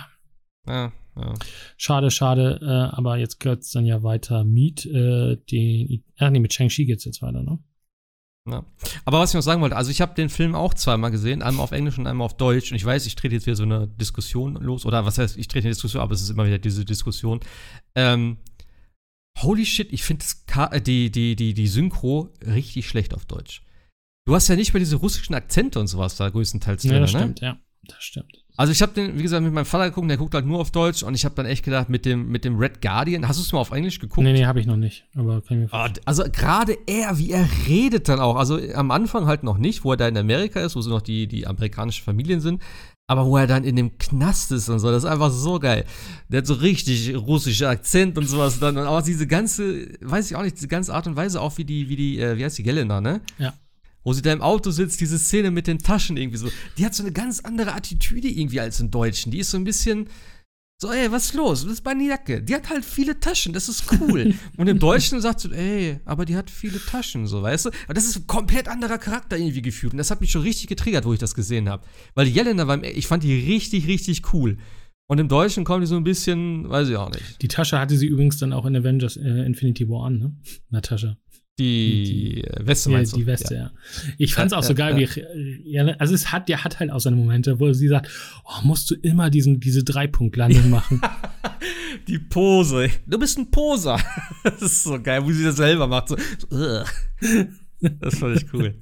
Speaker 1: Ja, ja.
Speaker 2: schade, schade, äh, aber jetzt geht's dann ja weiter mit äh, den, ach nee, mit Shang-Chi geht's jetzt weiter, ne?
Speaker 1: Ja. Aber was ich noch sagen wollte, also ich habe den Film auch zweimal gesehen, einmal auf Englisch und einmal auf Deutsch. Und ich weiß, ich trete jetzt wieder so eine Diskussion los. Oder was heißt, ich trete eine Diskussion, aber es ist immer wieder diese Diskussion. Ähm, holy shit, ich finde die, die, die, die Synchro richtig schlecht auf Deutsch. Du hast ja nicht mehr diese russischen Akzente und sowas da größtenteils drin,
Speaker 2: Ja, das
Speaker 1: ne?
Speaker 2: stimmt, ja, das stimmt.
Speaker 1: Also ich habe den, wie gesagt, mit meinem Vater geguckt, der guckt halt nur auf Deutsch und ich habe dann echt gedacht, mit dem, mit dem Red Guardian, hast du es mal auf Englisch geguckt?
Speaker 2: Nee, nee, habe ich noch nicht, aber kann ich mir
Speaker 1: Ah, Also gerade er, wie er redet dann auch. Also am Anfang halt noch nicht, wo er da in Amerika ist, wo so noch die, die amerikanischen Familien sind. Aber wo er dann in dem Knast ist und so, das ist einfach so geil. Der hat so richtig russischer Akzent und sowas dann. Und auch diese ganze, weiß ich auch nicht, diese ganze Art und Weise, auch wie die, wie die, äh, wie heißt die Gelena, ne?
Speaker 2: Ja.
Speaker 1: Wo sie da im Auto sitzt, diese Szene mit den Taschen irgendwie so. Die hat so eine ganz andere Attitüde irgendwie als im Deutschen. Die ist so ein bisschen, so, ey, was ist los? Das ist meine Jacke. Die hat halt viele Taschen, das ist cool. Und im Deutschen sagt sie, ey, aber die hat viele Taschen, so, weißt du? Aber das ist ein komplett anderer Charakter irgendwie gefühlt. Und das hat mich schon richtig getriggert, wo ich das gesehen habe. Weil die Jelena war, ich fand die richtig, richtig cool. Und im Deutschen kommen die so ein bisschen, weiß ich auch nicht.
Speaker 2: Die Tasche hatte sie übrigens dann auch in Avengers äh, Infinity War an, ne? Natascha.
Speaker 1: Die, äh, Weste
Speaker 2: Die,
Speaker 1: meinst du?
Speaker 2: die Weste, ja. Ich fand's
Speaker 1: Ja,
Speaker 2: auch so
Speaker 1: ja,
Speaker 2: geil,
Speaker 1: ja.
Speaker 2: wie, ja, also es hat, der hat halt auch seine Momente, wo sie sagt, oh, musst du immer diesen, diese Dreipunktlandung machen.
Speaker 1: Die Pose. Du bist ein Poser. Das ist so geil, wo sie das selber macht. So, so, das fand ich cool.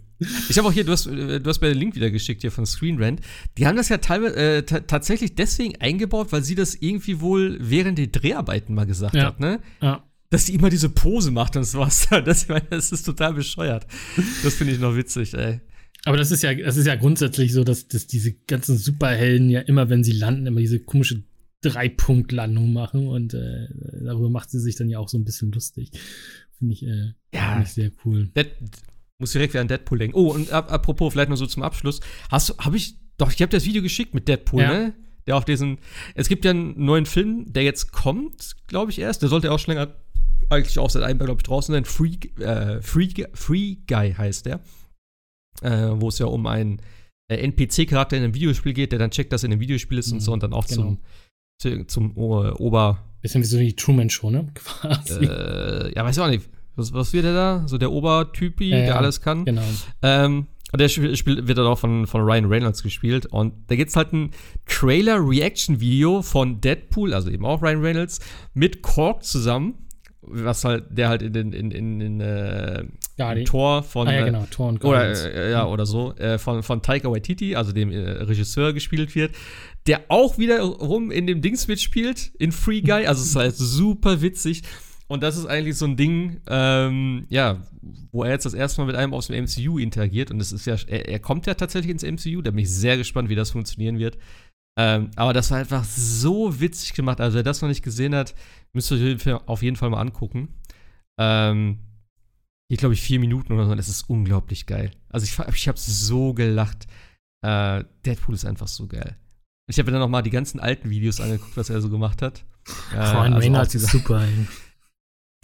Speaker 1: Ich habe auch hier, du hast, äh, du hast mir den Link wieder geschickt hier von Screen Rant. Die haben das ja teilweise äh, ta- tatsächlich deswegen eingebaut, weil sie das irgendwie wohl während der Dreharbeiten mal gesagt
Speaker 2: Ja.
Speaker 1: hat, ne?
Speaker 2: ja.
Speaker 1: Dass sie immer diese Pose macht und sowas. Das, ich meine, das ist total bescheuert. Das finde ich noch witzig, ey.
Speaker 2: Aber das ist ja, das ist ja grundsätzlich so, dass, dass diese ganzen Superhelden ja immer, wenn sie landen, immer diese komische Dreipunktlandung machen und äh, darüber macht sie sich dann ja auch so ein bisschen lustig. Finde ich, äh,
Speaker 1: Ja.
Speaker 2: finde ich sehr cool.
Speaker 1: Dead, muss direkt wieder an Deadpool denken. Oh, und ap apropos, vielleicht nur so zum Abschluss. Hast du, habe ich, doch, ich habe das Video geschickt mit Deadpool,
Speaker 2: Ja.
Speaker 1: ne? Der auf diesen, es gibt ja einen neuen Film, der jetzt kommt, glaube ich erst. Der sollte auch schon länger, eigentlich auch seit einem Jahr, glaube ich, draußen sein. Free, äh, Free, Free Guy heißt der. Äh, wo es ja um einen äh, NPC-Charakter in einem Videospiel geht, der dann checkt, dass er in einem Videospiel ist und
Speaker 2: Mhm,
Speaker 1: so und dann auch
Speaker 2: genau.
Speaker 1: zum, zu, zum O- Ober,
Speaker 2: Bisschen wie so die Truman Show, ne? Quasi.
Speaker 1: äh, ja, weiß ich auch nicht. Was, was wird der da? So der Obertypi,
Speaker 2: Ja,
Speaker 1: der alles kann.
Speaker 2: Genau.
Speaker 1: Ähm, und der Spiel, Spiel wird dann auch von, von Ryan Reynolds gespielt. Und da gibt's halt ein Trailer-Reaction-Video von Deadpool, also eben auch Ryan Reynolds, mit Kork zusammen. Was halt, der halt in den, in, in, in, äh,
Speaker 2: Ja, die,
Speaker 1: Tor von.
Speaker 2: ah, ja,
Speaker 1: äh,
Speaker 2: genau, Tor und
Speaker 1: oder, äh, ja, oder so, äh, von, von Taika Waititi, also dem äh, Regisseur, gespielt wird, der auch wiederum in dem Dings mitspielt, in Free Guy, also es ist halt super witzig. Und das ist eigentlich so ein Ding, ähm, ja, wo er jetzt das erste Mal mit einem aus dem MCU interagiert. Und das ist ja, er, er kommt ja tatsächlich ins MCU, da bin ich sehr gespannt, wie das funktionieren wird. Ähm, aber das war einfach so witzig gemacht. Also, wer das noch nicht gesehen hat, müsst ihr euch auf jeden Fall mal angucken. Ähm, geht, glaube ich, vier Minuten oder so. und Das ist unglaublich geil. Also, ich, ich habe so gelacht. Äh, Deadpool ist einfach so geil. Ich habe mir dann noch mal die ganzen alten Videos angeguckt, was er so gemacht hat. Äh,
Speaker 2: Ryan
Speaker 1: also
Speaker 2: Reynolds ist super.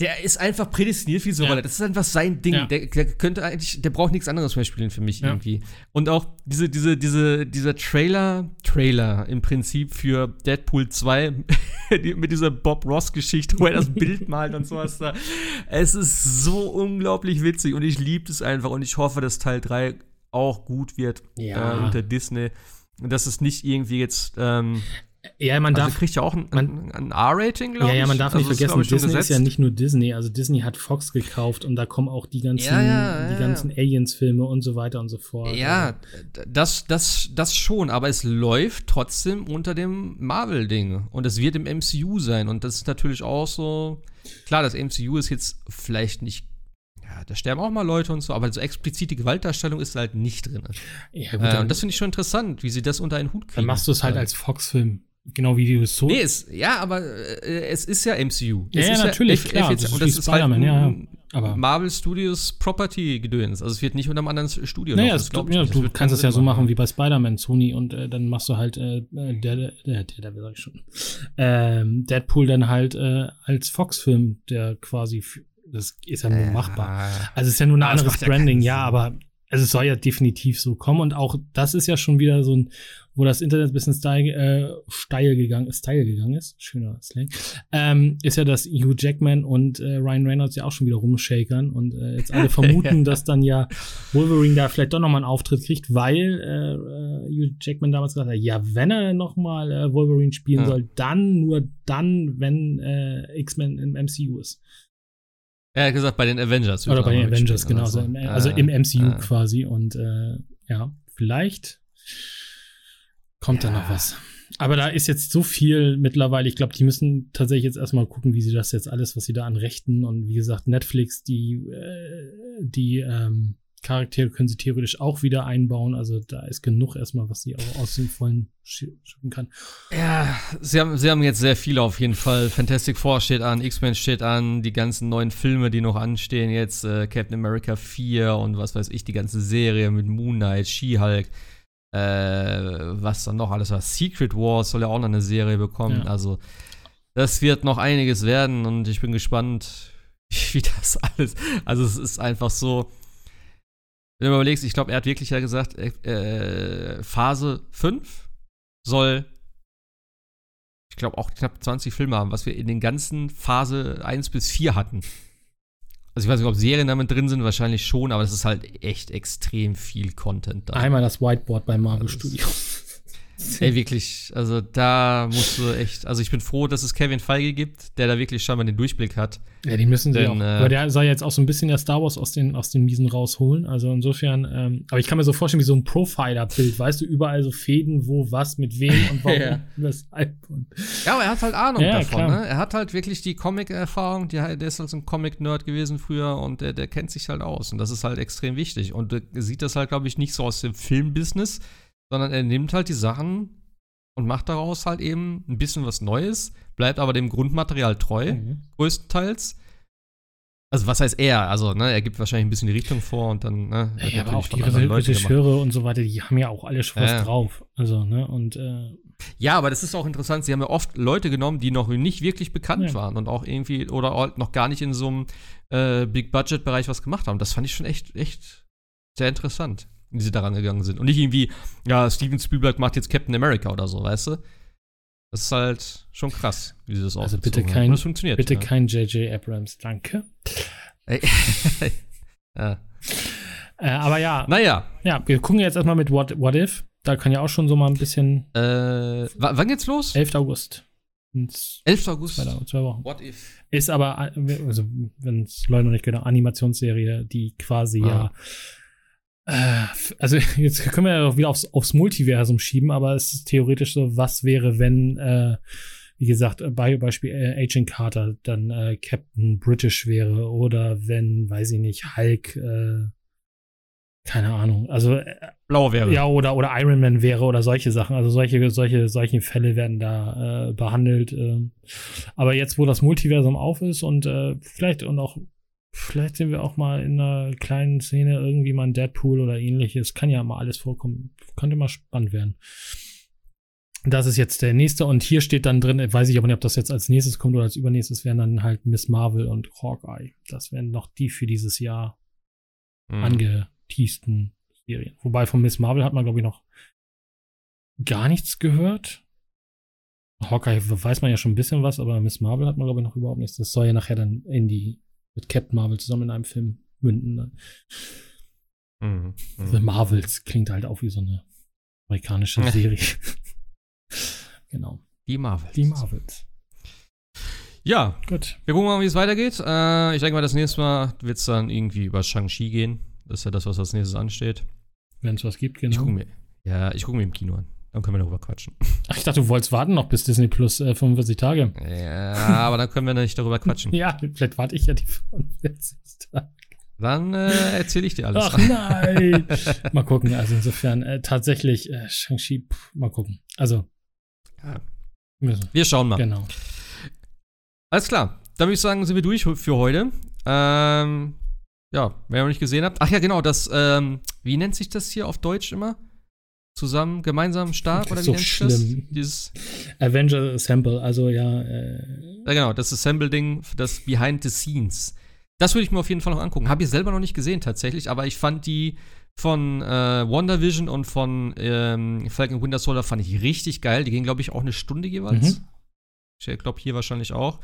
Speaker 1: Der ist einfach prädestiniert wie so
Speaker 2: Ja.
Speaker 1: Rolle. Das ist einfach sein Ding.
Speaker 2: Ja.
Speaker 1: Der, der könnte eigentlich, der braucht nichts anderes mehr spielen für mich
Speaker 2: Ja.
Speaker 1: irgendwie. Und auch diese, diese, diese, dieser Trailer, Trailer im Prinzip für Deadpool 2 die- mit dieser Bob Ross-Geschichte, wo er das Bild malt und sowas da. Es ist so unglaublich witzig und ich liebe es einfach und ich hoffe, dass Teil 3 auch gut wird äh, unter Disney. Und dass es nicht irgendwie jetzt, ähm,
Speaker 2: Ja, man
Speaker 1: also
Speaker 2: darf.
Speaker 1: kriegt ja auch ein,
Speaker 2: man-
Speaker 1: ein, R-Rating, glaube
Speaker 2: Ja,
Speaker 1: ich.
Speaker 2: ja, man darf
Speaker 1: Also
Speaker 2: nicht
Speaker 1: ist,
Speaker 2: vergessen,
Speaker 1: schon
Speaker 2: Disney ist ja
Speaker 1: gesetzt.
Speaker 2: nicht nur Disney. Also Disney hat Fox gekauft und da kommen auch die ganzen,
Speaker 1: Ja, ja,
Speaker 2: die
Speaker 1: ja,
Speaker 2: ganzen Aliens-Filme und so weiter und so fort.
Speaker 1: Ja, d- das, das, das schon, aber es läuft trotzdem unter dem Marvel-Ding. Und es wird im MCU sein. Und das ist natürlich auch so. Klar, das MCU ist jetzt vielleicht nicht. Ja, da sterben auch mal Leute und so, aber so explizite Gewaltdarstellung ist halt nicht drin.
Speaker 2: ja gut,
Speaker 1: Äh, und das finde ich schon interessant, wie sie das unter einen Hut kriegen.
Speaker 2: dann machst du es halt
Speaker 1: Äh,
Speaker 2: als Fox-Film. Genau wie du es so.
Speaker 1: Nee, es, ja, aber äh, es ist ja MCU.
Speaker 2: Ja,
Speaker 1: es
Speaker 2: ja,
Speaker 1: ist
Speaker 2: natürlich,
Speaker 1: F-
Speaker 2: klar, das ist
Speaker 1: und das ist halt
Speaker 2: ja, ja. Aber-
Speaker 1: Marvel Studios Property-Gedöns. Also es wird nicht unter einem anderen Studio
Speaker 2: Naja,
Speaker 1: das glaub ich
Speaker 2: ja, du kannst es ja so machen wie bei Spider-Man, Sony, und äh, dann machst du halt äh, äh, der, der, der, sag ich schon, ähm, Deadpool dann halt äh, als Fox-Film, der quasi, das ist ja nur
Speaker 1: Ja.
Speaker 2: machbar. Also es ist ja nur ein anderes
Speaker 1: ja
Speaker 2: Branding, ja, aber also es soll ja definitiv so kommen und auch das ist ja schon wieder so ein, wo das Internet ein bisschen steil, äh, steil gegangen ist, steil gegangen ist, schöner Slang, ähm, ist ja, dass Hugh Jackman und äh, Ryan Reynolds ja auch schon wieder rumshakern und äh, jetzt alle vermuten, dass dann ja Wolverine da vielleicht doch nochmal einen Auftritt kriegt, weil äh, äh, Hugh Jackman damals gesagt hat, ja, wenn er nochmal äh, Wolverine spielen
Speaker 1: Ja.
Speaker 2: soll, dann, nur dann, wenn äh, X-Men im MCU ist.
Speaker 1: Er hat gesagt, bei den Avengers.
Speaker 2: Oder bei den Avengers, genau.
Speaker 1: oder
Speaker 2: Also,
Speaker 1: so.
Speaker 2: im, also im MCU quasi. Und äh, ja, vielleicht kommt da
Speaker 1: Ja.
Speaker 2: noch was. Aber da ist jetzt so viel mittlerweile. Ich glaube, die müssen tatsächlich jetzt erstmal gucken, wie sie das jetzt alles, was sie da an Rechten und wie gesagt, Netflix, die, äh, die ähm, Charaktere können sie theoretisch auch wieder einbauen. Also da ist genug erstmal, was sie auch aus dem Vollen sch- schöpfen kann.
Speaker 1: Ja, sie haben, sie haben jetzt sehr viel auf jeden Fall. Fantastic Four steht an, X-Men steht an, die ganzen neuen Filme, die noch anstehen jetzt, äh, Captain America 4 und was weiß ich, die ganze Serie mit Moon Knight, She-Hulk, äh, was dann noch alles war. Secret Wars soll ja auch noch eine Serie bekommen.
Speaker 2: Ja.
Speaker 1: Also, das wird noch einiges werden und ich bin gespannt, wie das alles. Also, es ist einfach so. Wenn du überlegst, ich glaube, er hat wirklich ja gesagt, äh, äh, Phase 5 soll, ich glaube, auch knapp 20 Filme haben, was wir in den ganzen Phase 1 bis 4 hatten. Also ich weiß nicht, ob Serien damit drin sind, wahrscheinlich schon, aber es ist halt echt extrem viel Content da.
Speaker 2: Einmal das Whiteboard bei Marvel Studios.
Speaker 1: Ey, wirklich, also da musst du echt, also ich bin froh, dass es Kevin Feige gibt, der da wirklich scheinbar den Durchblick hat.
Speaker 2: Ja, die müssen sie
Speaker 1: Denn,
Speaker 2: auch.
Speaker 1: äh,
Speaker 2: aber der soll jetzt auch so ein bisschen der Star Wars aus den, aus den Miesen rausholen. Also insofern, ähm, aber ich kann mir so vorstellen, wie so ein Profiler-Bild, weißt du, überall so Fäden, wo, was, mit wem und warum,
Speaker 1: Ja.
Speaker 2: weshalb. Und
Speaker 1: Ja, aber er hat halt Ahnung
Speaker 2: Ja,
Speaker 1: davon, ne? Er hat halt wirklich die Comic-Erfahrung, der ist halt so ein Comic-Nerd gewesen früher und der, der kennt sich halt aus. Und das ist halt extrem wichtig. Und er sieht das halt, glaube ich, nicht so aus dem Filmbusiness, sondern er nimmt halt die Sachen und macht daraus halt eben ein bisschen was Neues, bleibt aber dem Grundmaterial treu,
Speaker 2: Mhm.
Speaker 1: größtenteils. Also was heißt er? Also, ne, er gibt wahrscheinlich ein bisschen die Richtung vor und dann, ne,
Speaker 2: ja, aber auch die. Regisseure und so weiter, die haben ja auch alle schon was
Speaker 1: Ja.
Speaker 2: drauf. Also, ne, und äh,
Speaker 1: Ja, aber das ist auch interessant. Sie haben ja oft Leute genommen, die noch nicht wirklich bekannt
Speaker 2: Ja.
Speaker 1: waren und auch irgendwie oder noch gar nicht in so einem äh, Big-Budget-Bereich was gemacht haben. Das fand ich schon echt, echt sehr interessant, wie sie daran gegangen sind. Und nicht irgendwie, ja, Steven Spielberg macht jetzt Captain America oder so, weißt du? Das ist halt schon krass, wie sie das
Speaker 2: Also
Speaker 1: aufgezogen
Speaker 2: bitte kein-
Speaker 1: das funktioniert.
Speaker 2: bitte
Speaker 1: ja.
Speaker 2: kein J.J. Abrams, danke.
Speaker 1: Ey. ja.
Speaker 2: Äh, aber ja,
Speaker 1: Naja,
Speaker 2: ja, wir gucken jetzt erstmal mit What, What If. Da kann ja auch schon so mal ein bisschen.
Speaker 1: äh, wann geht's los?
Speaker 2: 11. August. Ins
Speaker 1: 11. August.
Speaker 2: zwei, zwei Wochen.
Speaker 1: What if?
Speaker 2: Ist aber, äh, also, wenn es Leute noch nicht genau, Animationsserie, die quasi
Speaker 1: Ah.
Speaker 2: ja. Äh, also, jetzt können wir ja auch wieder aufs, aufs Multiversum schieben, aber es ist theoretisch so, was wäre, wenn, äh, wie gesagt, äh, bei Beispiel äh, Agent Carter dann äh, Captain British wäre oder wenn, weiß ich nicht, Hulk, äh, keine Ahnung, also äh,
Speaker 1: Blau wäre.
Speaker 2: ja, oder, oder Iron Man wäre oder solche Sachen. Also solche, solche, solche Fälle werden da äh, behandelt. ähm. aber jetzt, wo das Multiversum auf ist und äh, vielleicht und auch, vielleicht sehen wir auch mal in einer kleinen Szene irgendwie mal ein Deadpool oder ähnliches. Kann ja mal alles vorkommen. Könnte mal spannend werden. Das ist jetzt der nächste und hier steht dann drin, weiß ich aber nicht, ob das jetzt als nächstes kommt oder als übernächstes, wären dann halt Miss Marvel und Hawkeye. Das wären noch die für dieses Jahr mhm. angeteasten Serien. Wobei von Miss Marvel hat man, glaube ich, noch gar nichts gehört. Hawkeye weiß man ja schon ein bisschen was, aber Miss Marvel hat man, glaube ich, noch überhaupt nichts. Das soll ja nachher dann in die, mit Captain Marvel zusammen in einem Film münden. Dann. Mhm. Mhm. The Marvels klingt halt auch wie so eine amerikanische Serie. genau.
Speaker 1: Die Marvels.
Speaker 2: Die Marvels.
Speaker 1: Ja, gut. Wir gucken mal, wie es weitergeht. Äh, ich denke mal, das nächste Mal wird es dann irgendwie über Shang-Chi gehen. Das ist ja das, was als nächstes ansteht.
Speaker 2: Wenn es was gibt, genau.
Speaker 1: Ich guck mir, ja, ich gucke mir im Kino an. Dann können wir darüber quatschen.
Speaker 2: Ach, ich dachte, du wolltest warten noch bis Disney Plus äh, 45 Tage.
Speaker 1: Ja, aber dann können wir nicht darüber quatschen.
Speaker 2: ja, vielleicht warte ich ja die 45 Tage.
Speaker 1: Dann äh, erzähle ich dir alles.
Speaker 2: Ach nein. mal gucken. Also insofern äh, tatsächlich äh, Shang-Chi, mal gucken. Also.
Speaker 1: Ja. Wir schauen mal.
Speaker 2: Genau.
Speaker 1: Alles klar. Dann würde ich sagen, sind wir durch für heute. Ähm, ja, wer noch nicht gesehen habt. Ach ja, genau, das, ähm, wie nennt sich das hier auf Deutsch immer? Zusammen, gemeinsam stark oder wie
Speaker 2: so nennt sich das? Dieses Avenger Assemble, also ja. Äh
Speaker 1: ja, genau, das Assemble-Ding, das Behind the Scenes. Das würde ich mir auf jeden Fall noch angucken. Habe ich selber noch nicht gesehen tatsächlich, aber ich fand die von äh, WandaVision und von ähm, Falcon Winter Soldier fand ich richtig geil. Die gehen, glaube ich, auch eine Stunde jeweils. Mhm. Ich glaube, hier wahrscheinlich auch.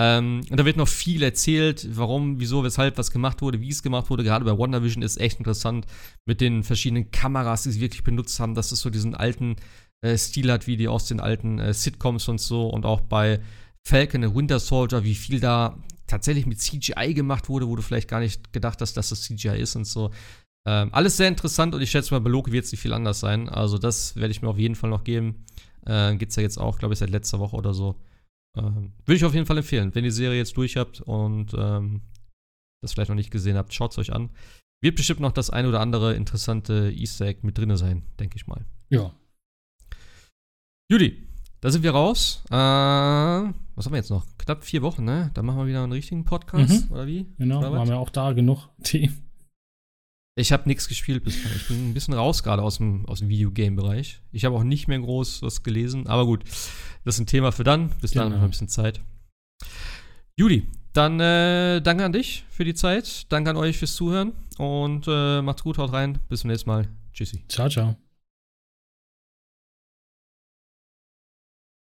Speaker 1: Ähm, und da wird noch viel erzählt, warum, wieso, weshalb, was gemacht wurde, wie es gemacht wurde. Gerade bei WandaVision ist echt interessant mit den verschiedenen Kameras, die sie wirklich benutzt haben, dass es so diesen alten äh, Stil hat, wie die aus den alten äh, Sitcoms und so. Und auch bei Falcon und Winter Soldier, wie viel da tatsächlich mit CGI gemacht wurde, wo du vielleicht gar nicht gedacht hast, dass das CGI ist und so. Ähm, alles sehr interessant und ich schätze mal, bei Loki wird es nicht viel anders sein. Also, das werde ich mir auf jeden Fall noch geben. Äh, Gibt es ja jetzt auch, glaube ich, seit letzter Woche oder so. Ähm, Würde ich auf jeden Fall empfehlen. Wenn ihr die Serie jetzt durch habt und ähm, das vielleicht noch nicht gesehen habt, schaut es euch an. Wird bestimmt noch das ein oder andere interessante Easter Egg mit drin sein, denke ich mal.
Speaker 2: Ja.
Speaker 1: Judy, da sind wir raus. Äh, was haben wir jetzt noch? Knapp vier Wochen, ne? Dann machen wir wieder einen richtigen Podcast, mhm. oder wie?
Speaker 2: Genau,
Speaker 1: oder
Speaker 2: haben wir auch da genug Themen.
Speaker 1: Ich habe nichts gespielt bislang. Ich bin ein bisschen raus gerade aus dem, aus dem Videogame-Bereich. Ich habe auch nicht mehr groß was gelesen, aber gut, das ist ein Thema für dann. Bis dann genau. haben wir ein bisschen Zeit. Judy, dann äh, danke an dich für die Zeit. Danke an euch fürs Zuhören und äh, macht's gut, haut rein. Bis zum nächsten Mal. Tschüssi.
Speaker 2: Ciao, ciao.